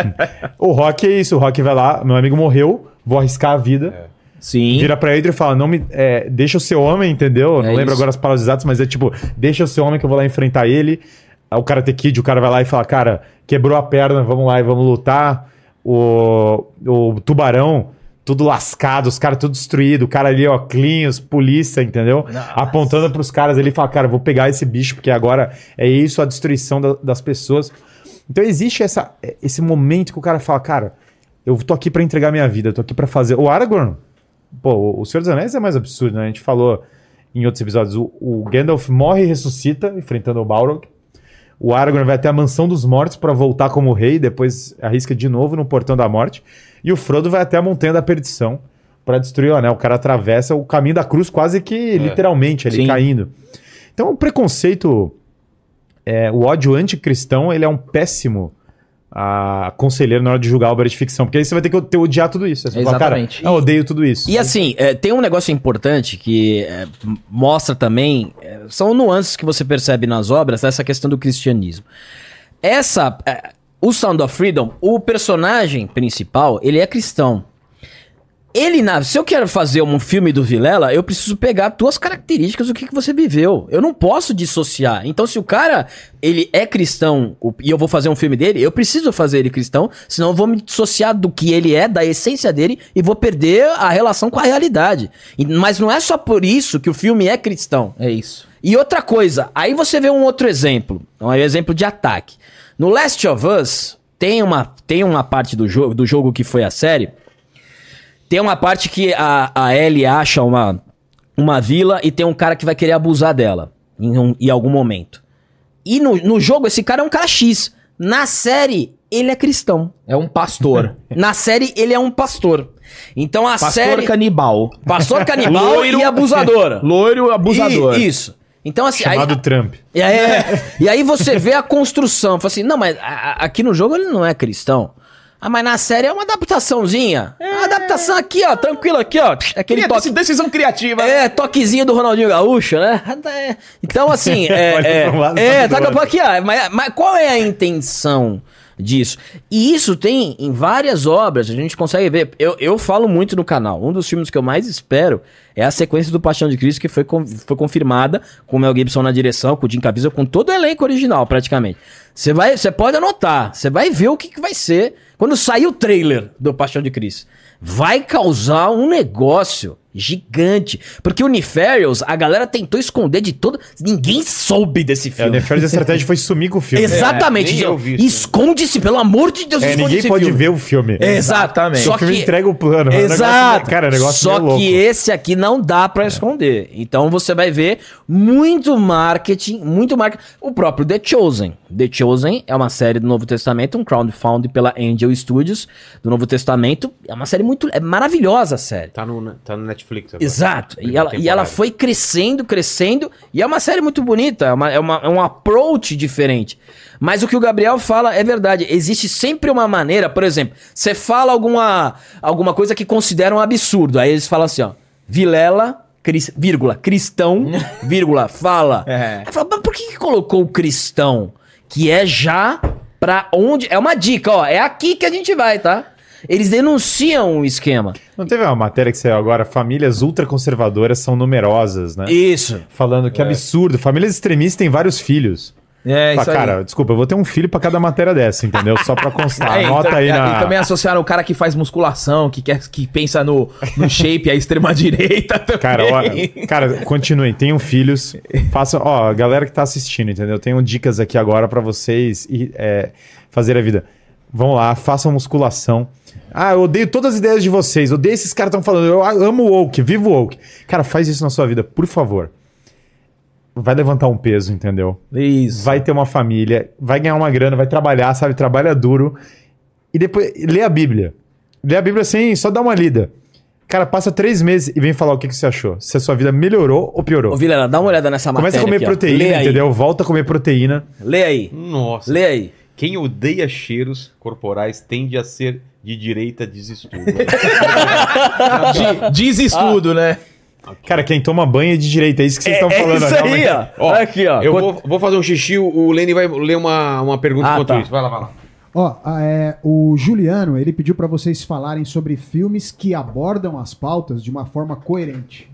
O Rock é isso, o Rock vai lá, meu amigo morreu, vou arriscar a vida. Sim. Vira pra Adrian e fala: não me, é, deixa eu ser homem, entendeu? não É lembro isso. agora as palavras exatas, mas é tipo, deixa eu ser homem que eu vou lá enfrentar ele. O cara ter kid, o cara vai lá e fala: cara, quebrou a perna, vamos lá e vamos lutar. O, o tubarão, tudo lascado, os caras tudo destruído, o cara ali, ó, clean, os polícia, entendeu? Apontando pros caras ali e fala: cara, vou pegar esse bicho, porque agora é isso a destruição da- das pessoas. Então existe essa, esse momento que o cara fala: cara, eu tô aqui pra entregar minha vida, eu tô aqui pra fazer. O Aragorn, Pô, o Senhor dos Anéis é mais absurdo, né? A gente falou em outros episódios. O, o Gandalf morre e ressuscita, enfrentando o Balrog. O Aragorn vai até a Mansão dos Mortos para voltar como rei, depois arrisca de novo no Portão da Morte. E o Frodo vai até a Montanha da Perdição para destruir o Anel. O cara atravessa o caminho da cruz quase que literalmente ali Sim. caindo. Então o preconceito, é, o ódio anticristão, ele é um péssimo ah, conselheiro na hora de julgar obra de ficção, porque aí você vai ter que ter odiar tudo isso. Você vai falar, cara, Exatamente. eu odeio tudo isso. E assim, é, tem um negócio importante que é, mostra também, é, são nuances que você percebe nas obras, essa questão do cristianismo. Essa, é, o Sound of Freedom, o personagem principal, ele é cristão. Ele, na, se eu quero fazer um filme do Vilela, eu preciso pegar tuas características, o que, que você viveu. Eu não posso dissociar. Então, se o cara, ele é cristão e eu vou fazer um filme dele, eu preciso fazer ele cristão, senão eu vou me dissociar do que ele é, da essência dele, e vou perder a relação com a realidade. E- mas não é só por isso que o filme é cristão. É isso. E outra coisa, aí você vê um outro exemplo, um exemplo de ataque. No Last of Us, tem uma, tem uma parte do jogo, do jogo que foi a série, tem uma parte que a, a Ellie acha uma, uma vila e tem um cara que vai querer abusar dela em, um- em algum momento. E no, no jogo, esse cara é um cara X. Na série, ele é cristão. É um pastor. Na série, ele é um pastor. Então a pastor série. canibal. Pastor canibal Loiro. e abusador. Loiro abusador. I- isso. Então, assim. aí- Chamado Trump. e aí, e aí você vê a construção. Fala assim, não, mas a- a- aqui no jogo ele não é cristão. Ah, mas na série é uma adaptação,zinha. É. Uma adaptação aqui, ó, tranquilo aqui, ó. Aquele Cria- toque. Decisão criativa. É, toquezinho do Ronaldinho Gaúcho, né? É. Então, assim, é. É, é tá outro. aqui, ó. Mas, mas qual é a intenção disso? E isso tem em várias obras, a gente consegue ver. Eu, eu falo muito no canal. Um dos filmes que eu mais espero é a sequência do Paixão de Cristo, que foi, foi confirmada com o Mel Gibson na direção, com o Jim Caviezel, com todo o elenco original, praticamente. Você vai, você pode anotar, você vai ver o que, que vai ser quando sair o trailer do Paixão de Cristo. Vai causar um negócio gigante. Porque o Nefarious, a galera tentou esconder de todo. Ninguém soube desse É, o filme. Nefarious, a estratégia foi sumir com o filme. Exatamente. isso. Esconde-se, pelo amor de Deus, É, ninguém esse pode filme. ver o filme. Exatamente. Só o filme entrega o plano. É um negócio- Exato. cara, o negócio Só meio louco. que esse aqui não dá pra esconder. Então você vai ver muito marketing, muito marketing. O próprio The Chosen. The Chosen é uma série do Novo Testamento, um crowdfunding pela Angel Studios do Novo Testamento. É uma série muito. É maravilhosa a série. Tá no, tá no Netflix agora. Exato. E ela, e ela foi crescendo, crescendo. E é uma série muito bonita. É, uma, é, uma- é um approach diferente. Mas o que o Gabriel fala é verdade. Existe sempre uma maneira, por exemplo, você fala alguma, alguma coisa que considera um absurdo. Aí eles falam assim, ó. Vilela, cris- vírgula, cristão, vírgula, fala. É. Mas por que, que colocou o cristão? Que é já pra onde. É uma dica, ó. É aqui que a gente vai, tá? Eles denunciam o esquema. Não teve uma matéria que saiu agora? Famílias ultraconservadoras são numerosas, né? Isso. Falando que absurdo. Famílias extremistas têm vários filhos. É, Fala, isso aí. cara, desculpa, eu vou ter um filho pra cada matéria dessa, entendeu? Só pra constar. É, e Anota tam- aí e- na. E também associaram o cara que faz musculação, que, quer, que pensa no, no shape, a extrema-direita também. Cara, ó, cara, continuem, tenham filhos, façam, ó, a galera que tá assistindo, entendeu? Tenho dicas aqui agora pra vocês e é, fazer a vida. Vão lá, façam musculação. Ah, eu odeio todas as ideias de vocês, odeio esses caras que estão falando, eu amo o woke, vivo o woke. Cara, faz isso na sua vida, por favor. vai levantar um peso, entendeu? Isso. Vai ter uma família, vai ganhar uma grana, vai trabalhar, sabe? Trabalha duro. E depois lê a Bíblia. Lê a Bíblia assim, só dá uma lida. Cara, passa três meses e vem falar o que, que você achou. Se a sua vida melhorou ou piorou. Ô, Vilela, dá uma olhada nessa matéria Começa a comer aqui, proteína, entendeu? Volta a comer proteína. Lê aí. Nossa. Lê aí. Quem odeia cheiros corporais tende a ser de direita desestudo. Di- Diz estudo, né? Cara, quem toma banho é de direita, é isso que vocês estão é falando. isso aí, realmente. ó. Olha aqui, ó. Eu Quant- vou, vou fazer um xixi, o Lenny vai ler uma, uma pergunta Ah, enquanto tá. isso. Vai lá, vai lá. Ó, a- é, o Juliano, ele pediu pra vocês falarem sobre filmes que abordam as pautas de uma forma coerente.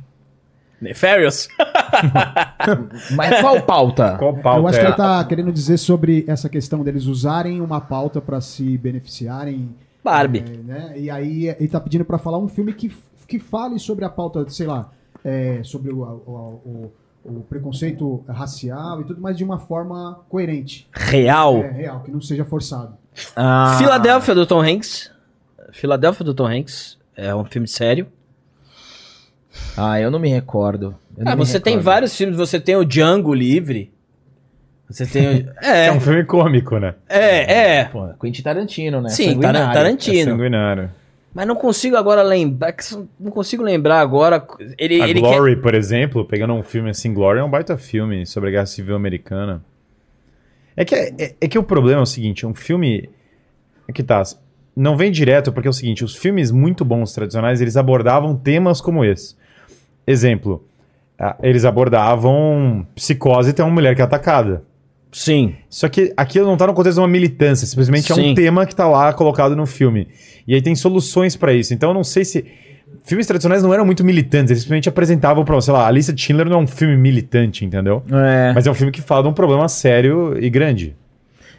Nefarious? Mas qual pauta? Qual Eu pauta acho que é? ele tá querendo dizer sobre essa questão deles usarem uma pauta pra se beneficiarem. Barbie. é, né? E aí ele tá pedindo pra falar um filme que, que fale sobre a pauta, sei lá, é, sobre o, o- o- o preconceito racial e tudo, mas de uma forma coerente. Real. É, real, que não seja forçado. Ah, Filadélfia do Tom Hanks. Filadélfia do Tom Hanks. É um filme sério. Ah, eu não me recordo. Eu não Ah, me você tem vários filmes. Você tem o Django Livre. Você tem o... É É, um filme cômico, né? é, é. Pô, Quentin Tarantino, né? Sim, Sanguinário. Taran- É Tarantino. sanguinário. Mas não consigo agora lembrar. Não consigo lembrar agora. Ele, A ele quer- Glory, por exemplo, pegando um filme assim, Glory é um baita filme sobre a Guerra Civil Americana. É que, é, é que o problema é o seguinte, um filme... É que tá, não vem direto, porque é o seguinte, os filmes muito bons tradicionais, eles abordavam temas como esse. Exemplo, eles abordavam psicose tem uma mulher que é atacada. Sim. Só que aquilo não tá no contexto de uma militância, simplesmente é Sim. um tema que tá lá colocado no filme. E aí tem soluções pra isso. Então eu não sei se. Filmes tradicionais não eram muito militantes, eles simplesmente apresentavam pra, sei lá, a lista de Schindler não é um filme militante, entendeu? É. Mas é um filme que fala de um problema sério e grande.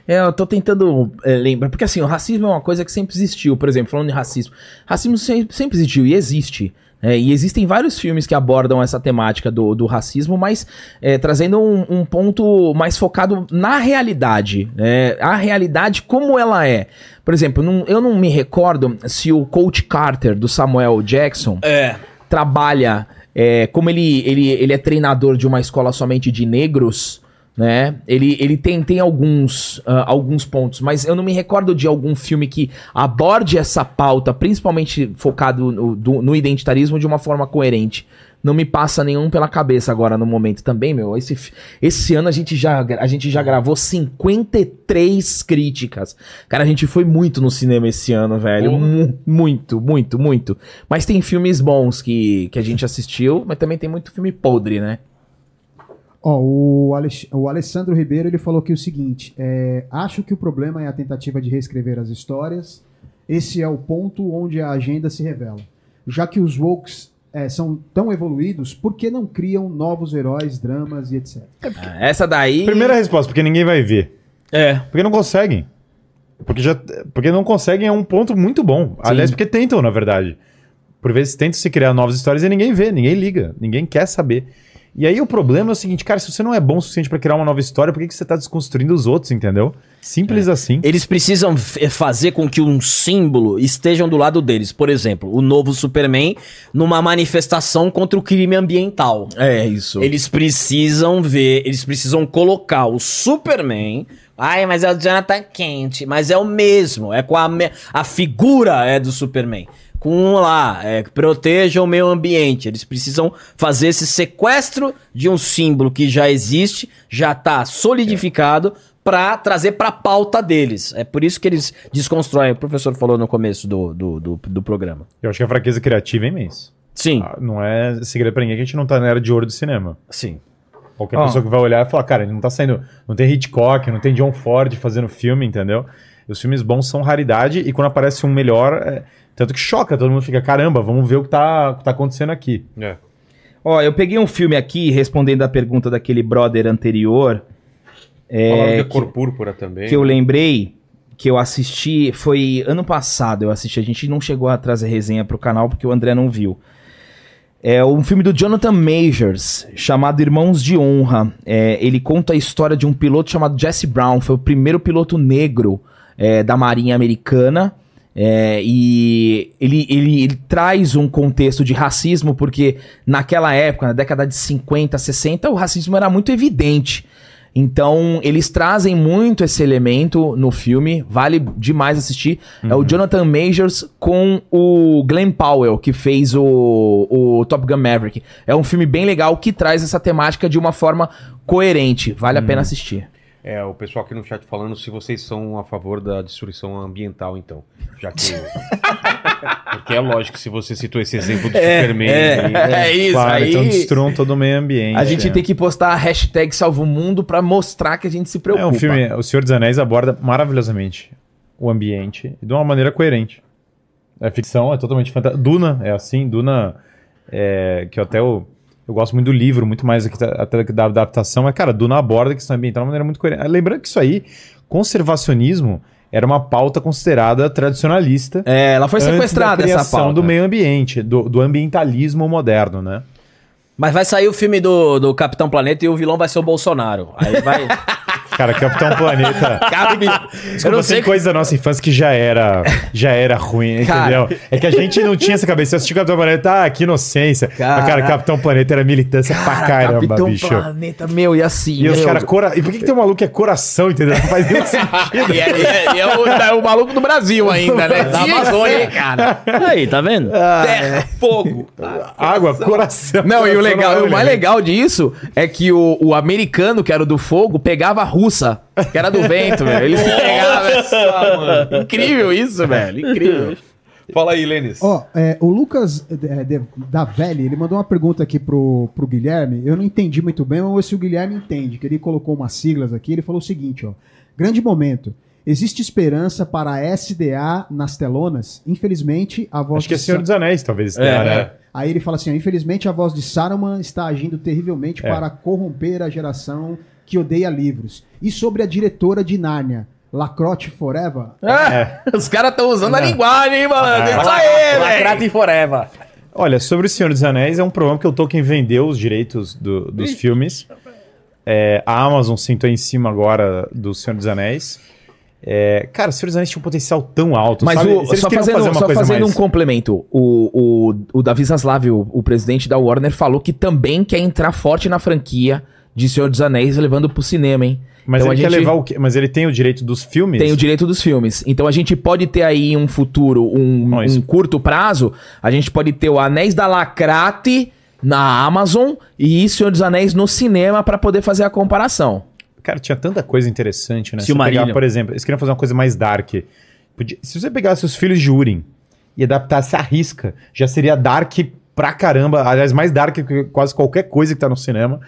É, eu tô tentando é, lembrar. Porque assim, o racismo é uma coisa que sempre existiu. Por exemplo, falando de racismo. Racismo sempre, sempre existiu e existe. É, e existem vários filmes que abordam essa temática do, do racismo, mas é, trazendo um, um ponto mais focado na realidade. né? a realidade como ela é. Por exemplo, não- eu não me recordo se o Coach Carter, do Samuel Jackson, É. trabalha é, como ele, ele, ele é treinador de uma escola somente de negros, né? Ele, ele tem, tem alguns, ah, alguns pontos, mas eu não me recordo de algum filme que aborde essa pauta, principalmente focado no, do- no identitarismo, de uma forma coerente. Não me passa nenhum pela cabeça agora no momento também, meu. Esse, esse ano a gente, já, a gente já gravou 53 críticas. Cara, a gente foi muito no cinema esse ano, velho. Mu- muito, muito, muito. Mas tem filmes bons que, que a gente assistiu, mas também tem muito filme podre, né? Ó, o, Alex- o Alessandro Ribeiro ele falou aqui o seguinte: é, acho que o problema é a tentativa de reescrever as histórias. Esse é o ponto onde a agenda se revela. Já que os wokes é, são tão evoluídos, por que não criam novos heróis, dramas e etc? Ah, Essa daí. Primeira resposta, porque ninguém vai ver. É. Porque não conseguem. Porque, já, porque não conseguem é um ponto muito bom. Aliás, porque tentam, na verdade. Por vezes tentam se criar novas histórias e ninguém vê, ninguém liga, ninguém quer saber. E aí o problema é o seguinte, cara, se você não é bom o suficiente pra criar uma nova história, por que, que você tá desconstruindo os outros, entendeu? Simples assim. Eles precisam f- fazer com que um símbolo estejam do lado deles. Por exemplo, o novo Superman numa manifestação contra o crime ambiental. É isso. Eles precisam ver, eles precisam colocar o Superman. Ai, mas é o Jonathan Kent. Mas é o mesmo. É com a, me- a figura é do Superman. Com lá, é, proteja o meio ambiente. Eles precisam fazer esse sequestro de um símbolo que já existe, já tá solidificado, pra trazer pra pauta deles. É por isso que eles desconstroem. O professor falou no começo do, do, do, do programa. Eu acho que a fraqueza criativa é imensa. Sim, Ah, Não é segredo pra ninguém que a gente não tá na era de ouro do cinema. sim. Qualquer Ó. pessoa que vai olhar e falar, cara, ele não tá saindo. Não tem Hitchcock, não tem John Ford fazendo filme, entendeu? Os filmes bons são raridade e quando aparece um melhor. é- Tanto que choca, todo mundo fica, caramba, vamos ver o que tá, tá acontecendo aqui. É. Ó, eu peguei um filme aqui, respondendo a pergunta daquele brother anterior. É, de cor púrpura também. que eu lembrei que eu assisti. Foi ano passado eu assisti. A gente não chegou a trazer resenha pro canal porque o André não viu. É um filme do Jonathan Majors, chamado Irmãos de Honra. É, ele conta a história de um piloto chamado Jesse Brown. Foi o primeiro piloto negro é, da Marinha Americana. É, e ele, ele, ele traz um contexto de racismo, porque naquela época, na década de 50, 60, o racismo era muito evidente. Então, eles trazem muito esse elemento no filme, vale demais assistir. É o Jonathan Majors com o Glenn Powell, que fez o, o Top Gun Maverick. É um filme bem legal que traz essa temática de uma forma coerente. Vale a pena assistir. É, o pessoal aqui no chat falando se vocês são a favor da destruição ambiental, então. Já que. Porque é lógico que se você citou esse exemplo do Superman. aí- É isso claro, aí. então destruam todo o meio ambiente. A gente é. tem que postar a hashtag Salva o Mundo pra mostrar que a gente se preocupa. É um filme, O Senhor dos Anéis aborda maravilhosamente o ambiente de uma maneira coerente. É ficção, é totalmente fantástica. Duna é assim, Duna, é, que eu até eu, eu gosto muito do livro, muito mais do que da- até da adaptação, mas, cara, Duna aborda a questão ambiental de uma maneira muito coerente. Lembrando que isso aí, conservacionismo, era uma pauta considerada tradicionalista. É, ela foi sequestrada da essa pauta. do meio ambiente, do, do ambientalismo moderno, né? Mas vai sair o filme do, do Capitão Planeta e o vilão vai ser o Bolsonaro. Aí vai. Cara, Capitão Planeta. Cabe- Desculpa, Eu não tem sei coisa da nossa infância que já era, já era ruim, Cara. entendeu? É que a gente não tinha essa cabeça. Eu assisti Capitão Planeta, ah, que inocência. Mas, cara, Cara. Capitão Planeta era militância pra caramba, Capitão bicho. Planeta, meu, e assim. E os meu, caras, cora... e por que, que tem um maluco que é coração, entendeu? Não faz nenhum sentido. E é, e é- e é o, é o maluco do Brasil ainda, né? Da Amazônia, cara. Aí, tá vendo? Terra, fogo. Água, coração. Não, e o, legal, Coração o mais legal disso é que o, o americano, que era do fogo, pegava a russa, que era do vento, velho. Eles pegavam. mano. Incrível isso, velho. Incrível. Fala aí, Lênis. Ó, é, o Lucas é, de- da Velli, ele mandou uma pergunta aqui pro, pro Guilherme. Eu não entendi muito bem, mas se o Guilherme entende, que ele colocou umas siglas aqui, ele falou o seguinte, ó. Grande momento. Existe esperança para a SDA nas telonas? Infelizmente, a voz Acho que é de Senhor dos Anéis, talvez. É, tenha, né? Aí ele fala assim, ó, infelizmente a voz de Saruman está agindo terrivelmente É. para corromper a geração que odeia livros. E sobre a diretora de Nárnia, Lacrote Forever? Ah, Os caras estão usando a linguagem, hein, malandro? É. Isso aí, velho. Lacrate Forever. Olha, sobre o Senhor dos Anéis, é um problema que o Tolkien vendeu os direitos do- dos filmes. É, a Amazon sentou em cima agora do Senhor dos Anéis. É, cara, o Senhor dos Anéis tinha um potencial tão alto. Mas sabe? o- só fazendo, fazer uma só coisa fazendo mais- um complemento, o, o, o Davi Zaslav, o, o presidente da Warner, falou que também quer entrar forte na franquia de Senhor dos Anéis, levando pro cinema, hein? Mas Então ele a quer gente- levar o quê? Mas ele tem o direito dos filmes? Tem o direito dos filmes. Então a gente pode ter aí um futuro, um, um curto prazo, a gente pode ter o Anéis da Lacrate na Amazon e Senhor dos Anéis no cinema pra poder fazer a comparação. Cara, tinha tanta coisa interessante, né? Se você pegar, por exemplo, eles queriam fazer uma coisa mais dark. Podia- Se você pegasse os filhos de Urim e adaptasse a risca, já seria dark pra caramba. Aliás, mais dark que quase qualquer coisa que tá no cinema.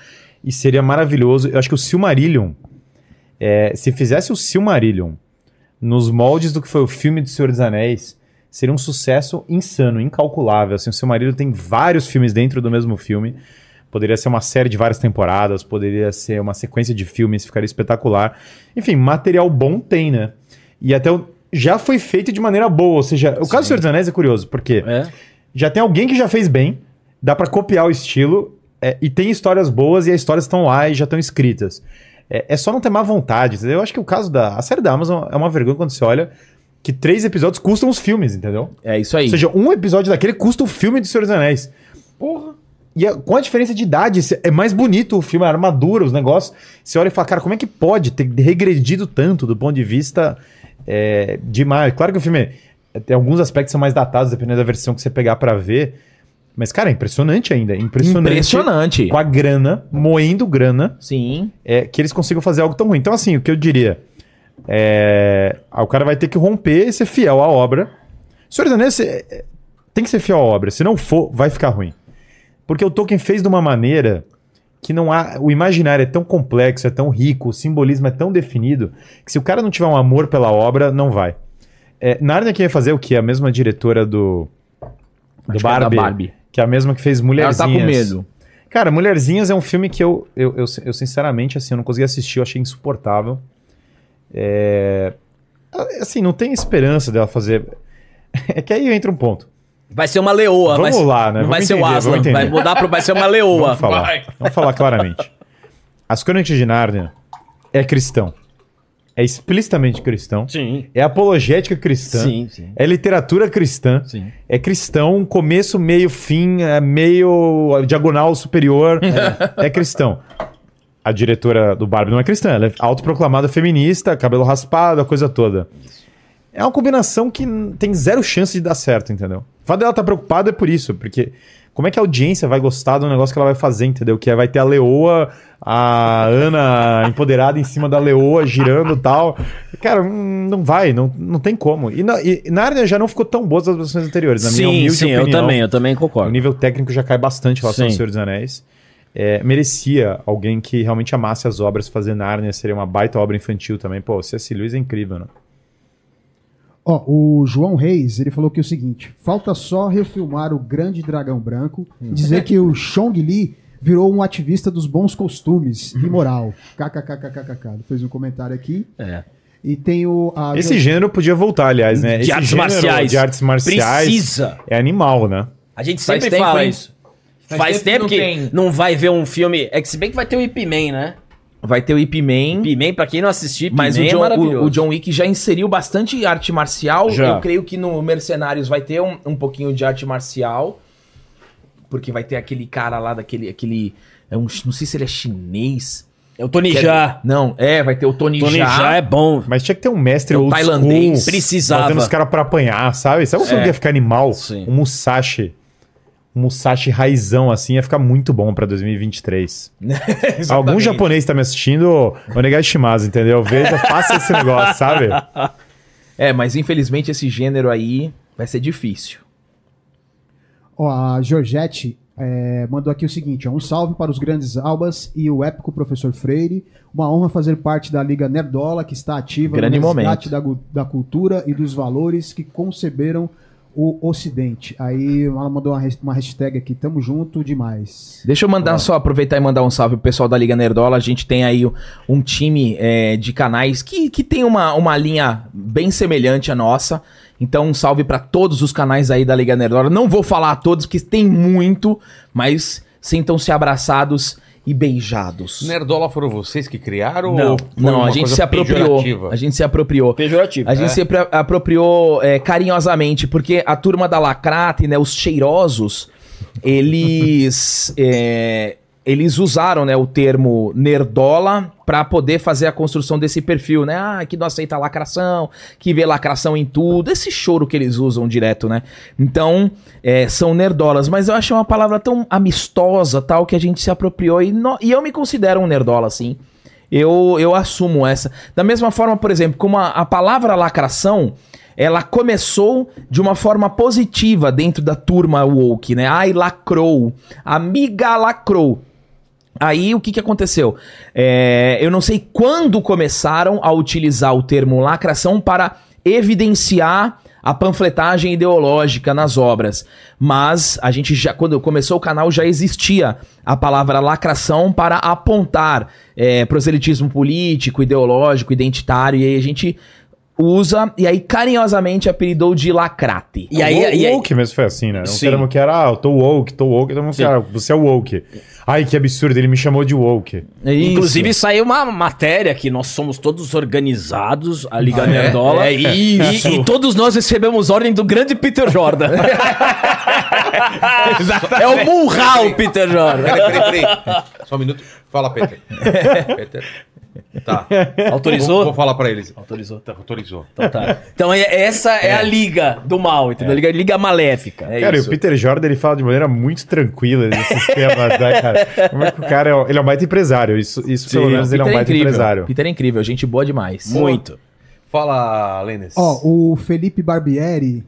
E seria maravilhoso. Eu acho que o Silmarillion, é, se fizesse o Silmarillion nos moldes do que foi o filme do Senhor dos Anéis, seria um sucesso insano, incalculável. Assim, o Silmarillion tem vários filmes dentro do mesmo filme. Poderia ser uma série de várias temporadas, poderia ser uma sequência de filmes, ficaria espetacular. Enfim, material bom tem, né? E até o- já foi feito de maneira boa. Ou seja, o caso do Senhor dos Anéis é curioso, porque É. já tem alguém que já fez bem, dá pra copiar o estilo, é, e tem histórias boas e as histórias estão lá e já estão escritas. É, é só não ter má vontade. entendeu? Eu acho que o caso da. A série da Amazon é uma vergonha quando você olha que três episódios custam os filmes, entendeu? É isso aí. Ou seja, um episódio daquele custa o filme do Senhor dos Anéis. Porra. E a- com a diferença de idade, é mais bonito o filme, a armadura, os negócios. Você olha e fala, cara, como é que pode ter regredido tanto do ponto de vista é, demais? Claro que o filme é- tem alguns aspectos são mais datados, dependendo da versão que você pegar pra ver. Mas, cara, é impressionante ainda. é Impressionante. Impressionante. Com a grana, moendo grana, Sim. é, que eles consigam fazer algo tão ruim. Então, assim, o que eu diria é. ah, O cara vai ter que romper e ser fiel à obra. Senhor dos Anéis é, é, tem que ser fiel à obra. Se não for, vai ficar ruim. Porque o Tolkien fez de uma maneira que não há. O imaginário é tão complexo, é tão rico, o simbolismo é tão definido, que se o cara não tiver um amor pela obra, não vai. É, Narnia quem ia fazer o que? A mesma diretora do. Do que é Barbie, Barbie. Que é a mesma que fez Ela Mulherzinhas. tá com medo. Cara, Mulherzinhas é um filme que eu, eu, eu, eu, sinceramente, assim, eu não consegui assistir, eu achei insuportável. É... Assim, não tem esperança dela fazer... É que aí entra um ponto. Vai ser uma leoa. Vamos vai, lá, né? Não vai ser o Aslan. Vai mudar pro. Vai ser uma leoa. Vamos falar. Vamos falar claramente. As Crônicas de Nárnia é cristão. É explicitamente cristão, Sim. é apologética cristã, Sim, sim. é literatura cristã, Sim. é cristão, começo, meio, fim, é meio diagonal superior, é. cristão. A diretora do Barbie não é cristã, ela é autoproclamada feminista, cabelo raspado, a coisa toda. É uma combinação que tem zero chance de dar certo, entendeu? O fato dela estar preocupada é por isso, porque como é que a audiência vai gostar do negócio que ela vai fazer, entendeu? Que é, vai ter a leoa, a Ana empoderada em cima da leoa, girando e tal. Cara, hum, não vai, não, não tem como. E, na, e Nárnia já não ficou tão boa as versões anteriores, na minha Sim, humilde sim, eu opinião. também, eu também O concordo. nível técnico já cai bastante em relação ao Sim. Senhor dos Anéis. É, merecia alguém que realmente amasse as obras fazer Nárnia, seria uma baita obra infantil também. Pô, C.S. Lewis é incrível, né? Ó, o João Reis, ele falou que é o seguinte: falta só refilmar o Grande Dragão Branco e dizer que o Chong Li virou um ativista dos bons costumes e moral. KKKKKK. Ele fez um comentário aqui. É. E tem o. a- Esse gênero podia voltar, aliás, né? De Esse artes marciais. De artes marciais Precisa. é animal, né? A gente Faz sempre tempo, fala isso. Faz, tempo, que, não tem. não vai ver um filme. É que se bem que vai ter o Ip Man, né? Vai ter o Ip Man. Ip Man, pra quem não assistiu, Ip Mas Man o é John, maravilhoso. o, o John Wick já inseriu bastante arte marcial. Já. Eu creio que no Mercenários vai ter um, um pouquinho de arte marcial. Porque vai ter aquele cara lá daquele. Aquele, é um, não sei se ele é chinês. É o Tony que é- Jaa. Não, é, vai ter o Tony, Tony Jaa. Jaa é bom. Mas tinha que ter um mestre É o old tailandês. school, Precisava. Botando os caras pra apanhar, sabe? Sabe o É. que ia ficar animal? Sim. Um Musashi. Um Musashi raizão, assim, ia ficar muito bom pra 2023. Algum japonês tá me assistindo, Onegai Shimazu, entendeu? Veja, faça esse negócio, sabe? É, mas infelizmente esse gênero aí vai ser difícil. Ó, a Georgette é, mandou aqui o seguinte: ó, um salve para os grandes albas e o épico professor Freire. Uma honra fazer parte da Liga Nerdola, que está ativa Grande no resgate momento. da, da cultura e dos valores que conceberam o Ocidente. Aí ela mandou uma, uma hashtag aqui, tamo junto demais. Deixa eu mandar só, aproveitar e mandar um salve pro pessoal da Liga Nerdola. A gente tem aí um time é, de canais que, que tem uma, uma linha bem semelhante à nossa. Então, um salve pra todos os canais aí da Liga Nerdola. Não vou falar a todos, porque tem muito, mas sintam-se abraçados e beijados. Nerdola foram vocês que criaram? Não, Não, a gente se apropriou. pejorativa? A gente se apropriou. Pejorativo. A gente se apro- apropriou é, carinhosamente, porque a turma da Lacrate, né, os cheirosos, eles é, eles usaram né, o termo nerdola para poder fazer a construção desse perfil, né? Ah, que não aceita lacração, que vê lacração em tudo, esse choro que eles usam direto, né? Então, é, são nerdolas, mas eu achei uma palavra tão amistosa, tal, que a gente se apropriou e, no- e eu me considero um nerdola, assim. Eu, eu assumo essa. Da mesma forma, por exemplo, como a, a palavra lacração, ela começou de uma forma positiva dentro da turma woke, né? Ai, lacrou. Amiga lacrou. Aí o que, que aconteceu? É, eu não sei quando começaram a utilizar o termo lacração para evidenciar a panfletagem ideológica nas obras. Mas a gente já, quando começou o canal, já existia a palavra lacração para apontar é, proselitismo político, ideológico, identitário, e aí a gente usa, e aí carinhosamente apelidou de lacrate. E aí, o, e aí- woke mesmo foi assim, né? Um Sim. termo que era, ah, eu tô woke, tô woke, todo mundo Sim. cara, você é woke. Ai, que absurdo, ele me chamou de woke. É isso. Inclusive saiu uma matéria que nós somos todos organizados, a Liga Ah, é? Nerdola. É isso. E, e todos nós recebemos ordem do grande Peter Jordan. é o Munhal Peter Jordan. Peraí, peraí, peraí. Só um minuto. Fala, Peter. Peter. Tá. Autorizou? Vou, vou falar pra eles. Autorizou. Tá, autorizou. Então tá. Então é- essa é, a liga do mal, entendeu? A Liga, liga maléfica. É cara, e isso. o Peter Jordan, ele fala de maneira muito tranquila desses temas, né, cara? Como é que o cara é, ele é um baita empresário, isso, isso pelo menos ele é um Peter baita incrível. empresário. Peter é incrível, gente boa demais. Muito. Fala, Lênis. Ó, o Felipe Barbieri,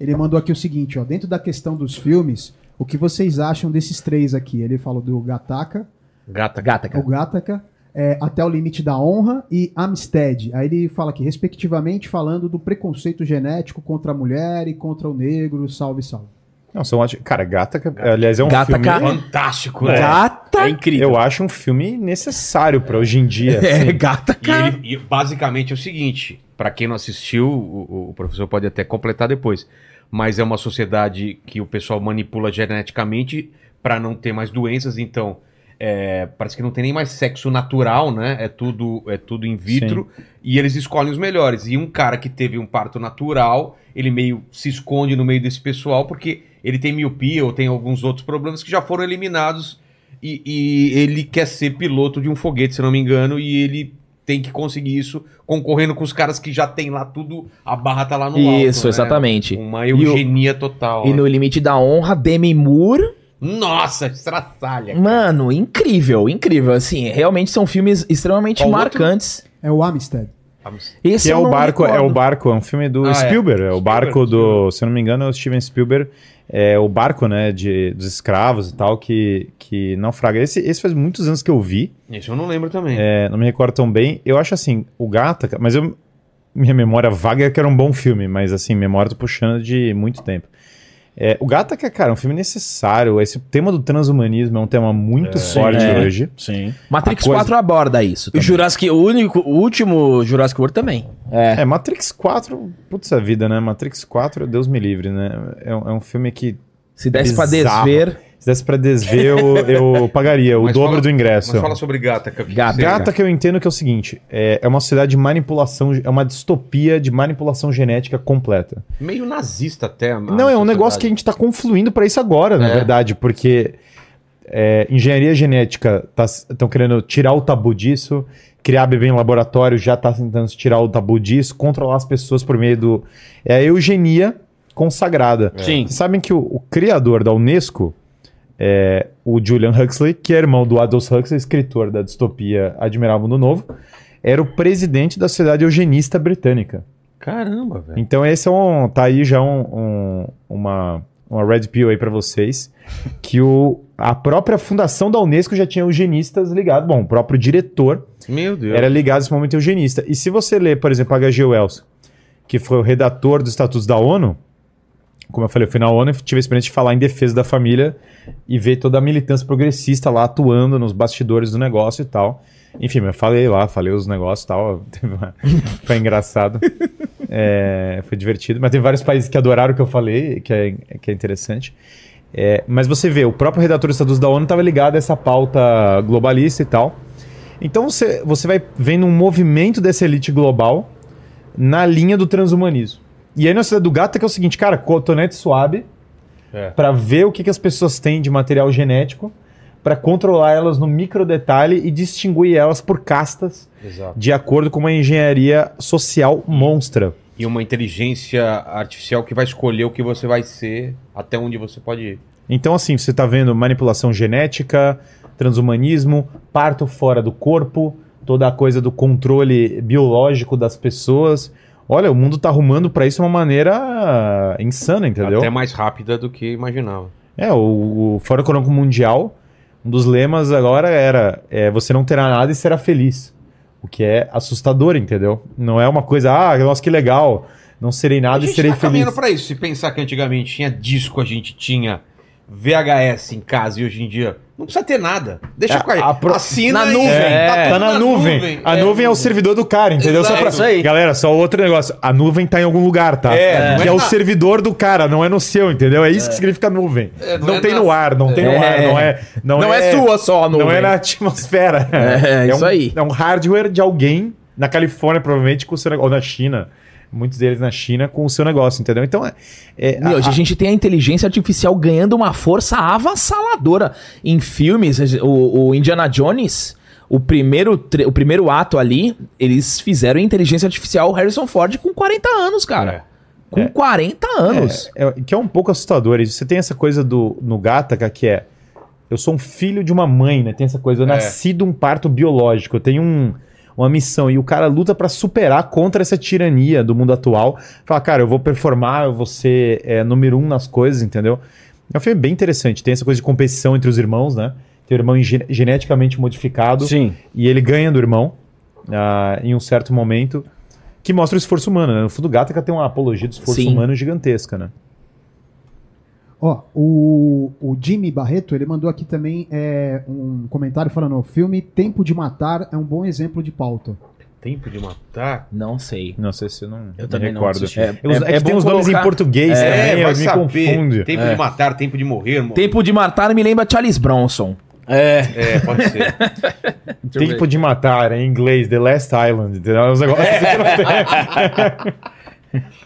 ele mandou aqui o seguinte, ó, dentro da questão dos filmes, o que vocês acham desses três aqui? Ele falou do Gataca, Gata. Gata, o. Gataca, é, Até o Limite da Honra e Amistad. Aí ele fala aqui, respectivamente, falando do preconceito genético contra a mulher e contra o negro, salve, salve. Não, são ótimos. Cara, Gataca, aliás, é um Gataca- filme... Fantástico, É. né? Gata. É incrível. Eu acho um filme necessário pra hoje em dia. É, assim. gata, E, cara. ele- e basicamente é o seguinte: pra quem não assistiu, o, o professor pode até completar depois. Mas é uma sociedade que o pessoal manipula geneticamente pra não ter mais doenças. Então, é, parece que não tem nem mais sexo natural, né? É tudo, é tudo in vitro. E eles escolhem os melhores. E um cara que teve um parto natural, ele meio se esconde no meio desse pessoal porque ele tem miopia ou tem alguns outros problemas que já foram eliminados. E, e ele quer ser piloto de um foguete, se não me engano, e ele tem que conseguir isso concorrendo com os caras que já tem lá tudo, a barra tá lá no alto. Isso, né? exatamente. Uma eugenia total. E no Limite da Honra, Demi Moore. Nossa, estratalha. cara. Mano, incrível, incrível. Assim, realmente são filmes extremamente Qual outro? marcantes. É o Amistad. Esse Que é o barco, é recordo. o barco, é um filme do Ah, é. Spielberg, é, o Spielberg, barco do, Spielberg. se eu não me engano, é o Steven Spielberg, é o barco, né, de, dos escravos e tal, que, que naufraga. Esse, esse faz muitos anos que eu vi, Isso eu não lembro também. é, não me recordo tão bem. Eu acho assim, o Gata, mas eu, minha memória vaga é que era um bom filme, mas assim, memória tô puxando de muito tempo. É, o Gata, que cara, é um filme necessário. Esse tema do transhumanismo é um tema muito forte É. hoje. Sim. Matrix coisa- 4 aborda isso. O também. Jurassic, o único, o último Jurassic World também. É. É, Matrix 4, putz a vida, né? Matrix 4, Deus me livre, né? É, um- é um filme que Se desse pra Bizarro. desver. Se desse pra desver, eu, eu pagaria o Mas dobro fala- do ingresso. Mas fala sobre Gata. Que que Gata. você- Gata que eu entendo que é o seguinte, é, é uma sociedade de manipulação, é uma distopia de manipulação genética completa. Meio nazista até. a Não, é um negócio que a gente tá confluindo pra isso agora, na É. verdade, porque é, engenharia genética estão querendo tirar o tabu disso, criar bebê em laboratório já tá tentando tirar o tabu disso, controlar as pessoas por meio do... É a eugenia consagrada. Sim. Vocês sabem que o, o criador da Unesco é o Julian Huxley, que é irmão do Aldous Huxley, escritor da distopia Admirável Mundo Novo, era o presidente da Sociedade Eugenista Britânica. Caramba, velho. Então esse é um, tá aí já um, um- uma, uma red pill aí pra vocês, que o, a própria fundação da Unesco já tinha eugenistas ligados, bom, o próprio diretor Meu Deus. era ligado a esse momento eugenista. E se você ler, por exemplo, H.G. Wells, que foi o redator dos estatutos da ONU, como eu falei, eu fui na ONU e tive a experiência de falar em defesa da família e ver toda a militância progressista lá atuando nos bastidores do negócio e tal. Enfim, eu falei lá, falei os negócios e tal. foi engraçado. É, foi divertido. Mas tem vários países que adoraram o que eu falei, que é, que é interessante. É, mas você vê, o próprio redator dos estatutos da ONU estava ligado a essa pauta globalista e tal. Então você, você vai vendo um movimento dessa elite global na linha do transhumanismo. E aí na cidade do gato é que é o seguinte, cara, cotonete suave É. pra ver o que, que as pessoas têm de material genético, pra controlar elas no micro detalhe e distinguir elas por castas Exato. de acordo com uma engenharia social monstra. E uma inteligência artificial que vai escolher o que você vai ser, até onde você pode ir. Então, assim, você tá vendo manipulação genética, transhumanismo, parto fora do corpo, toda a coisa do controle biológico das pessoas. Olha, o mundo tá arrumando pra isso de uma maneira insana, entendeu? Até mais rápida do que imaginava. É, o, o Fórum Econômico Mundial, um dos lemas agora era é, você não terá nada e será feliz. O que é assustador, entendeu? Não é uma coisa, ah, nossa, que legal, não serei A nada e gente serei tá caminhando feliz. pra isso. Se pensar que antigamente tinha disco, a gente tinha VHS em casa e hoje em dia não precisa ter nada. Deixa É, com a, a pro- assina Na nuvem. É, Tá tudo na nuvem. A nuvem é o servidor do cara, entendeu? Exato. Só pra- É isso aí. Galera, só outro negócio. A nuvem tá em algum lugar, tá? É, não que é é, o na- servidor do cara, não é no seu, entendeu? É isso que significa nuvem. É, não não é tem na- no ar, não tem no É. ar, não é. Não, Não é sua só a Não nuvem. é na atmosfera. É, isso um, aí. É um hardware de alguém na Califórnia, provavelmente, com o seu negócio. Ou na China. Muitos deles na China com o seu negócio, entendeu? Então, é. é Meu, a- a, gente tem a inteligência artificial ganhando uma força avassaladora em filmes. O, o Indiana Jones, o primeiro, o primeiro ato ali, eles fizeram inteligência artificial Harrison Ford com 40 anos, cara. Com 40 anos. É, é- que é um pouco assustador. isso. Você tem essa coisa do no Gataca que é eu sou um filho de uma mãe, né? Tem essa coisa, eu É. nasci de um parto biológico, eu tenho um- uma missão e o cara luta pra superar contra essa tirania do mundo atual. Fala, cara, eu vou performar, eu vou ser é, número um nas coisas, entendeu? É um filme bem interessante. Tem essa coisa de competição entre os irmãos, né? Tem o irmão gene- geneticamente modificado Sim. e ele ganha do irmão ah, em um certo momento. Que mostra o esforço humano, né? No fundo, Gataca tem uma apologia do esforço Sim. humano gigantesca, né? Ó, o, o Jimmy Barreto, ele mandou aqui também é, um comentário falando: o filme Tempo de Matar é um bom exemplo de pauta. Tempo de matar. Não sei. Não sei se eu não Eu também não recordo. assisti. É, É- os- é- é é os nomes em português É, também, vai eu me saber. confundo. Tempo de matar, tempo de morrer, irmão. Tempo de matar me lembra Charles Bronson. É. É, pode ser. Tempo de matar, em inglês, The Last Island. Entendeu? Uns negócios que não tem.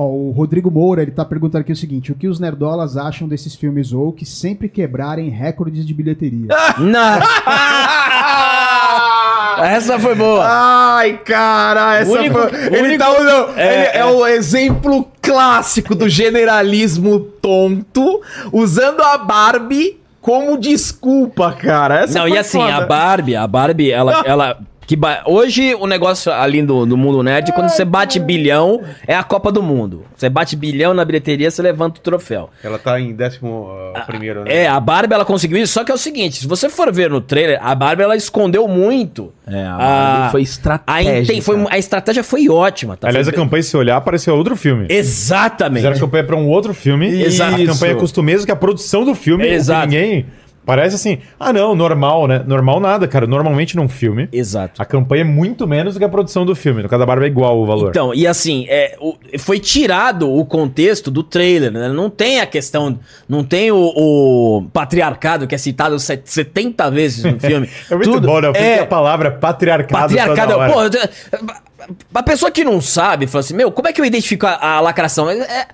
Ó, o Rodrigo Moura, ele tá perguntando aqui o seguinte: o que os nerdolas acham desses filmes ou que sempre quebrarem recordes de bilheteria? Não. Essa foi boa. Ai, cara, essa Único- foi- Ele único- tá usando. É, ele é, é. o exemplo clássico do generalismo tonto, usando a Barbie como desculpa, cara. Essa Não, foi e assim, foda. a Barbie, a Barbie, ela. ela que ba- Hoje o negócio ali do, do mundo nerd, quando você bate bilhão, é a Copa do Mundo. Você bate bilhão na bilheteria, você levanta o troféu. Ela tá em décimo ah, primeiro, né? É, a Barbie ela conseguiu isso, só que é o seguinte, se você for ver no trailer, a Barbie ela escondeu muito. É, a Barbie foi a, estratégica. inten- foi- a estratégia foi ótima, tá? Aliás, a Foi- campanha, se olhar, apareceu outro filme. Exatamente. Fizeram a campanha pra um outro filme. Exato. A campanha custa o mesmo que a produção do filme. Exato. Ninguém. Parece assim, ah não, normal, né? Normal nada, cara. Normalmente num filme, Exato. a campanha é muito menos do que a produção do filme. No caso da Barbie é igual o valor. Então, e assim, é, o- foi tirado o contexto do trailer, né? Não tem a questão, não tem o, o patriarcado que é citado set- 70 vezes no filme. é muito Tudo- bom, né? Eu é, a palavra patriarcado. Patriarcado, pô, a pessoa que não sabe, fala assim, meu, como é que eu identifico a, a lacração? É, é-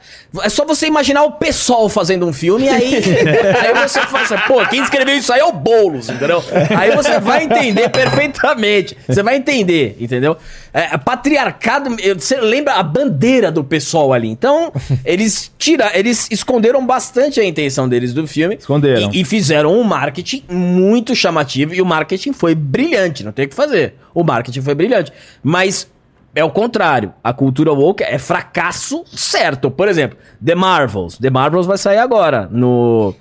é só você imaginar o pessoal fazendo um filme e aí, aí você fala assim, pô, quem escreveu isso aí é o Boulos, entendeu? Aí você vai entender perfeitamente, você vai entender, entendeu? É, patriarcado, eu- você lembra a bandeira do pessoal ali, então eles tira, eles esconderam bastante a intenção deles do filme. Esconderam. E, e fizeram um marketing muito chamativo e o marketing foi brilhante, não tem o que fazer. O marketing foi brilhante. Mas é o contrário. A cultura woke é fracasso certo. Por exemplo, The Marvels. The Marvels vai sair agora no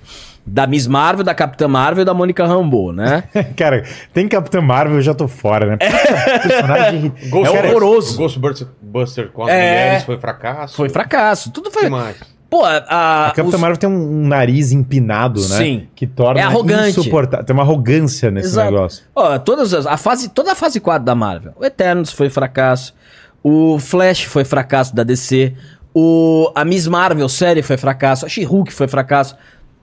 da Miss Marvel, da Capitã Marvel e da Mônica Rambeau, né? Cara, tem Capitã Marvel, eu já tô fora, né? Puta, personagem. Ghost- É horroroso. Ghostbuster Buster com as É. mulheres foi fracasso. Foi fracasso. Tudo foi. Pô, a, A Capitã os- Marvel tem um nariz empinado, né? Sim. Que torna É arrogante. insuportável. Tem uma arrogância nesse Exato. negócio. Ó, todas as, a fase, toda a fase 4 da Marvel. O Eternos foi fracasso. O Flash foi fracasso da DC. O, a Miss Marvel série foi fracasso. A She-Hulk foi fracasso.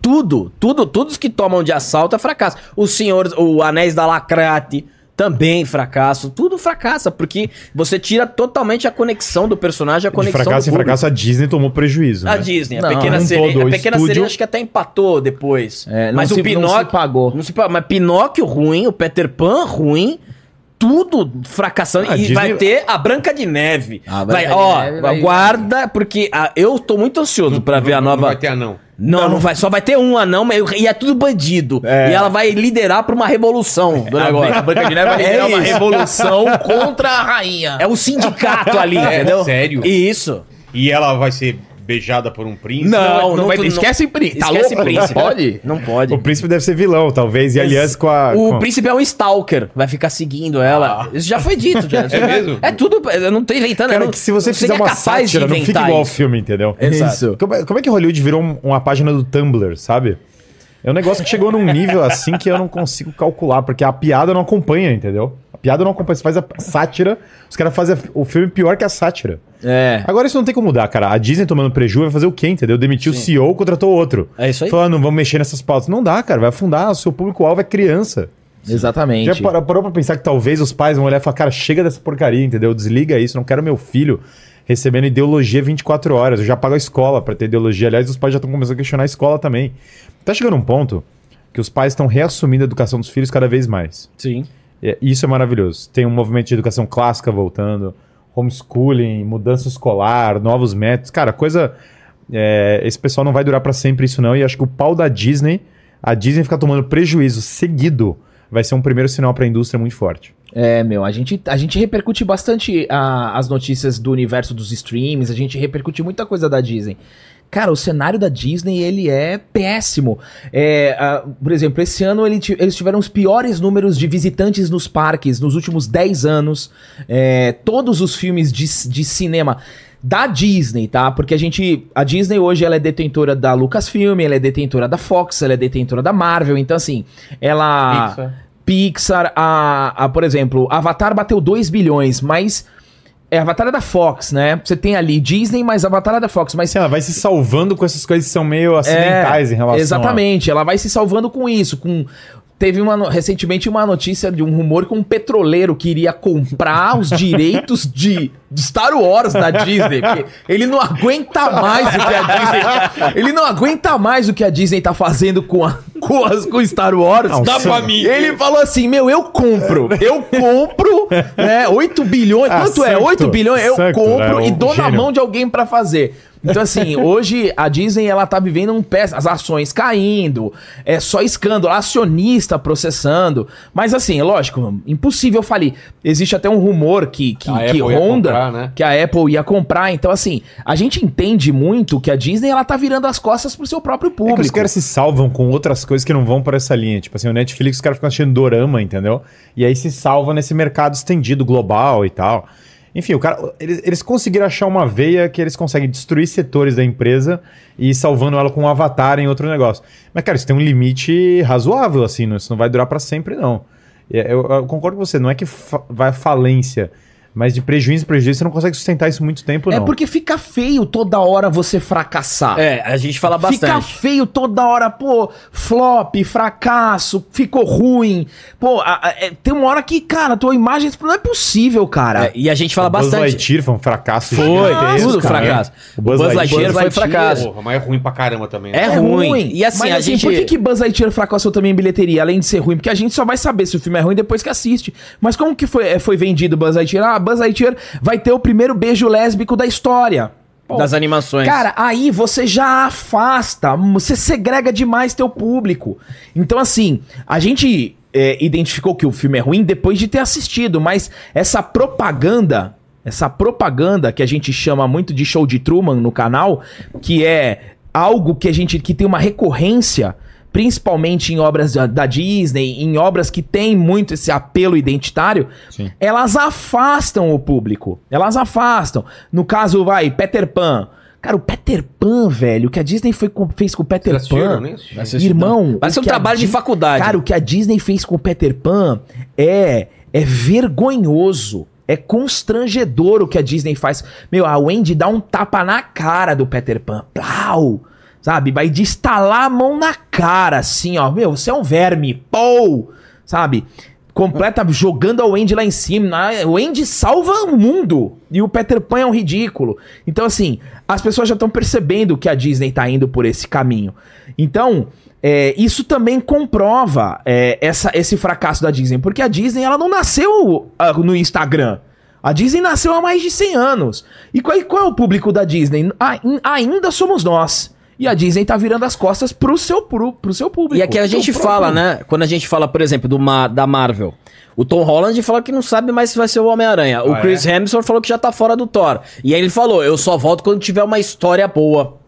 Tudo, tudo, todos que tomam de assalto é fracasso. O Senhor, o Anéis da Lacrate também fracasso. Tudo fracassa, porque você tira totalmente a conexão do personagem, a De conexão fracasso do em fracasso, a Disney tomou prejuízo. a né? Disney, a Não, pequena sereia. todo, a pequena estúdio- sereia acho que até empatou depois. É, não mas se- o não Pinóquio. se pagou. não se pagou. Mas Pinóquio ruim, o Peter Pan ruim. Tudo fracassando. A e Disney- vai ter a Branca de Neve. A vai, Branca de ó, Neve vai- guarda, porque ah, eu tô muito ansioso pra ver a Não nova. vai ter anão. Não, não vai. Só vai ter um anão, mas e é tudo bandido. É. E ela vai liderar pra uma revolução do negócio. A Branca de Neve vai É liderar uma isso. revolução contra a rainha. É o sindicato ali, É, entendeu? sério? Isso. E ela vai ser beijada por um príncipe. Não, não, vai, tu- esquece príncipe. Tá Esquece louco? príncipe. Pode? Não pode. O príncipe deve ser vilão, talvez, e aliás com a. O com- príncipe é um stalker, vai ficar seguindo ela. Isso já foi dito, já. É mesmo? É tudo, eu não tô inventando. Cara, não, que se você não fizer uma sátira, não fica igual ao isso. filme, entendeu? Exato. Isso. Como é, como é que Hollywood virou um- uma página do Tumblr, sabe? É um negócio que chegou num nível assim que eu não consigo calcular, porque a piada não acompanha, entendeu? Piada não. Você faz a sátira, os caras fazem o filme pior que a sátira. É. Agora isso não tem como mudar, cara. A Disney tomando prejuízo vai fazer o quê, entendeu? Demitiu o CEO, contratou outro. É isso aí. Falando, vamos mexer nessas pautas. Não dá, cara. Vai afundar. O seu público-alvo é criança. Exatamente. Já parou, parou pra pensar que talvez os pais vão olhar e falar, cara, chega dessa porcaria, entendeu? Desliga isso, não quero meu filho recebendo ideologia 24 horas. Eu já pago a escola pra ter ideologia. Aliás, os pais já estão começando a questionar a escola também. Tá chegando um ponto que os pais estão reassumindo a educação dos filhos cada vez mais. Sim. E isso é maravilhoso. Tem um movimento de educação clássica voltando, homeschooling, mudança escolar, novos métodos. Cara, coisa. é, esse pessoal não vai durar pra sempre isso, não. E acho que o pau da Disney, a Disney ficar tomando prejuízo seguido, vai ser um primeiro sinal pra indústria muito forte. É, meu, a gente, a gente repercute bastante a- as notícias do universo dos streams, a gente repercute muita coisa da Disney. Cara, o cenário da Disney, ele é péssimo. É, por exemplo, esse ano ele eles tiveram os piores números de visitantes nos parques nos últimos 10 anos. É, todos os filmes de, de cinema da Disney, tá? Porque a gente. A Disney hoje ela é detentora da Lucasfilm, ela é detentora da Fox, ela é detentora da Marvel. Então, assim, ela. Pixar. Pixar, a, a, por exemplo, Avatar bateu 2 bilhões, mas. É, Avatar é da Fox, né? Você tem ali Disney, mas Avatar é da Fox. Mas ela vai se salvando com essas coisas que são meio acidentais em relação É, Exatamente, ela vai se salvando com isso, com teve uma, recentemente uma notícia de um rumor que um petroleiro queria comprar os direitos de, de Star Wars da Disney. ele não aguenta mais o que a Disney. Ele não aguenta mais o que a Disney tá fazendo com, a, com, as, com Star Wars. Não, Dá sim. pra mim. Ele falou assim: meu, eu compro. Eu compro, né? 8 bilhões. Ah, quanto é? certo, 8 bilhões? Eu compro é e um dou na gênio. mão de alguém pra fazer. Então, assim, hoje a Disney ela tá vivendo um pé, as ações caindo, é só escândalo, acionista processando. Mas, assim, lógico, impossível falir. Existe até um rumor que, que, A que Apple ia Honda, comprar, né? que a Apple ia comprar. Então, assim, a gente entende muito que a Disney ela tá virando as costas pro seu próprio É público. que os caras se salvam com outras coisas que não vão por essa linha. Tipo assim, o Netflix, os caras ficam assistindo dorama, entendeu? E aí se salva nesse mercado estendido, global e tal. Enfim, o cara, eles, eles conseguiram achar uma veia que eles conseguem destruir setores da empresa e salvando ela com um avatar em outro negócio. Mas, cara, isso tem um limite razoável, assim, não- isso não vai durar pra sempre, não. E Eu, eu concordo com você, não é que fa- vai falência, mas de prejuízo em prejuízo você não consegue sustentar isso muito tempo, não. É porque fica feio toda hora você fracassar. É, a gente fala Fica bastante. feio toda hora, pô, flop, fracasso, ficou ruim. Pô, a- a- é, tem uma hora que, cara, tua imagem não é possível, cara. É, e a gente fala o Buzz bastante. Lightyear foi um fracasso Foi, tudo cara. fracasso. O O Buzz Buzz, Lightyear foi fracasso. Porra, mas é ruim pra caramba também. né? É ruim. E assim, Mas a assim, gente- por que, que Buzz Lightyear fracassou também em bilheteria, além de ser ruim? Porque a gente só vai saber se o filme é ruim depois que assiste. Mas como que foi, foi vendido Buzz Lightyear? Ah, Buzz Lightyear vai ter o primeiro beijo lésbico da história. Pô, Das animações. Cara, aí você já afasta, você segrega demais teu público. Então, assim, a gente é, identificou que o filme é ruim depois de ter assistido, mas essa propaganda, essa propaganda que a gente chama muito de show de Truman no canal, que é algo que a gente que tem uma recorrência, principalmente em obras da, Disney, em obras que tem muito esse apelo identitário, Sim. elas afastam o público. Elas afastam. No caso, vai, Peter Pan. Cara, o Peter Pan, velho, o que a Disney foi com- fez com o Peter Vocês assistiram, Pan. né? Irmão, Parece um trabalho de faculdade. Cara, o que a Disney fez com o Peter Pan é é vergonhoso. É constrangedor o que a Disney faz. Meu, a Wendy dá um tapa na cara do Peter Pan. Plau! Sabe? Vai de estalar a mão na cara, assim, ó. Meu, você é um verme. Pou! Sabe? Completa jogando a Wendy lá em cima. A Wendy salva o mundo. E o Peter Pan é um ridículo. Então, assim, as pessoas já estão percebendo que a Disney tá indo por esse caminho. Então, é, isso também comprova é, essa, esse fracasso da Disney. Porque a Disney, ela não nasceu ah, no Instagram. A Disney nasceu há mais de 100 anos. E qual, qual é o público da Disney? Ah, in- ainda somos nós. E a Disney tá virando as costas pro seu, pro, pro seu público. E aqui a gente fala, né? Quando a gente fala, por exemplo, do Ma- da Marvel. O Tom Holland falou que não sabe mais se vai ser o Homem-Aranha. O Ah, Chris é? Hemsworth falou que já tá fora do Thor. E aí ele falou: eu só volto quando tiver uma história boa.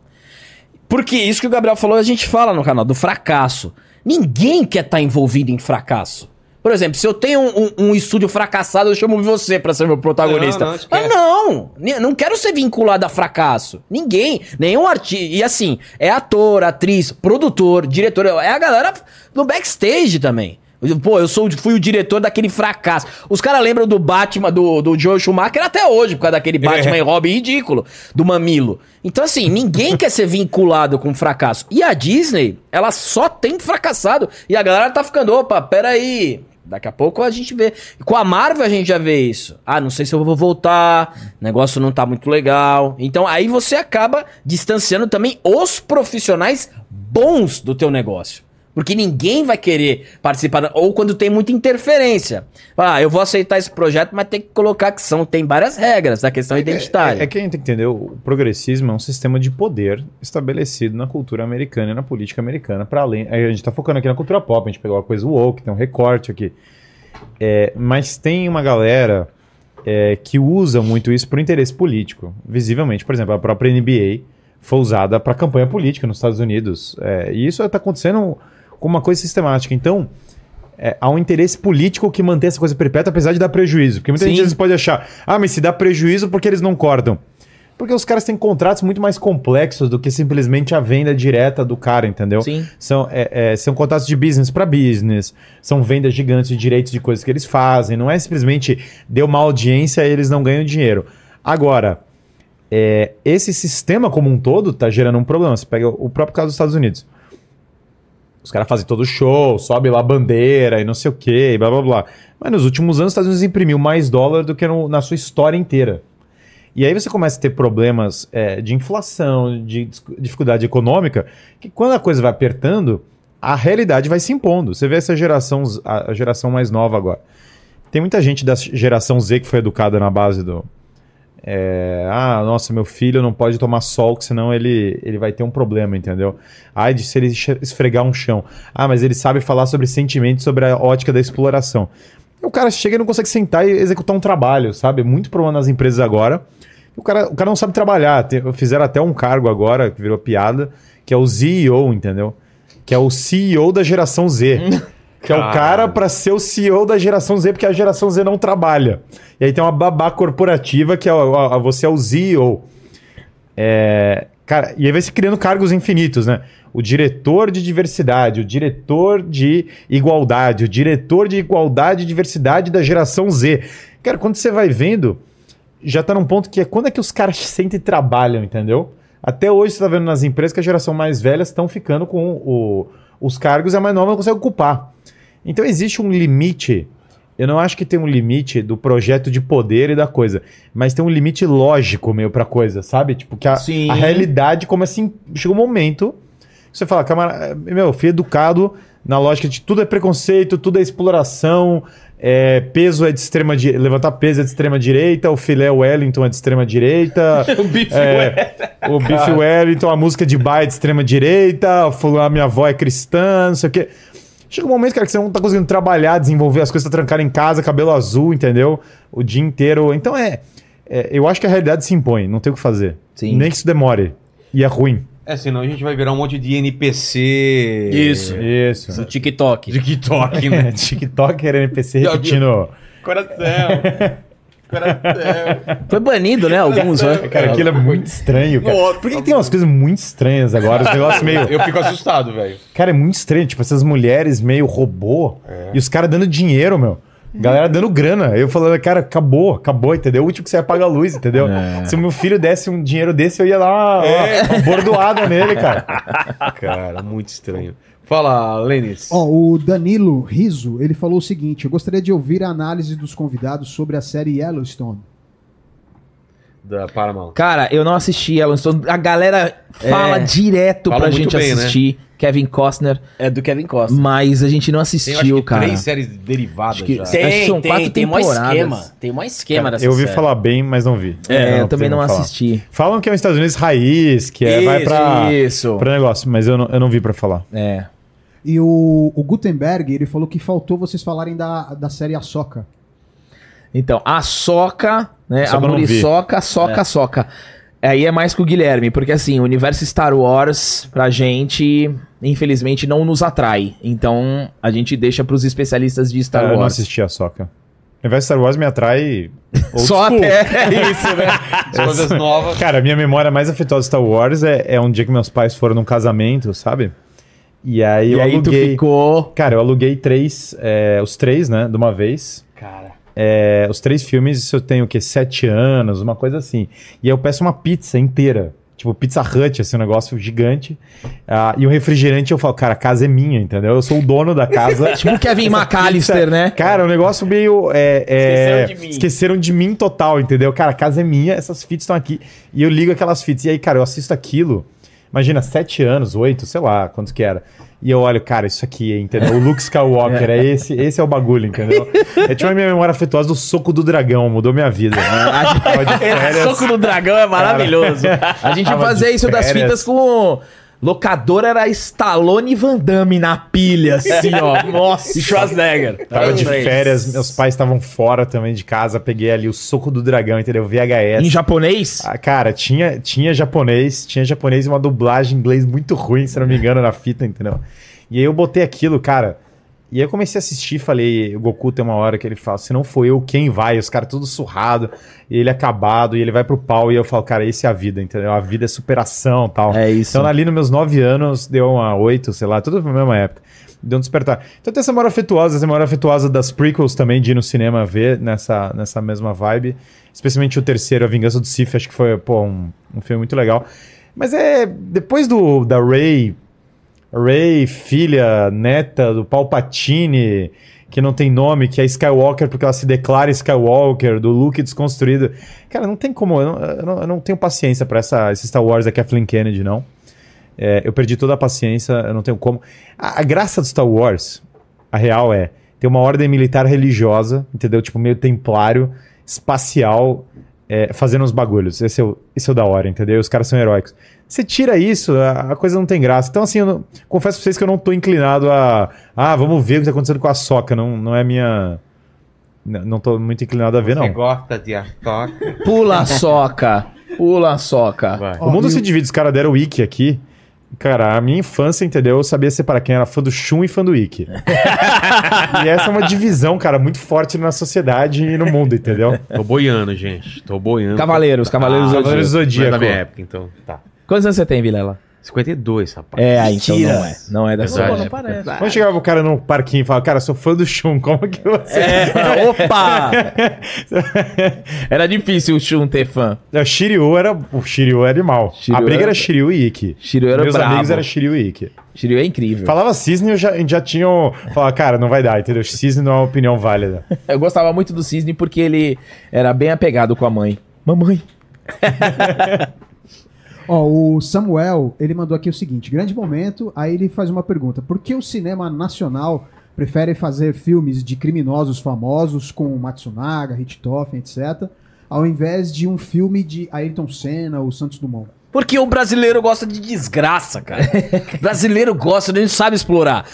Porque isso que o Gabriel falou, a gente fala no canal, do fracasso. Ninguém quer estar envolvido em fracasso. Por exemplo, se eu tenho um, um- um estúdio fracassado, eu chamo você pra ser meu protagonista. Não, não, ah, não! Não quero ser vinculado a fracasso. Ninguém, nenhum artista. E assim, é ator, atriz, produtor, diretor. É a galera no backstage também. Pô, eu sou, fui o diretor daquele fracasso. Os caras lembram do Batman, do, do Joe Schumacher até hoje, por causa daquele Batman e Robin ridículo, do Mamilo. Então, assim, ninguém quer ser vinculado com fracasso. E a Disney, ela só tem fracassado. E a galera tá ficando, opa, peraí. Daqui a pouco a gente vê. Com a Marvel a gente já vê isso. Ah, não sei se eu vou voltar, negócio não tá muito legal. Então aí você acaba distanciando também os profissionais bons do teu negócio. Porque ninguém vai querer participar, ou quando tem muita interferência. Ah, eu vou aceitar esse projeto, mas tem que colocar que são, tem várias regras da questão identitária. É, é que a gente tem que entender, o progressismo é um sistema de poder estabelecido na cultura americana e na política americana, para além. A gente tá focando aqui na cultura pop, a gente pegou uma coisa woke, tem um recorte aqui. É, mas tem uma galera é, que usa muito isso por interesse político, visivelmente. Por exemplo, a própria NBA foi usada para campanha política nos Estados Unidos. É, e isso está acontecendo com uma coisa sistemática. Então, é, há um interesse político que mantém essa coisa perpétua, apesar de dar prejuízo. Porque muita Sim. gente pode achar, ah, mas se dá prejuízo porque eles não cortam. Porque os caras têm contratos muito mais complexos do que simplesmente a venda direta do cara, entendeu? Sim. São, é, é, são contratos de business para business, são vendas gigantes de direitos de coisas que eles fazem. Não é simplesmente deu uma audiência e eles não ganham dinheiro. Agora, é, esse sistema como um todo está gerando um problema. Você pega o próprio caso dos Estados Unidos. Os caras fazem todo show, sobe lá a bandeira e não sei o quê, e blá blá blá. Mas nos últimos anos os Estados Unidos imprimiu mais dólar do que no- na sua história inteira. E aí você começa a ter problemas é, de inflação, de dificuldade econômica, que quando a coisa vai apertando, a realidade vai se impondo. Você vê essa geração, a geração mais nova agora. Tem muita gente da geração Z que foi educada na base do. É, ah, nossa, meu filho não pode tomar sol, que senão ele, ele vai ter um problema, entendeu? Ai, de se ele esfregar um chão. Ah, mas ele sabe falar sobre sentimentos, sobre a ótica da exploração. O cara chega e não consegue sentar e executar um trabalho, sabe? Muito problema nas empresas agora. O cara, o cara não sabe trabalhar. Fizeram até um cargo agora, que virou piada, que é o CEO, entendeu? Que é o CEO da geração Z. Que é o cara pra ser o CEO da geração Z, porque a geração Z não trabalha. E aí tem uma babá corporativa que é a- você é o CEO. É, cara, e aí vai se criando cargos infinitos, né? O diretor de diversidade, o diretor de igualdade, o diretor de igualdade e diversidade da geração Z. Cara, quando você vai vendo, já tá num ponto que é quando é que os caras sentem e trabalham, entendeu? Até hoje você tá vendo nas empresas que a geração mais velha estão ficando com o- os cargos e a mais nova não consegue ocupar. Então existe um limite. Eu não acho que tem um limite do projeto de poder e da coisa, mas tem um limite lógico meio pra coisa, sabe? Tipo, que a, a realidade começa em. Chega um momento que você fala, camarada, meu, eu fui educado na lógica de tudo é preconceito, tudo é exploração, é, peso é de extrema direita, levantar peso é de extrema direita, o filé Wellington é de extrema direita. O bife É, o Biff Wellington, a música de baile de extrema direita, a minha avó é cristã, não sei o quê. Chega um momento, cara, que você não tá conseguindo trabalhar, desenvolver as coisas, tá trancado em casa, cabelo azul, entendeu? O dia inteiro. Então é, é, Eu acho que a realidade se impõe, não tem o que fazer. Sim. Nem que isso demore. E é ruim. É, senão a gente vai virar um monte de NPC. Isso. Isso. Do TikTok. TikTok, né? TikToker, NPC repetindo. Coração. Foi banido, né? Alguns, né? Cara, aquilo é muito estranho, cara. Por que, tem umas coisas muito estranhas agora? Os negócios meio. Eu fico assustado, velho. Cara, é muito estranho. Tipo, essas mulheres meio robô e os caras dando dinheiro, meu. Galera dando grana. Eu falando, cara, acabou, acabou, entendeu? O último que você apaga a luz, entendeu? Se o meu filho desse um dinheiro desse, eu ia lá, ó, uma bordoada nele, cara. Cara, muito estranho. Fala, Lênis. Ó, o Danilo Riso, ele falou o seguinte: eu gostaria de ouvir a análise dos convidados sobre a série Yellowstone. Da Paramount. Cara, eu não assisti Yellowstone. A galera fala É. direto Fala pra gente bem, né? assistir. Kevin Costner. É do Kevin Costa. Mas a gente não Tem, acho assistiu, que, cara. três séries derivadas Acho que- já. Acho que são quatro tem mais temporadas. esquema. Tem mais esquema Cara, dessa eu ouvi série. falar bem, mas não vi. É, eu também não falar. assisti. Falam que é um Estados Unidos raiz, que é, vai pra, Isso. pra negócio, mas eu não, eu não vi pra falar. É. E o, o Gutenberg, ele falou que faltou vocês falarem da, da série Ahsoka. Então, a Soca, né? Só a que eu. Muriçoca, Soca, Soca. Aí é mais com o Guilherme, porque assim, o universo Star Wars, pra gente, infelizmente, não nos atrai. Então, a gente deixa pros especialistas de Star Ah, eu não Wars. assisti a Soca. Invés de Star Wars me atrai. old Só school. até isso, né? As coisas novas. Cara, a minha memória mais afetuosa de Star Wars é, é um dia que meus pais foram num casamento, sabe? E aí E eu aí tu aluguei. ficou. Cara, eu aluguei três, é, os três, né, de uma vez. Cara. É, os três filmes, isso eu tenho o quê? Sete anos, uma coisa assim. E aí eu peço uma pizza inteira. Tipo, Pizza Hut, assim, um negócio gigante. Ah, e o refrigerante eu falo, cara, a casa é minha, entendeu? Eu sou o dono da casa. Tipo o Kevin McAllister, pizza- né? Cara, o negócio meio. É, é, Esqueceram de mim. Esqueceram de mim total, entendeu? Cara, a casa é minha, essas fitas estão aqui. E eu ligo aquelas fitas. E aí, cara, eu assisto aquilo. Imagina, sete anos, oito, sei lá, quantos que era. E eu olho, cara, isso aqui, entendeu? O Luke Skywalker, é esse, esse é o bagulho, entendeu? É tipo a minha memória afetuosa do soco do dragão, mudou minha vida. Né? Férias. soco do dragão é maravilhoso. A gente fazia isso das fitas com. Locador era Stallone e Van Damme na pilha, assim, ó. Nossa. E Schwarzenegger. Tava de férias, meus pais estavam fora também de casa, peguei ali o soco do dragão, entendeu? VHS. Em japonês? Ah, cara, tinha, tinha japonês, tinha japonês e uma dublagem em inglês muito ruim, se não me engano, na fita, entendeu? E aí eu botei aquilo, cara. E aí eu comecei a assistir, falei, o Goku tem uma hora que ele fala, se não for eu, quem vai? Os caras tudo surrado, e ele acabado, e ele vai pro pau, e eu falo, cara, esse é a vida, entendeu? A vida é superação tal. É isso. Então ali nos meus nove anos, deu uma oito, sei lá, tudo na mesma época. Deu um despertar. Então tem essa memória afetuosa, essa memória afetuosa das prequels também, de ir no cinema ver nessa, nessa mesma vibe. Especialmente o terceiro, A Vingança do Sith, acho que foi, pô, um, um filme muito legal. Mas é, depois do da Rey Ray, filha, neta do Palpatine, que não tem nome, que é Skywalker porque ela se declara Skywalker, do Luke desconstruído. Cara, não tem como. Eu não, eu não, tenho paciência pra essa, esse Star Wars da Kathleen Kennedy, não. É, eu perdi toda a paciência, eu não tenho como. A, a graça do Star Wars, a real é, tem uma ordem militar religiosa, entendeu? Tipo, meio templário, espacial, é, fazendo uns bagulhos. Esse é, o, esse é o da hora, entendeu? Os caras são heróicos. Você tira isso, a, a coisa não tem graça. Então, assim, eu não- confesso pra vocês que eu não tô inclinado a. Ah, vamos ver o que tá acontecendo com a soca. Não, não é minha. Não, não tô muito inclinado a ver, Você não. gosta de Artoca? Pula a soca. Pula a soca. Vai. O mundo e se divide, os caras deram o wiki aqui. Cara, a minha infância, entendeu? Eu sabia separar quem era fã do Shun e fã do Wiki. e essa é uma divisão, cara, muito forte na sociedade e no mundo, entendeu? Tô boiando, gente. Tô boiando. Cavaleiros, Cavaleiros Ah, do Cavaleiros do Não é da Zodíaco. minha época, então. Tá. Quantos anos você tem, Vilela? 52, rapaz. É, aí, então Mentira. não é. Não é dessa Verdade. época. parece. Quando chegava o cara no parquinho e falava, cara, sou fã do Shun, como que você. É, opa! Era difícil o Shun ter fã. O Shiryu era. O Shiryu era animal. Shiryu a briga era- era Shiryu e Ikki. Shiryu era Meus brabo. amigos era Shiryu e Ikki. Shiryu é incrível. Falava cisne, eu já, já tinham. Falava, cara, não vai dar, entendeu? Cisne não é uma opinião válida. Eu gostava muito do Cisne porque ele era bem apegado com a mãe. Mamãe. Ó, o Samuel, ele mandou aqui o seguinte: grande momento. Aí ele faz uma pergunta: por que o cinema nacional prefere fazer filmes de criminosos famosos com Matsunaga, Richthofen, etc., ao invés de um filme de Ayrton Senna ou Santos Dumont? Porque o brasileiro gosta de desgraça, cara. o brasileiro gosta, ele não sabe explorar.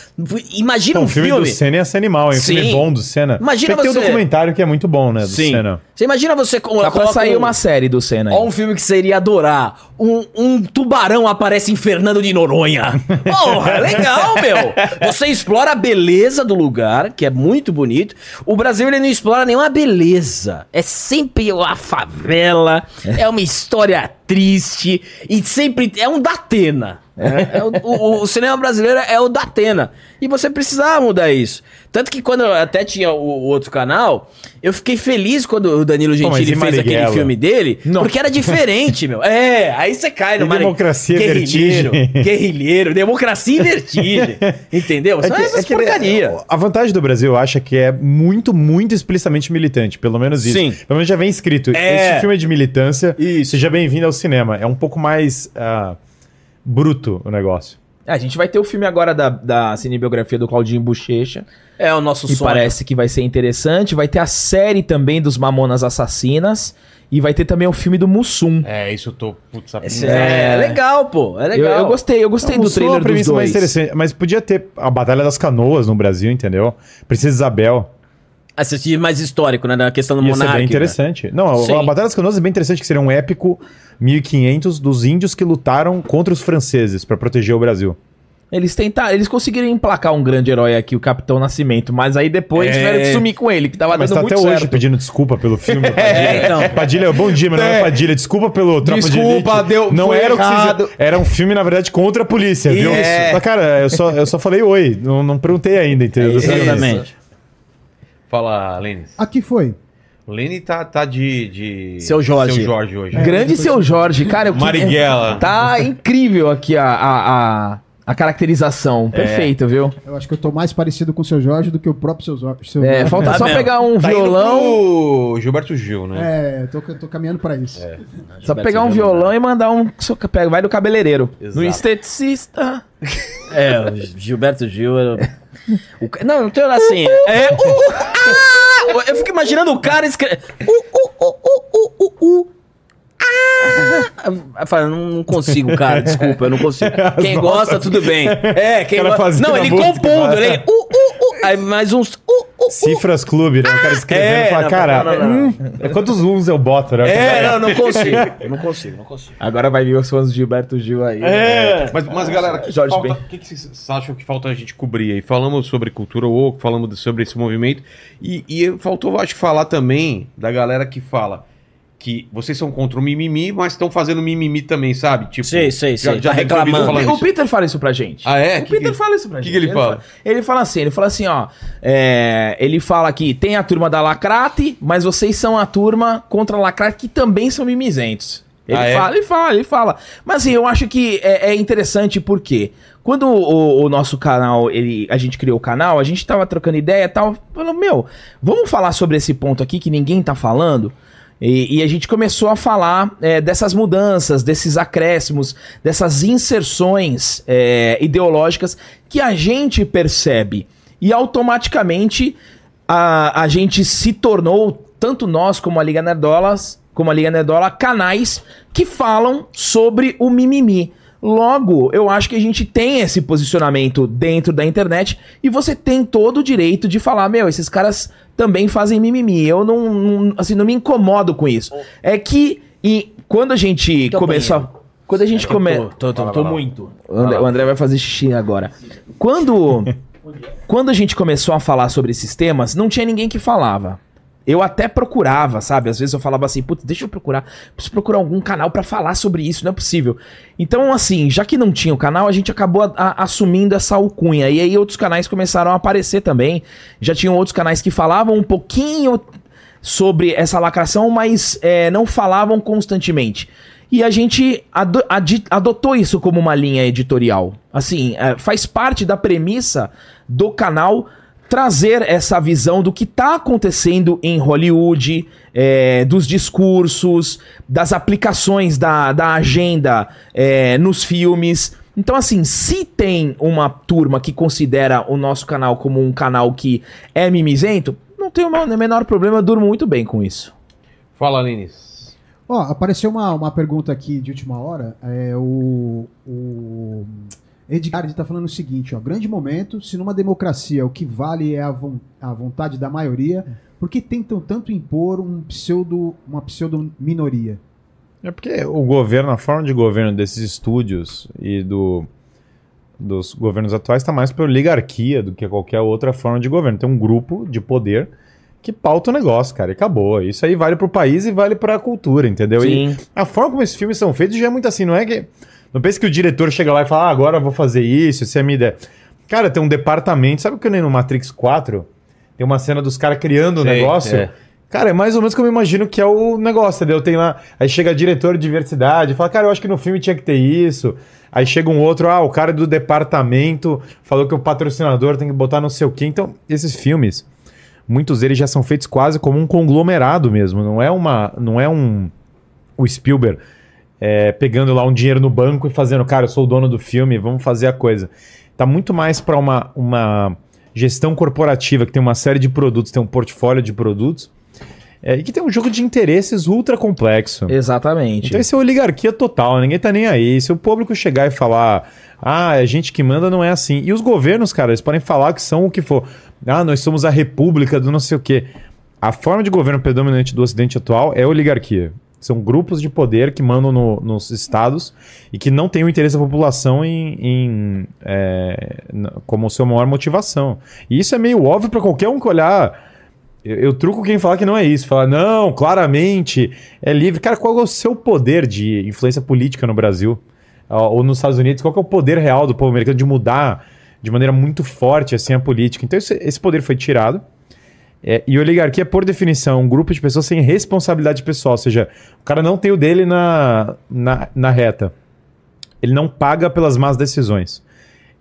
Imagina Pô, um o filme, filme. do Senna é esse animal, hein? O filme Sim. bom do Senna. Imagina Tem você- um documentário que é muito bom, né? Do Sim. Senna. Você imagina você com Dá pra coloca sair um- uma série do Senna aí. Ó, um filme que você iria adorar. Um, um tubarão aparece em Fernando de Noronha. Porra, legal, meu. Você explora a beleza do lugar, que é muito bonito. O Brasil, ele não explora nenhuma beleza. É sempre a favela, é uma história triste e sempre é um Datena. É, é o, o- o cinema brasileiro é o Datena. E você precisava mudar isso. Tanto que quando eu até tinha o, o outro canal, eu fiquei feliz quando o Danilo Pô, Gentili e fez aquele filme dele, Não. porque era diferente, meu. É, aí você cai no Mari- democracia, guerrilheiro, vertigem. guerrilheiro, democracia e vertigem. Entendeu? São essas que ele- porcaria. A vantagem do Brasil, eu acho, é que é muito, muito explicitamente militante. Pelo menos isso. Sim. Pelo menos já vem escrito. É. Esse filme é de militância. Isso. Seja bem-vindo ao cinema. É um pouco mais ah, bruto o negócio. É, a gente vai ter o filme agora da, da cinebiografia do Claudinho Bochecha. É o nosso que sonho. parece que vai ser interessante. Vai ter a série também dos Mamonas Assassinas. E vai ter também o filme do Mussum. É, isso eu tô. Putz, Esse é... legal, pô. É Eu, legal. eu gostei, eu gostei do uma trailer dos premissa mais dois. interessante. Mas podia ter a Batalha das Canoas no Brasil, entendeu? Princesa Isabel. Assistir mais histórico, né? Da questão do Ia ser monarca. bem interessante. Não, a- Sim. a Batalha das Canoas é bem interessante, que seria um épico 1500 dos índios que lutaram contra os franceses para proteger o Brasil. Eles tentaram, eles conseguiram emplacar um grande herói aqui, o Capitão Nascimento, mas aí depois É. tiveram que sumir com ele, que tava Mas dando tá muito até hoje certo. pedindo desculpa pelo filme. Padilha. É, então. Padilha, bom dia, meu nome é É. Padilha. Desculpa pelo Tropa de Desculpa, Elite. deu- Não era o que vocês... Era um filme, na verdade, contra a polícia, viu? Isso. Mas, cara, eu só, eu só falei oi. Não, não perguntei ainda, entendeu? É, Exatamente. Fala, Lênis. Aqui foi. O Lênin tá, tá de, de. Seu Jorge. Seu Jorge hoje. Grande seu Jorge, cara. eu Marighella. Tá incrível aqui a, a, a, a caracterização. Perfeito, viu? Eu acho que eu tô mais parecido com o seu Jorge do que o próprio seu, seu É, Jorge. falta Tá só mesmo. pegar um Tá indo violão. pro Gilberto Gil, né? É, eu tô, eu tô caminhando pra isso. Só pegar um violão e mandar um. Vai do cabeleireiro. Exato. No esteticista. É, o Gilberto Gil. era- o Não, não tem assim. É. uh, uh, ah! Eu fico imaginando o cara escrevendo. Uh, uh, uh, uh, uh, uh, uh. Ah! Eu não, não consigo, cara, desculpa, eu não consigo. Quem gosta, tudo bem. É, quem O gosta. Não, ele música, compondo, vai. ele. Uh, uh, uh, aí mais uns. Uh, uh, uh. Cifras Clube, né? O cara escrevendo É, e fala, não, cara, não, não, não. hum, quantos uns eu boto, né? É, não, não consigo. Não consigo, não consigo. Agora vai vir os fãs do Gilberto Gil aí. É. Mas, mas galera, que Jorge falta- o que, que vocês acham que falta a gente cobrir aí? Falamos sobre cultura woke, falamos sobre esse movimento. E, e faltou, acho que, falar também da galera que fala que vocês são contra o mimimi, mas estão fazendo mimimi também, sabe? Tipo, Sei, sei, já- sei. já Tá reclamando. falando O. Peter fala isso pra gente. Ah, é? O Que Peter que- fala isso pra que gente. que ele fala? Ele fala assim, ele fala assim, ó. é, ele fala que tem a turma da Lacrate, mas vocês são a turma contra a Lacrate que também são mimizentos. Ele Ah, é? fala, ele fala, ele fala. Mas assim, eu acho que é, é interessante porque quando o, o nosso canal, ele, a gente criou o canal, a gente tava trocando ideia e tal, falou, meu, vamos falar sobre esse ponto aqui que ninguém tá falando? E, e a gente começou a falar é, dessas mudanças, desses acréscimos, dessas inserções é, ideológicas que a gente percebe. E automaticamente a, a gente se tornou, tanto nós como a Liga Nerdolas, como a Liga Nerdola, canais que falam sobre o mimimi. Logo, eu acho que a gente tem esse posicionamento dentro da internet e você tem todo o direito de falar, meu, esses caras também fazem mimimi. Eu não, não- assim, não me incomodo com isso. É que e quando a gente é começou, a- quando a gente Tô, começa, tô, tô, tô muito. o André, o André vai fazer xixi agora. Quando, quando a gente começou a falar sobre esses temas, não tinha ninguém que falava. Eu até procurava, sabe? Às vezes eu falava assim, putz, deixa eu procurar. Preciso procurar algum canal pra falar sobre isso, não é possível. Então, assim, já que não tinha o canal, a gente acabou a- a- assumindo essa alcunha. E aí outros canais começaram a aparecer também. Já tinham outros canais que falavam um pouquinho sobre essa lacração, mas é, não falavam constantemente. E a gente adotou isso como uma linha editorial. Assim, é, faz parte da premissa do canal trazer essa visão do que está acontecendo em Hollywood, é, dos discursos, das aplicações da, da agenda é, nos filmes. Então, assim, se tem uma turma que considera o nosso canal como um canal que é mimizento, não tem o menor problema, eu durmo muito bem com isso. Fala, Lines. Ó, apareceu uma, uma pergunta aqui de última hora. É, o, o Edgar está falando o seguinte: ó, grande momento, se numa democracia o que vale é a, von- a vontade da maioria, por que tentam tanto impor um pseudo, uma pseudo-minoria? É porque o governo, a forma de governo desses estúdios e do, dos governos atuais está mais para oligarquia do que qualquer outra forma de governo. Tem um grupo de poder que pauta o negócio, cara, e acabou. Isso aí vale pro país e vale pra cultura, entendeu? E Sim. a forma como esses filmes são feitos já é muito assim, não é que. Não pense que o diretor chega lá e fala, ah, agora eu vou fazer isso, isso é a minha ideia. Cara, tem um departamento, sabe o que nem no Matrix 4? Tem uma cena dos caras criando o Sei, negócio. é. Cara, é mais ou menos como eu imagino que é o negócio, entendeu? Tem lá, aí chega diretor de diversidade, fala, cara, eu acho que no filme tinha que ter isso. Aí chega um outro, ah, o cara do departamento falou que o patrocinador tem que botar não sei o quê. Então, esses filmes, muitos deles já são feitos quase como um conglomerado mesmo. Não é uma, não é um o Spielberg é, pegando lá um dinheiro no banco e fazendo, cara, eu sou o dono do filme, vamos fazer a coisa. Tá muito mais para uma, uma gestão corporativa que tem uma série de produtos, tem um portfólio de produtos é, e que tem um jogo de interesses ultra complexo. Exatamente. Então isso é oligarquia total, ninguém tá nem aí. Se o público chegar e falar, ah, a gente que manda não é assim. E os governos, cara, eles podem falar que são o que for. Ah, nós somos a república do não sei o quê. A forma de governo predominante do ocidente atual é oligarquia. São grupos de poder que mandam no- nos estados e que não têm o interesse da população em, em, é, como sua maior motivação. E isso é meio óbvio para qualquer um que olhar. Eu, eu truco quem falar que não é isso. Falar, não, claramente é livre. Cara, qual é o seu poder de influência política no Brasil? Ou nos Estados Unidos? Qual é o poder real do povo americano de mudar de maneira muito forte assim a política? Então esse, esse poder foi tirado. É, e oligarquia, por definição, é um grupo de pessoas sem responsabilidade pessoal. Ou seja, o cara não tem o dele na, na, na reta. Ele não paga pelas más decisões.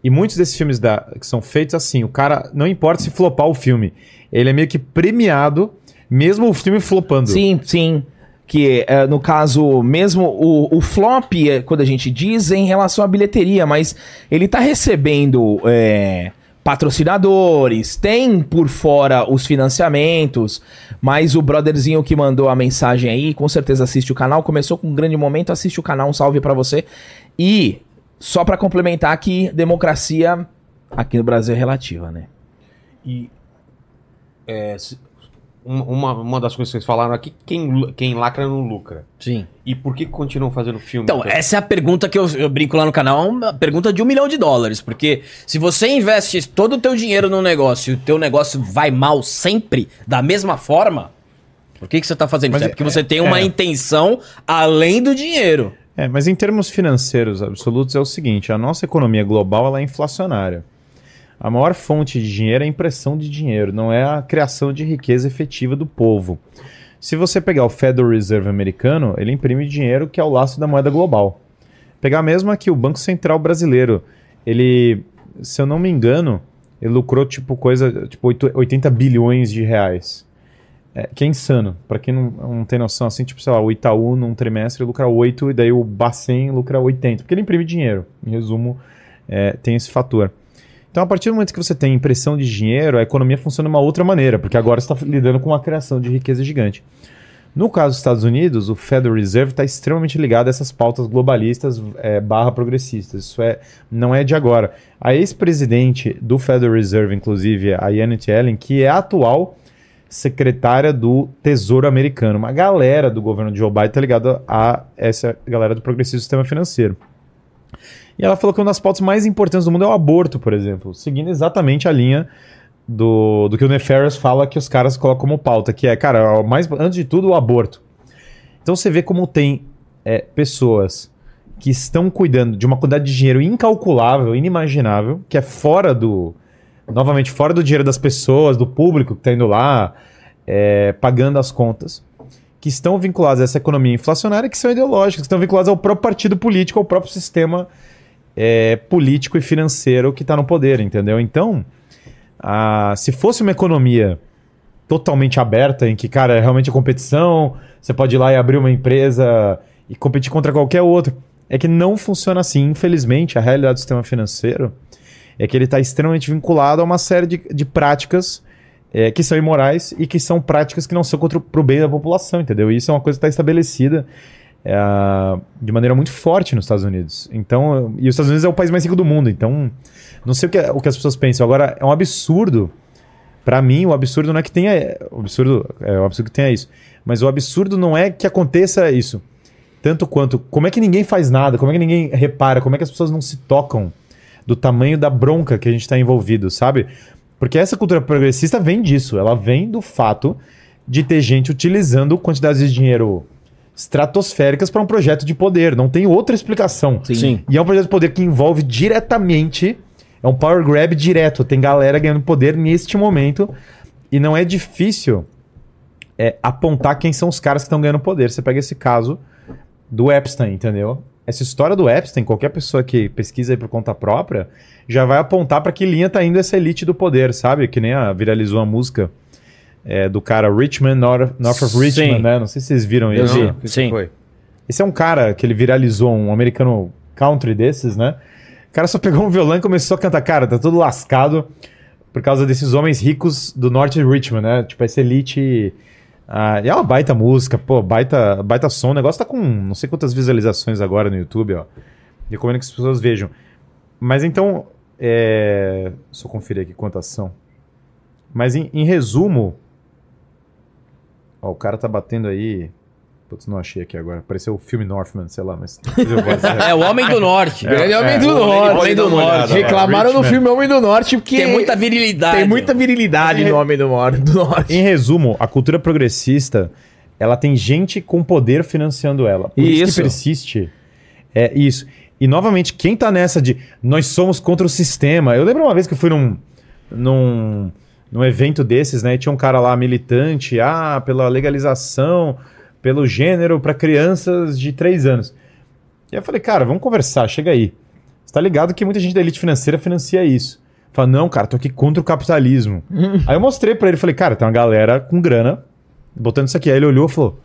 E muitos desses filmes da, que são feitos assim, o cara, não importa se flopar o filme, ele é meio que premiado, mesmo o filme flopando. Sim, sim. Que é, no caso, mesmo o, o flop, é, quando a gente diz, é em relação à bilheteria, mas ele tá recebendo é, patrocinadores, tem por fora os financiamentos, mas o brotherzinho que mandou a mensagem aí, com certeza assiste o canal, começou com um grande momento, assiste o canal, um salve pra você. E só pra complementar que democracia aqui no Brasil é relativa, né? E é, uma, uma das coisas que vocês falaram aqui, quem, lu- quem lacra não lucra. Sim. E por que continuam fazendo filme? Então, essa é a pergunta que eu, eu brinco lá no canal, é uma pergunta de um milhão de dólares. Porque se você investe todo o teu dinheiro num negócio e o teu negócio vai mal sempre, da mesma forma, por que, que você tá fazendo Mas isso? É é- porque você tem uma é. intenção além do dinheiro. É, mas em termos financeiros absolutos é o seguinte: a nossa economia global ela é inflacionária. A maior fonte de dinheiro é a impressão de dinheiro, não é a criação de riqueza efetiva do povo. Se você pegar o Federal Reserve americano, ele imprime dinheiro que é o laço da moeda global. Pegar mesmo aqui o Banco Central brasileiro, ele, se eu não me engano, ele lucrou tipo coisa, tipo 8 80 bilhões de reais. É, que é insano. Pra quem não, não tem noção, assim, tipo, sei lá, o Itaú num trimestre lucra 8 e daí o Bacen lucra 80. Porque ele imprime dinheiro. Em resumo, é, tem esse fator. Então, a partir do momento que você tem impressão de dinheiro, a economia funciona de uma outra maneira, porque agora você está lidando com uma criação de riqueza gigante. No caso dos Estados Unidos, o Federal Reserve está extremamente ligado a essas pautas globalistas é, barra progressistas. Isso é, não é de agora. A ex-presidente do Federal Reserve, inclusive, a Janet Yellen, que é a atual secretária do Tesouro Americano. Uma galera do governo de Joe Biden está ligada a essa galera do progressismo sistema financeiro. E ela falou que uma das pautas mais importantes do mundo é o aborto, por exemplo, seguindo exatamente a linha do, do que o Nefarious fala que os caras colocam como pauta, que é, cara, mais, antes de tudo, o aborto. Então você vê como tem é, pessoas que estão cuidando de uma quantidade de dinheiro incalculável, inimaginável, que é fora do. Novamente, fora do dinheiro das pessoas, do público que está indo lá, é, pagando as contas, que estão vinculadas a essa economia inflacionária, que são ideológicas, que estão vinculadas ao próprio partido político, ao próprio sistema é, político e financeiro que está no poder, entendeu? Então, a, se fosse uma economia totalmente aberta, em que, cara, é realmente a competição, você pode ir lá e abrir uma empresa e competir contra qualquer outro. É que não funciona assim. Infelizmente, a realidade do sistema financeiro é que ele está extremamente vinculado a uma série de, de práticas é, que são imorais e que são práticas que não são contra o bem da população, entendeu? E isso é uma coisa que está estabelecida é, de maneira muito forte nos Estados Unidos. Então, e os Estados Unidos é o país mais rico do mundo, então não sei o que, o que as pessoas pensam. Agora, é um absurdo. Para mim, o absurdo não é que tenha. O absurdo é o absurdo que tenha isso. Mas o absurdo não é que aconteça isso. Tanto quanto. Como é que ninguém faz nada? Como é que ninguém repara? Como é que as pessoas não se tocam do tamanho da bronca que a gente está envolvido, sabe? Porque essa cultura progressista vem disso. Ela vem do fato de ter gente utilizando quantidades de dinheiro estratosféricas para um projeto de poder. Não tem outra explicação. Sim. Sim. E é um projeto de poder que envolve diretamente. É um power grab direto. Tem galera ganhando poder neste momento. E não é difícil é, apontar quem são os caras que estão ganhando poder. Você pega esse caso do Epstein, entendeu? Essa história do Epstein, qualquer pessoa que pesquisa aí por conta própria, já vai apontar para que linha tá indo essa elite do poder, sabe? Que nem a, viralizou a música é, do cara Richmond, North, North of Richmond, Sim. né? Não sei se vocês viram Eu isso. vi. Sim. foi? Esse é um cara que ele viralizou, um americano country desses, né? O cara só pegou um violão e começou a cantar. Cara, tá todo lascado por causa desses homens ricos do norte de Richmond, né? Tipo, essa elite. Ah, e é uma baita música, pô, baita, baita som. O negócio tá com não sei quantas visualizações agora no YouTube, ó. Recomendo que as pessoas vejam. Mas então, é... só conferir aqui quantas são. Mas em, em resumo, ó, o cara tá batendo aí. Putz, não achei aqui agora. Pareceu o filme Northman, sei lá, mas. É o Homem do Norte. Grande Homem é, do o Norte. Homem do Norte. Reclamaram no filme Homem do Norte porque Tem muita virilidade. tem muita virilidade no Homem do do Norte. Em resumo, a cultura progressista, ela tem gente com poder financiando ela. Por isso, Isso. que persiste. É isso. E novamente, quem tá nessa de nós somos contra o sistema. Eu lembro uma vez que eu fui num num, num evento desses, né? E tinha um cara lá militante, ah, pela legalização, pelo gênero para crianças de 3 anos. E eu falei, cara, vamos conversar, chega aí. Você tá ligado que muita gente da elite financeira financia isso. Fala, não, cara, tô aqui contra o capitalismo. aí eu mostrei pra ele, falei, cara, tem uma galera com grana botando isso aqui. Aí ele olhou e falou,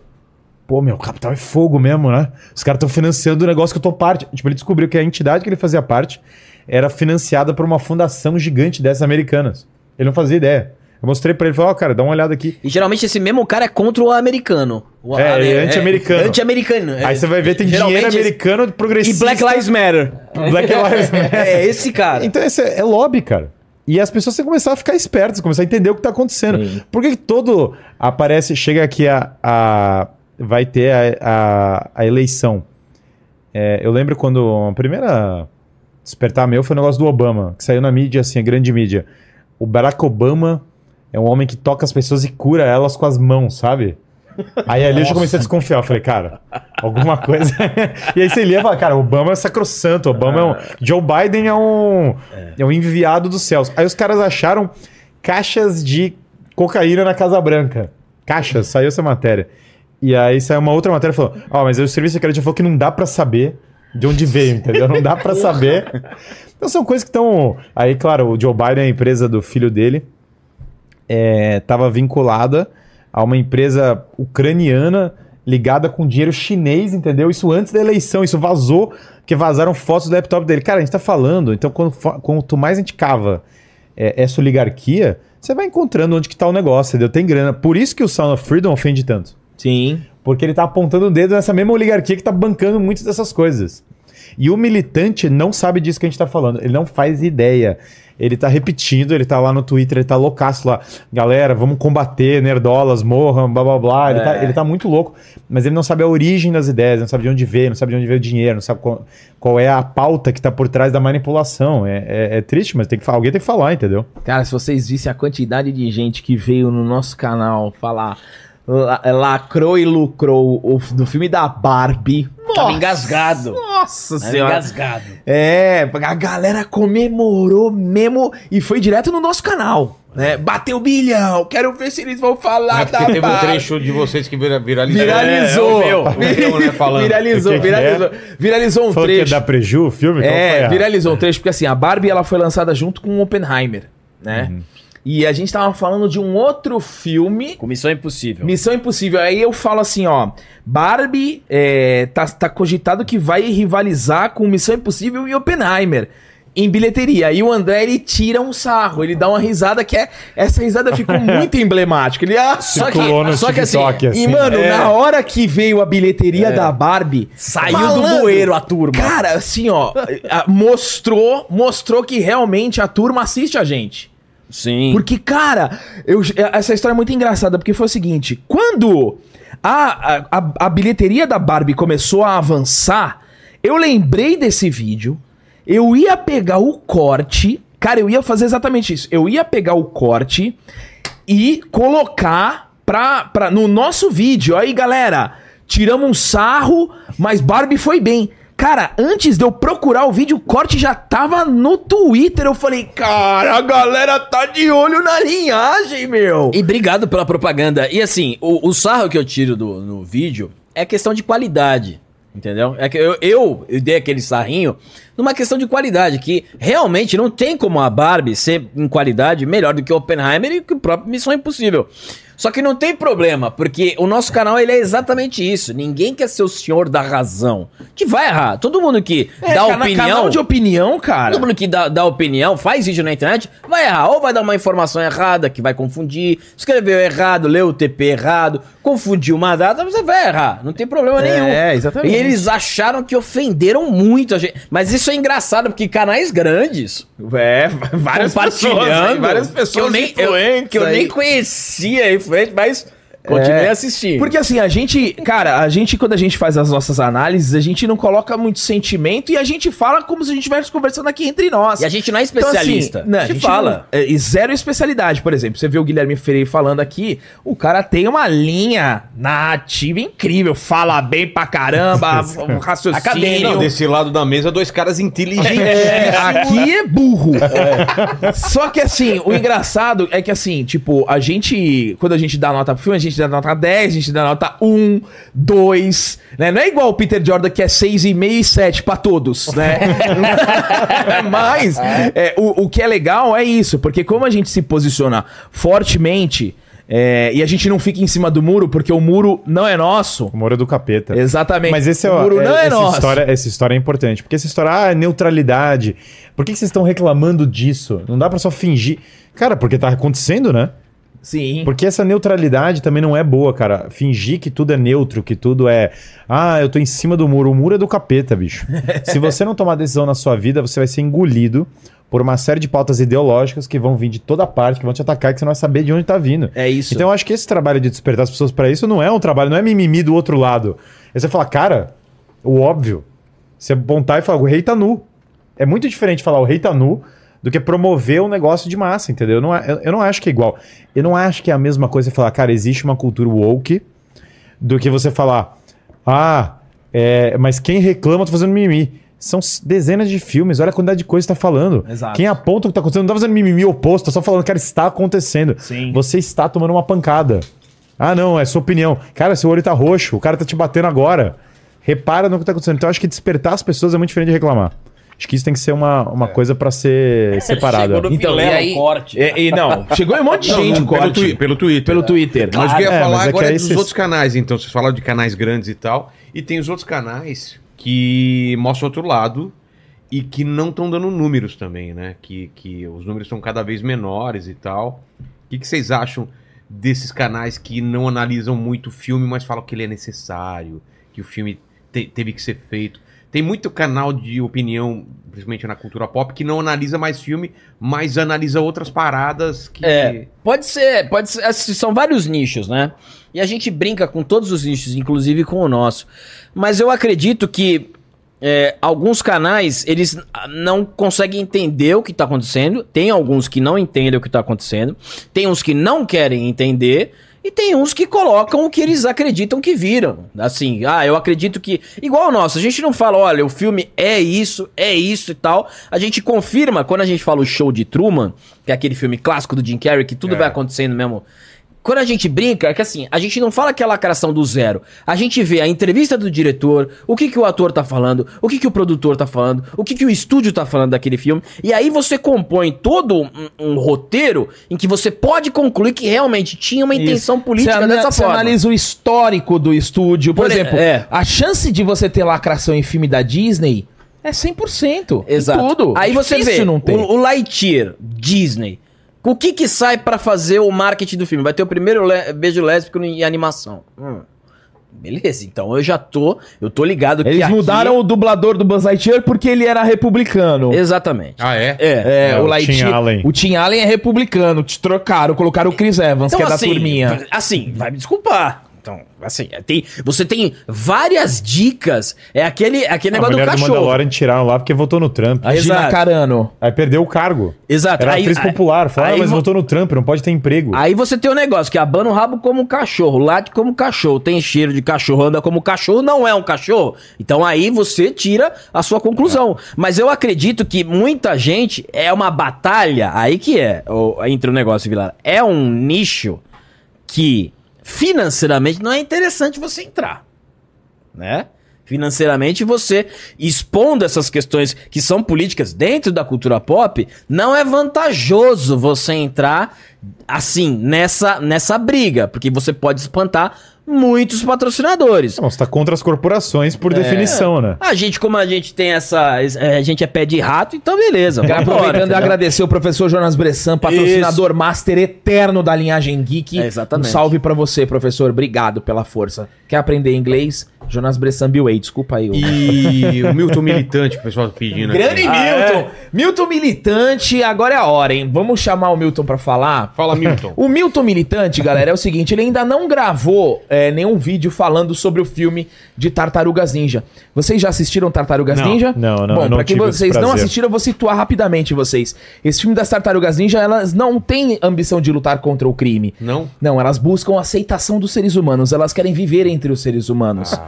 pô, meu, capital é fogo mesmo, né? Os caras estão financiando o negócio que eu tô parte. Tipo, ele descobriu que a entidade que ele fazia parte era financiada por uma fundação gigante dessas americanas. Ele não fazia ideia. Eu mostrei pra ele, falei, ó, cara, dá uma olhada aqui. E geralmente esse mesmo cara é contra o americano. O- É, ele é anti-americano. anti-americano. Aí você vai ver, tem Geralmente dinheiro esse- americano E progressista. Black Lives Matter. Black Lives Matter. É esse cara. Então esse é, é lobby, cara. E as pessoas têm que começar a ficar espertas, começar a entender o que tá acontecendo. Sim. Por que que todo aparece, chega aqui a. a- vai ter a, a, a eleição. É, eu lembro quando a primeira despertar meu foi o negócio do Obama, que saiu na mídia, assim, a grande mídia. O Barack Obama é um homem que toca as pessoas e cura elas com as mãos, sabe? Aí ali eu já comecei a desconfiar. Eu falei, cara, alguma coisa. e aí você lia e fala, cara, Obama é sacrossanto. Obama é um. Joe Biden é um. É um enviado dos céus. Aí os caras acharam caixas de cocaína na Casa Branca. Caixa, saiu essa matéria. E aí saiu uma outra matéria e falou: Ó, mas aí o serviço secreto já falou que não dá pra saber de onde veio, entendeu? Não dá pra saber. Então são coisas que estão. Aí, claro, o Joe Biden, a empresa do filho dele, estava vinculada a uma empresa ucraniana ligada com dinheiro chinês, entendeu? Isso antes da eleição, isso vazou, porque vazaram fotos do laptop dele. Cara, a gente tá falando, então quando, quanto mais a gente cava é, essa oligarquia, você vai encontrando onde que tá o negócio, entendeu? Tem grana. Por isso que o Sound of Freedom ofende tanto. Sim. Porque ele tá apontando o dedo nessa mesma oligarquia que tá bancando muitas dessas coisas. E o militante não sabe disso que a gente tá falando. Ele não faz ideia. Ele tá repetindo, ele tá lá no Twitter, ele tá loucaço lá. Galera, vamos combater, nerdolas, morram, blá blá blá. Ele, tá, ele tá muito louco. Mas ele não sabe a origem das ideias, não sabe de onde veio, não sabe de onde veio o dinheiro, não sabe qual, qual é a pauta que tá por trás da manipulação. É, é- é triste, mas tem que, alguém tem que falar, entendeu? Cara, se vocês vissem a quantidade de gente que veio no nosso canal falar la- lacrou e lucrou o, do filme da Barbie. Tava engasgado. Nossa Tava senhora. engasgado. É, a galera comemorou mesmo e foi direto no nosso canal. Né? Bateu bilhão, quero ver se eles vão falar É da teve um trecho de vocês que vira- viralizou. Viralizou. É, é o meu. O meu, né, falando. Viralizou, que que viralizou. Viralizou um Falou que ia trecho. dar preju o filme? É, viralizou um trecho, porque assim, a Barbie ela foi lançada junto com o Oppenheimer, né? Uhum. E a gente tava falando de um outro filme, Com Missão Impossível. Missão Impossível. Aí eu falo assim, ó, Barbie é, tá, tá cogitado que vai rivalizar com Missão Impossível e Oppenheimer. Em bilheteria. E o André, ele tira um sarro, ele dá uma risada que é. Essa risada ficou muito emblemática. Ele, ah, só que, no só que assim, assim. E, mano, É. na hora que veio a bilheteria da Barbie. Saiu malandro, do bueiro a turma. Cara, assim, ó, mostrou, mostrou que realmente a turma assiste a gente. Sim. Porque, cara, eu- essa história é muito engraçada, porque foi o seguinte: quando a, a, a- a bilheteria da Barbie começou a avançar, eu lembrei desse vídeo, eu ia pegar o corte, cara, eu ia fazer exatamente isso. Eu ia pegar o corte e colocar pra, pra, no nosso vídeo. Aí, galera, tiramos um sarro, mas Barbie foi bem. Cara, antes de eu procurar o vídeo, o corte já tava no Twitter. Eu falei, cara, a galera tá de olho na linhagem, meu. E obrigado pela propaganda. E assim, o, o sarro que eu tiro do, no vídeo é questão de qualidade. Entendeu? É que eu, eu, eu dei aquele sarrinho numa questão de qualidade, que realmente não tem como a Barbie ser em qualidade melhor do que o Oppenheimer e que o próprio Missão Impossível. Só que não tem problema, porque o nosso canal ele é exatamente isso. Ninguém quer ser o senhor da razão. Que vai errar. Todo mundo que É, dá cana- opinião. Canal de opinião, cara. Todo mundo que dá, dá opinião, faz vídeo na internet, vai errar. Ou vai dar uma informação errada, que vai confundir, escreveu errado, leu o TP errado, confundiu uma data, você vai errar. Não tem problema É, nenhum. exatamente. E eles acharam que ofenderam muito a gente. Mas isso é engraçado, porque canais grandes É, várias compartilhando, pessoas, várias que pessoas eu nem, eu, influentes que eu aí. nem conhecia influente, mas continuei É. assistindo. Porque assim, a gente, cara, a gente, quando a gente faz as nossas análises, a gente não coloca muito sentimento e a gente fala como se a gente estivesse conversando aqui entre nós. E a gente não é Então, assim, especialista. né, a gente fala. não- é, e zero especialidade, por exemplo. Você vê o Guilherme Freire falando aqui, o cara tem uma linha nativa incrível, fala bem pra caramba, um raciocínio. Acadêmico. Não, desse lado da mesa, dois caras inteligentes. É, aqui é burro. Só que assim, o engraçado é que assim, tipo, a gente, quando a gente dá nota pro filme, a gente dá nota 10, a gente dá nota 1, 2, né? Não é igual o Peter Jordan que é 6,5 e 7 pra todos, né? Mas é, o, o que é legal é isso, porque como a gente se posiciona fortemente é, e a gente não fica em cima do muro, porque o muro não é nosso. O Moro é do capeta. Exatamente. Mas esse é, o muro é- não é essa nosso. História, essa história é importante. Porque essa história, ah, é neutralidade. Por que, que vocês estão reclamando disso? Não dá pra só fingir. Cara, porque tá acontecendo, né? Sim. Porque essa neutralidade também não é boa, cara. Fingir que tudo é neutro, que tudo é. Ah, eu tô em cima do muro. O muro é do capeta, bicho. Se você não tomar decisão na sua vida, você vai ser engolido por uma série de pautas ideológicas que vão vir de toda parte, que vão te atacar, que você não vai saber de onde tá vindo. É isso. Então eu acho que esse trabalho de despertar as pessoas pra isso não é um trabalho, não é mimimi do outro lado. É você falar, cara, o óbvio. Você apontar e falar, o rei tá nu. É muito diferente falar o rei tá nu do que promover um negócio de massa, entendeu? Eu não, eu, eu não acho que é igual. Eu não acho que é a mesma coisa você falar, cara, existe uma cultura woke do que você falar, ah, é, mas quem reclama tá fazendo mimimi. São dezenas de filmes, olha a quantidade de coisa que tá falando. Exato. Quem aponta o que tá acontecendo não tá fazendo mimimi oposto, tá só falando, cara, está acontecendo. Sim. Você está tomando uma pancada. Ah, não, é sua opinião. Cara, seu olho tá roxo, o cara tá te batendo agora. Repara no que tá acontecendo. Então, eu acho que despertar as pessoas é muito diferente de reclamar. Acho que isso tem que ser uma, uma coisa pra ser separada. Chegou no Então, Vilela, e aí... o corte. E, e não, chegou um monte de gente o pelo, corte. twi- pelo Twitter. Pelo Twitter. Mas o que eu ia É, falar é agora é dos vocês- outros canais, então. Vocês falaram de canais grandes e tal. E tem os outros canais que mostram outro lado e que não estão dando números também, né? Que, que os números são cada vez menores e tal. O que, que vocês acham desses canais que não analisam muito o filme, mas falam que ele é necessário, que o filme te- teve que ser feito? Tem muito canal de opinião, principalmente na cultura pop, que não analisa mais filme, mas analisa outras paradas que. É, pode ser, pode ser. assim, São vários nichos, né? E a gente brinca com todos os nichos, inclusive com o nosso. Mas eu acredito que é, alguns canais, eles não conseguem entender o que tá acontecendo. Tem alguns que não entendem o que tá acontecendo. Tem uns que não querem entender. E tem uns que colocam o que eles acreditam que viram. Assim, ah, eu acredito que. Igual o nosso, a gente não fala, olha, o filme é isso, é isso e tal. A gente confirma, quando a gente fala o show de Truman, que é aquele filme clássico do Jim Carrey, que tudo É. vai acontecendo mesmo. Quando a gente brinca, é que assim, a gente não fala que é lacração do zero. A gente vê a entrevista do diretor, o que, que o ator tá falando, o que, que o produtor tá falando, o que, que o estúdio tá falando daquele filme. E aí você compõe todo um, um roteiro em que você pode concluir que realmente tinha uma intenção política você dessa você forma. analisa o histórico do estúdio. Por, Por exemplo, é. a chance de você ter lacração em filme da Disney é 100%. em Exato. Tudo. Aí você Difícil vê o, o Lightyear, Disney. O que que sai pra fazer o marketing do filme? Vai ter o primeiro le- beijo lésbico em animação. Hum. Beleza, então eu já tô, eu tô ligado Eles aqui- mudaram o dublador do Buzz Lightyear porque ele era republicano. Exatamente. Ah, é? É. É, É, o o Lightyear. Tim Allen. O Tim Allen é republicano. Te trocaram, colocaram o Chris Evans, que é da turminha. Assim, vai me desculpar. Então, assim, tem, você tem várias dicas. É aquele, aquele A negócio do mulher do, cachorro. Mandalorian tiraram lá porque votou no Trump. A Gina Exato. Carano. Aí perdeu o cargo. Exato. Era Aí- atriz aí- popular. Falaram, aí ah, mas vo- votou no Trump, não pode ter emprego. Aí você tem um negócio que abana o rabo como um cachorro, late como um cachorro, tem cheiro de cachorro, anda como um cachorro, não é um cachorro. Então aí você tira a sua conclusão. Mas eu acredito que muita gente é uma batalha, aí que é, o- entre o negócio, Vilar, é um nicho que financeiramente não é interessante você entrar, né? Financeiramente, você expondo essas questões que são políticas dentro da cultura pop, não é vantajoso você entrar assim nessa nessa briga, porque você pode espantar muitos patrocinadores. Não, você tá contra as corporações por definição, né? A gente, como a gente tem essa. é, A gente é pé de rato, então beleza. vambora, Aproveitando e agradecer o professor Jonas Bressan, patrocinador master eterno da linhagem Geek. É, exatamente. Um salve pra você, professor. Obrigado pela força. Quer aprender inglês? Jonas Bressan Biway. Desculpa aí. o- E o Milton Militante, que o pessoal tá pedindo Grande aqui. Milton! Milton Militante, agora é a hora, hein? Vamos chamar o Milton pra falar. Fala, Milton. O Milton Militante, galera, é o seguinte: ele ainda não gravou é, nenhum vídeo falando sobre o filme de Tartarugas Ninja. Vocês já assistiram Tartarugas Não, Ninja? não, não, Bom, eu não pra quem vocês não assistiram, eu vou situar rapidamente vocês. Esse filme das Tartarugas Ninja, elas não têm ambição de lutar contra o crime. Não? Não, elas buscam a aceitação dos seres humanos. Elas querem viver entre os seres humanos.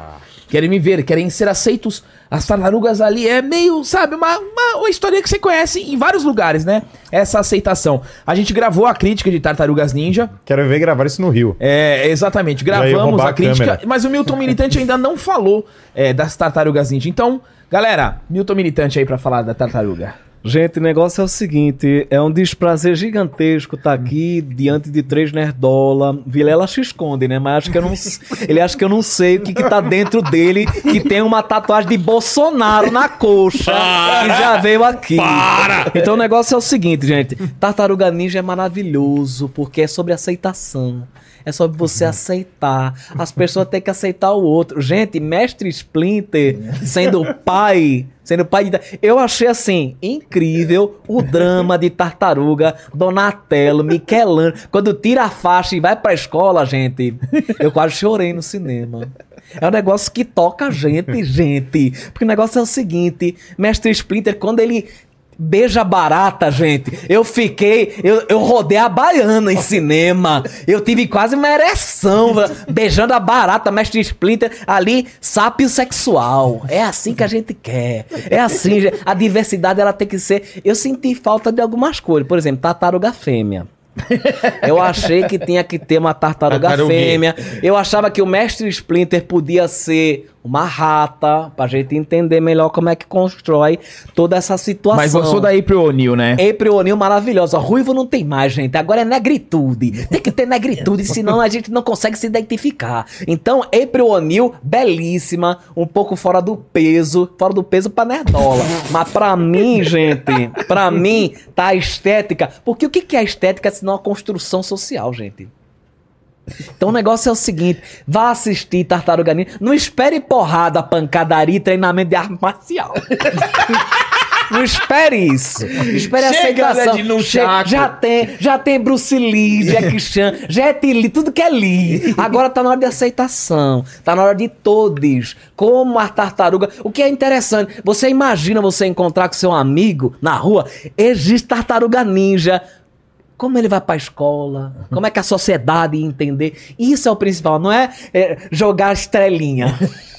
Querem viver, querem ser aceitos. As tartarugas ali é meio, sabe, uma, uma, uma história que você conhece em vários lugares, né? Essa aceitação. A gente gravou a crítica de Tartarugas Ninja. Quero ver gravar isso no Rio. É, exatamente. Gravamos a a crítica, mas o Milton Militante ainda não falou é, das Tartarugas Ninja. Então, galera, Milton Militante aí pra falar da tartaruga. Gente, o negócio é o seguinte, é um desprazer gigantesco estar aqui diante de três nerdola. Vilela se esconde, né? Mas acho que eu não, ele acha que eu não sei o que, que tá dentro dele, que tem uma tatuagem de Bolsonaro na coxa, que já veio aqui. Então o negócio é o seguinte, gente, Tartaruga Ninja é maravilhoso, porque é sobre aceitação. É sobre você aceitar. As pessoas têm que aceitar o outro. Gente, mestre Splinter sendo pai, sendo pai de. Eu achei assim, incrível o drama de tartaruga, Donatello, Michelangelo. Quando tira a faixa e vai pra escola, gente, eu quase chorei no cinema. É um negócio que toca a gente, gente. Porque o negócio é o seguinte: Mestre Splinter, quando ele Beija barata, gente. Eu fiquei. Eu, eu rodei a baiana em cinema. Eu tive quase uma ereção beijando a barata, mestre Splinter, ali, sápio sexual. É assim que a gente quer. É assim, gente. a diversidade ela tem que ser. Eu senti falta de algumas coisas. Por exemplo, tartaruga fêmea. Eu achei que tinha que ter uma tartaruga fêmea. Eu achava que o mestre Splinter podia ser uma rata, pra gente entender melhor como é que constrói toda essa situação. Mas gostou da April O'Neil, né? April O'Neil maravilhosa. Ruivo não tem mais, gente. Agora é negritude. Tem que ter negritude, senão a gente não consegue se identificar. Então, April O'Neil, belíssima, um pouco fora do peso, fora do peso pra nerdola. Mas pra mim, gente, pra mim, tá a estética. Porque o que é estética senão a construção social, gente? Então o negócio é o seguinte: vá assistir Tartaruga Ninja. Não espere porrada, pancadaria e treinamento de arte marcial. Não espere isso. Espere Chega, aceitação. né, de no Che- saco. já tem, já tem Bruce Lee, Jack Chan, Jet Li, tudo que é Lee. Agora tá na hora de aceitação. Tá na hora de todos. Como a tartaruga. O que é interessante, você imagina você encontrar com seu amigo na rua, existe tartaruga ninja. Como ele vai pra escola? Como é que a sociedade ia entender? Isso é o principal, não é, é jogar estrelinha.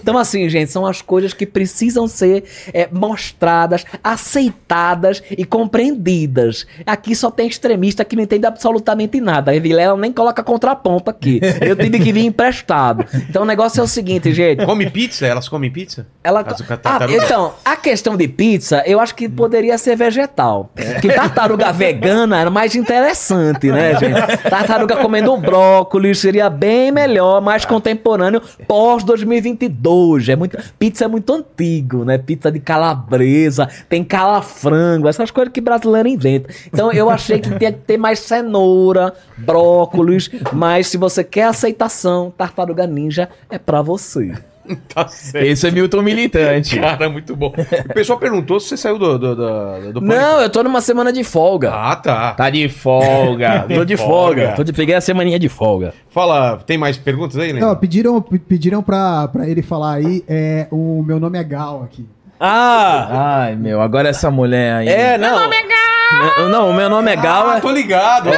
Então, assim, gente, são as coisas que precisam ser é, mostradas, aceitadas e compreendidas. Aqui só tem extremista que não entende absolutamente nada. A Vilela nem coloca contraponto aqui. Eu tive que vir emprestado. Então, o negócio é o seguinte, gente. Come pizza? Elas comem pizza? Ela... Ah, então, a questão de pizza, eu acho que poderia ser vegetal. Que tartaruga vegana era mais interessante, né, gente? Tartaruga comendo brócolis seria bem melhor, mais contemporâneo, pós-2022. É muito... Pizza é muito antigo, né? Pizza de calabresa, tem calafrango, essas coisas que brasileiro inventa. Então, eu achei que tinha que ter mais cenoura, brócolis, mas se você quer aceitação, Tartaruga Ninja é pra você. Tá certo. Esse é Milton Militante. Cara, muito bom. O pessoal perguntou se você saiu do, do, do, do Não, eu tô numa semana de folga. Ah, tá. Tá de folga. Tô de folga. Tô de, peguei a semaninha de folga. Fala, tem mais perguntas aí, Não, Lembra? pediram, pe- pediram pra, pra ele falar aí, é, o meu nome é Gal aqui. Ah! Ai, meu, agora essa mulher aí. É, não. Meu nome é Gal! Não, o meu nome é Gal. Ah, é- tô ligado.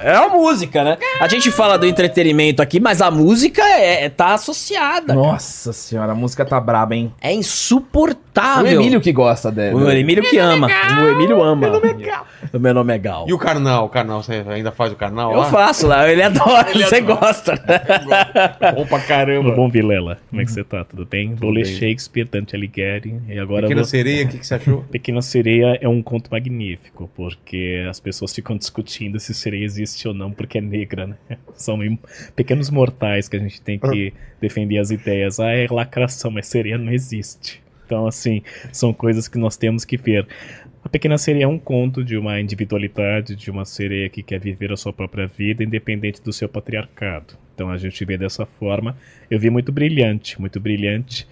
É uma música, né? A gente fala do entretenimento aqui, mas a música é, tá associada. Nossa senhora, a música tá braba, hein? É O insuportável. Emílio que gosta dela. O Emílio que ama. O Emílio ama. Meu nome é Gal. O meu nome é Gal. E o carnal? O carnal, você ainda faz o carnal Eu lá? faço lá, ele adora, você gosta. Bom pra caramba. Tudo bom, Vilela? Como é que você tá? Tudo bem? Vou ler Shakespeare, Dante Alighieri. E agora Pequena vou... sereia, o que, que você achou? Pequena Sereia é um conto magnífico, porque as pessoas ficam discutindo se sereia existe ou não, porque é negra, né? São pequenos mortais que a gente tem que defender as ideias. Ah, é lacração, mas sereia não existe. Então, assim, são coisas que nós temos que ver. A Pequena Sereia é um conto de uma individualidade, de uma sereia que quer viver a sua própria vida, independente do seu patriarcado. Então a gente vê dessa forma. Eu vi muito brilhante, muito brilhante,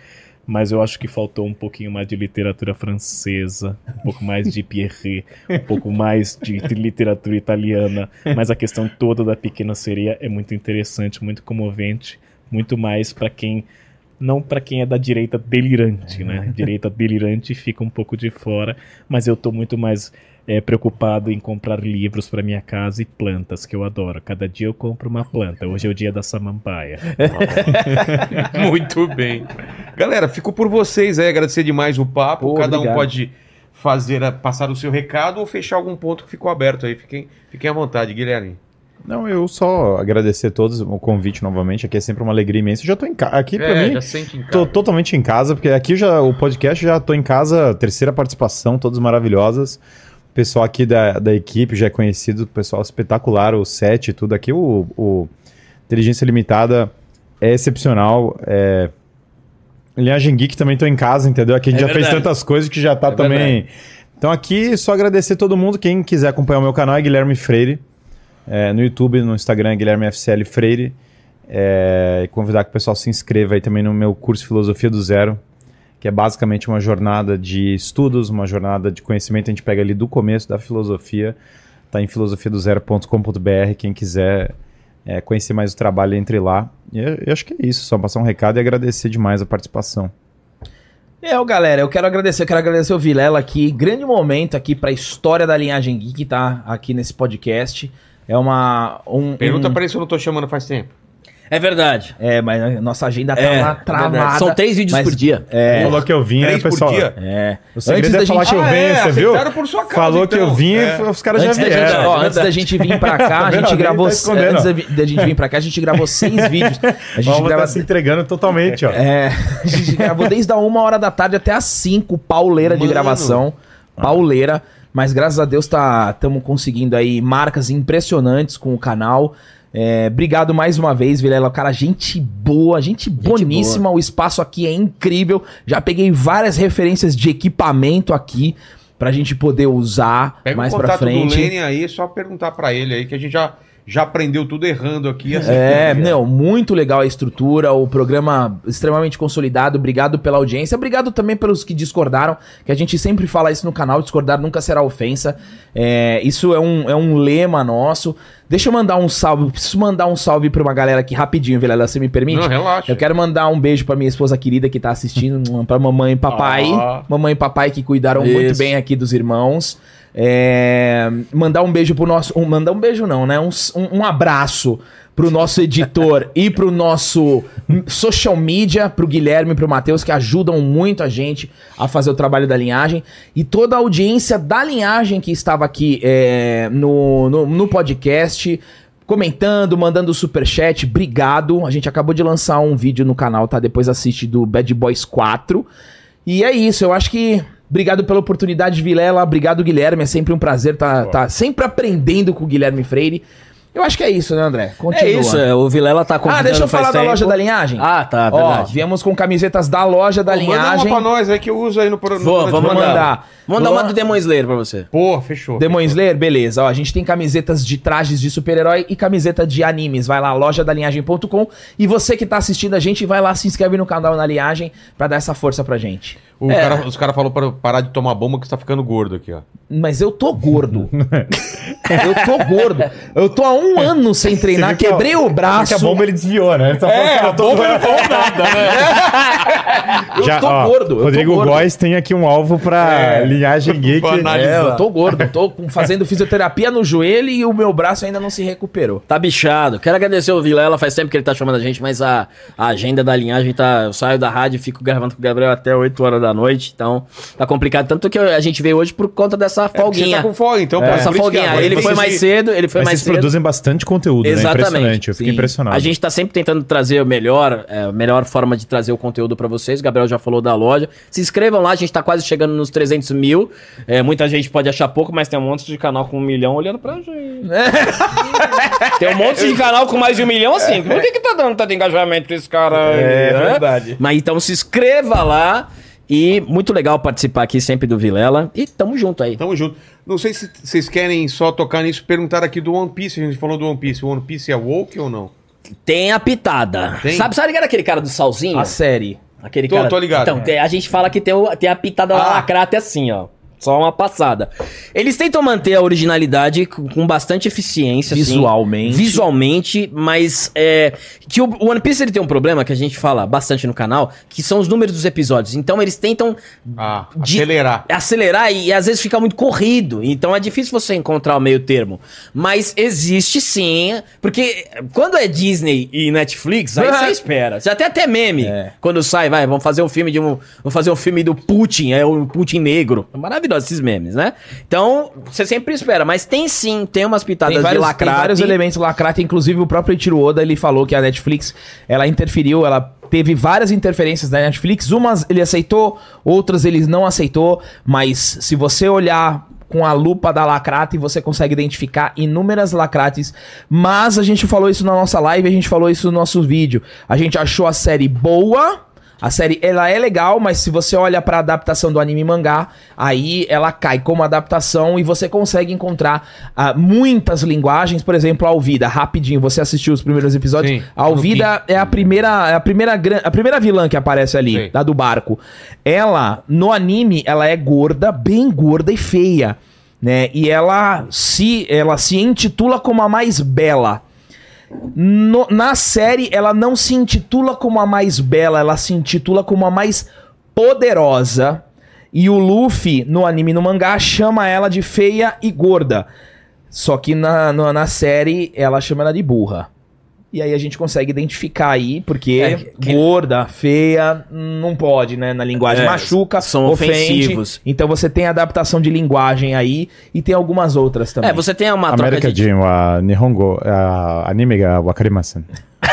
mas eu acho que faltou um pouquinho mais de literatura francesa, um pouco mais de Pierre, um pouco mais de literatura italiana. Mas a questão toda da Pequena Sereia é muito interessante, muito comovente, muito mais para quem não para quem é da direita delirante, né? Direita delirante fica um pouco de fora, mas eu tô muito mais é, preocupado em comprar livros para minha casa e plantas, que eu adoro. Cada dia eu compro uma planta. Hoje é o dia da samambaia. Muito bem. Galera, fico por vocês aí, agradecer demais o papo. Pô, Cada um obrigado. pode fazer, a- passar o seu recado ou fechar algum ponto que ficou aberto aí. Fiquem, fiquem à vontade, Guilherme. Não, eu só agradecer a todos o convite novamente. Aqui é sempre uma alegria imensa. Eu já tô em casa. Aqui, pra É, mim, já sente em casa. tô totalmente em casa, porque aqui já o podcast já tô em casa, terceira participação, todas maravilhosas. O pessoal aqui da, da equipe já é conhecido, o pessoal espetacular, o set e tudo. Aqui o, o Inteligência Limitada é excepcional. É... Linhagem Geek também tô em casa, entendeu? Aqui a gente É já fez verdade. tantas coisas que já tá É também. Então aqui só agradecer todo mundo. Quem quiser acompanhar o meu canal é Guilherme Freire. É, no YouTube, no Instagram é Guilherme FCL Freire. É, e convidar que o pessoal se inscreva aí também no meu curso Filosofia do Zero, que é basicamente uma jornada de estudos, uma jornada de conhecimento. A gente pega ali do começo da filosofia, tá em filosofiadozero.com.br. Quem quiser é, conhecer mais o trabalho, entre lá. E eu, eu acho que é isso, só passar um recado e agradecer demais a participação. Eu, galera, eu quero agradecer, eu quero agradecer o Vilela aqui. Grande momento aqui pra história da linhagem geek, tá? Aqui nesse podcast. É uma. Um, Pergunta um... pra ele se eu não tô chamando faz tempo. É verdade. É, mas a nossa agenda tá É, lá é travada. verdade. São três vídeos mas- por dia. É, Falou que eu vinha, Três por pessoal. dia? é. O segredo Antes é da falar gente- que eu Ah, venho, é, você viu? aceitaram por sua causa, Falou que eu então. vim, É. os caras já Antes da, gente, vieram. ó, antes da gente vir pra cá, a gente Alguém gravou. tá antes da, gente vir pra cá, a gente gravou seis vídeos. A gente Vamos grava. tá se entregando totalmente, ó. É, a gente gravou desde a uma hora da tarde até as cinco, pauleira de Mano. gravação. Pauleira. Mas graças a Deus tá estamos conseguindo aí marcas impressionantes com o canal. É, obrigado mais uma vez, Vilela. Cara, gente boa, gente, boníssima. O espaço aqui é incrível. Já peguei várias referências de equipamento aqui pra gente poder usar Pega mais o pra contato do frente. Lene aí, só perguntar pra ele aí, que a gente já, já aprendeu tudo errando aqui. assim, É, não, muito legal a estrutura, o programa extremamente consolidado. Obrigado pela audiência. Obrigado também pelos que discordaram, que a gente sempre fala isso no canal, discordar nunca será ofensa. É, isso é um, é um lema nosso. Deixa eu mandar um salve, preciso mandar um salve pra uma galera aqui rapidinho, Vilela, você me permite? Não, relaxa. Eu quero mandar um beijo pra minha esposa querida que tá assistindo, pra mamãe e papai. Ah. Mamãe e papai que cuidaram muito Isso. bem aqui dos irmãos. É, mandar um beijo pro nosso. Um, mandar um beijo, não, né? Um, um, abraço pro nosso editor e pro nosso social media, pro Guilherme e pro Matheus, que ajudam muito a gente a fazer o trabalho da linhagem. E toda a audiência da linhagem que estava aqui é, no, no, no podcast comentando, mandando superchat, obrigado. A gente acabou de lançar um vídeo no canal, tá? Depois assiste do Bad Boys 4. E é isso, eu acho que. Obrigado pela oportunidade, Vilela. Obrigado, Guilherme. É sempre um prazer estar tá, tá sempre aprendendo com o Guilherme Freire. Eu acho que é isso, né, André? Continua. É isso, é, o Vilela tá Ah, convidando deixa eu falar da tempo. loja da linhagem. Ah, tá, Ó, verdade. viemos com camisetas da loja da Pô, Manda uma linhagem. pra nós aí que eu uso aí no programa. Vou, vamos mandar. mandar. Vamos dar Vou- uma do Demon Slayer pra você. Pô, fechou. Demon Slayer, beleza. Ó, a gente tem camisetas de trajes de super-herói e camiseta de animes. Vai lá, loja da linhagem.com. E você que tá assistindo a gente, vai lá, se inscreve no canal na linhagem pra dar essa força pra gente. O É. cara- os caras falaram pra parar de tomar bomba que você tá ficando gordo aqui, ó. Mas eu tô gordo. eu tô gordo. Eu tô há um ano sem treinar, que quebrei o braço. Porque a bomba ele desviou, né? Ele tá falando que eu tô- Eu Já, tô ó, gordo. eu Rodrigo tô gordo. Góes tem aqui um alvo pra É. linhagem geek. É, eu tô gordo. Tô com- fazendo fisioterapia no joelho e o meu braço ainda não se recuperou. Tá bichado. Quero agradecer o Vilela, faz tempo que ele tá chamando a gente, mas a, a agenda da linhagem tá. Eu saio da rádio e fico gravando com o Gabriel até 8 horas da noite, então tá complicado. Tanto que a gente veio hoje por conta dessa É folguinha. tá com folga, então. É, pô, essa folguinha. Ele foi mais cedo, ele foi Mas mais vocês cedo. produzem bastante conteúdo, né? Exatamente, Impressionante. Eu fico sim. impressionado. A gente tá sempre tentando trazer o melhor, é, a melhor forma de trazer o conteúdo pra vocês. O Gabriel já falou da loja. Se inscrevam lá, a gente tá quase chegando nos 300 mil. É, muita gente pode achar pouco, mas tem um monte de canal com um milhão olhando pra gente. tem um monte de canal com mais de um milhão assim. Por que que tá dando tanto engajamento pra esse cara aí? É né? verdade. Mas então se inscreva lá. E muito legal participar aqui sempre do Vilela. E tamo junto aí. Tamo junto. Não sei se vocês querem só tocar nisso, perguntar aqui do One Piece. A gente falou do One Piece. O One Piece é woke ou não? Tem a pitada. Tem? Sabe, sabe que era aquele cara do salzinho? A série. Aquele Tô- cara. tô ligado. Então, tem- a gente fala que tem, o- tem a pitada da Ah. lacrata assim, ó. Só uma passada. Eles tentam manter a originalidade com bastante eficiência. assim, Visualmente. visualmente, mas é, que o One Piece ele tem um problema que a gente fala bastante no canal, que são os números dos episódios. Então eles tentam Ah, de- acelerar. acelerar e, às vezes fica muito corrido. Então é difícil você encontrar o meio termo. Mas existe sim, porque quando é Disney e Netflix, aí você espera. Você até até meme. É. Quando sai, vai, vamos fazer um filme de um, vamos fazer um filme do Putin, é o Putin negro. É esses memes, né? Então, você sempre espera, mas tem sim, tem umas pitadas Tem vários, de tem lacrate. vários elementos lacrate, inclusive o próprio Ichiro Oda, ele falou que a Netflix, ela interferiu, ela teve várias interferências da Netflix, umas ele aceitou, outras ele não aceitou, mas se você olhar com a lupa da lacrate, você consegue identificar inúmeras lacrates, mas a gente falou isso na nossa live, a gente falou isso no nosso vídeo. A gente achou a série boa, a série, ela é legal, mas se você olha pra adaptação do anime e mangá, aí ela cai como adaptação e você consegue encontrar ah, muitas linguagens, por exemplo, a Alvida, rapidinho, você assistiu os primeiros episódios, Sim, a Alvida é a primeira, é a primeira a primeira vilã que aparece ali, Sim. da do barco. Ela no anime, ela é gorda, bem gorda e feia, né? E ela se ela se intitula como a mais bela. No- na série, ela não se intitula como a mais bela, ela se intitula como a mais poderosa. E o Luffy, no anime e no mangá, chama ela de feia e gorda. Só que na, na, na série, ela chama ela de burra. E aí a gente consegue identificar aí, porque É, que- gorda, feia, não pode, né? Na linguagem É, machuca, são ofende. ofensivos. Então você tem adaptação de linguagem aí e tem algumas outras também. É, você tem uma troca America de... Jim wa Nihongo uh, anime ga wakarimasen.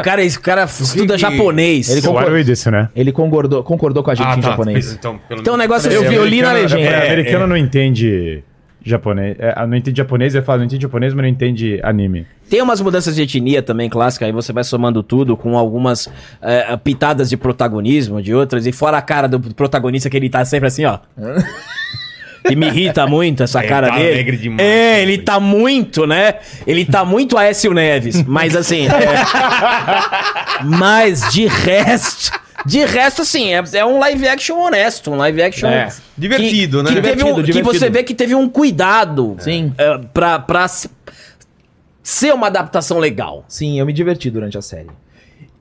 O cara, esse cara estuda que- japonês. Ele Ele concor- disso, né? Ele concordou, concordou com a gente Ah, em tá. japonês. Então, pelo Então o negócio é Eu vi, eu li na Americano- legenda. é, É, americano não entende japonês. É, não entende japonês, ele fala, não entende japonês, mas não entende anime. Tem umas mudanças de etnia também clássicas, aí você vai somando tudo com algumas é, pitadas de protagonismo de outras, e fora a cara do protagonista que ele tá sempre assim, ó. E me irrita muito essa É, cara tá dele. alegre demais. É, ele tá muito, né? Ele tá muito Aécio Neves, mas assim. é- Mas de resto. De resto, assim, é, é um live action honesto, um live action. É. Divertido, que, né? Que, teve um- Divertido, que você divertido. vê que teve um cuidado. Sim. é, pra, pra se- ser uma adaptação legal. Sim, eu me diverti durante a série.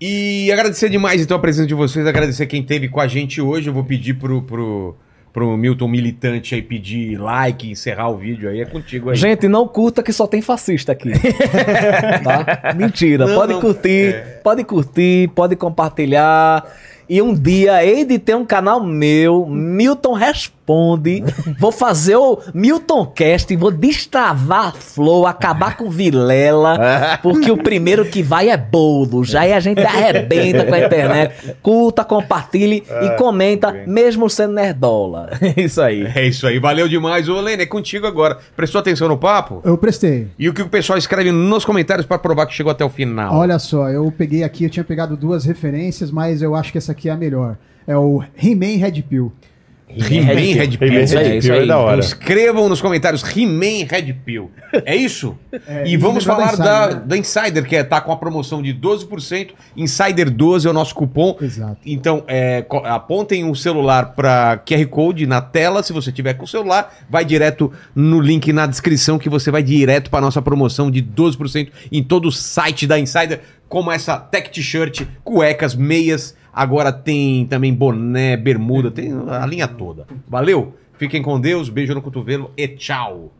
E agradecer demais, então, a presença de vocês, agradecer quem esteve com a gente hoje. Eu vou pedir pro, pro, pro Milton Militante aí pedir like, encerrar o vídeo aí. É contigo aí. Gente, não curta que só tem fascista aqui. tá? Mentira. Não, pode não, curtir, pode curtir, pode compartilhar. E um dia hei de ter um canal meu, Milton Responde. Vou fazer o Milton Cast, vou destravar a Flow, acabar com Vilela, porque o primeiro que vai é bolo. Já aí a gente arrebenta com a internet. Curta, compartilhe e comenta, mesmo sendo nerdola. Isso aí. É isso aí, valeu demais. Ô, Lene, é contigo agora. Prestou atenção no papo? Eu prestei. E o que o pessoal escreve nos comentários pra provar que chegou até o final? Olha só, eu peguei aqui, eu tinha pegado duas referências, mas eu acho que essa aqui é a melhor. É o He-Man Red Pill. He-Man Red Pill. He-Man isso aí, Red isso Pill é aí. da hora. Escrevam nos comentários He-Man Red Pill. É isso? É, e vamos lembrar falar da da, Insider, né? da Insider, que é, tá com a promoção de 12%. Insider 12 é o nosso cupom. Exato. Então, é, apontem o celular para QR Code na tela. Se você tiver com o celular, vai direto no link na descrição que você vai direto para nossa promoção de 12% em todo o site da Insider, como essa tech t-shirt, cuecas, meias. Agora tem também boné, bermuda, tem a linha toda. Valeu? Fiquem com Deus, beijo no cotovelo e tchau.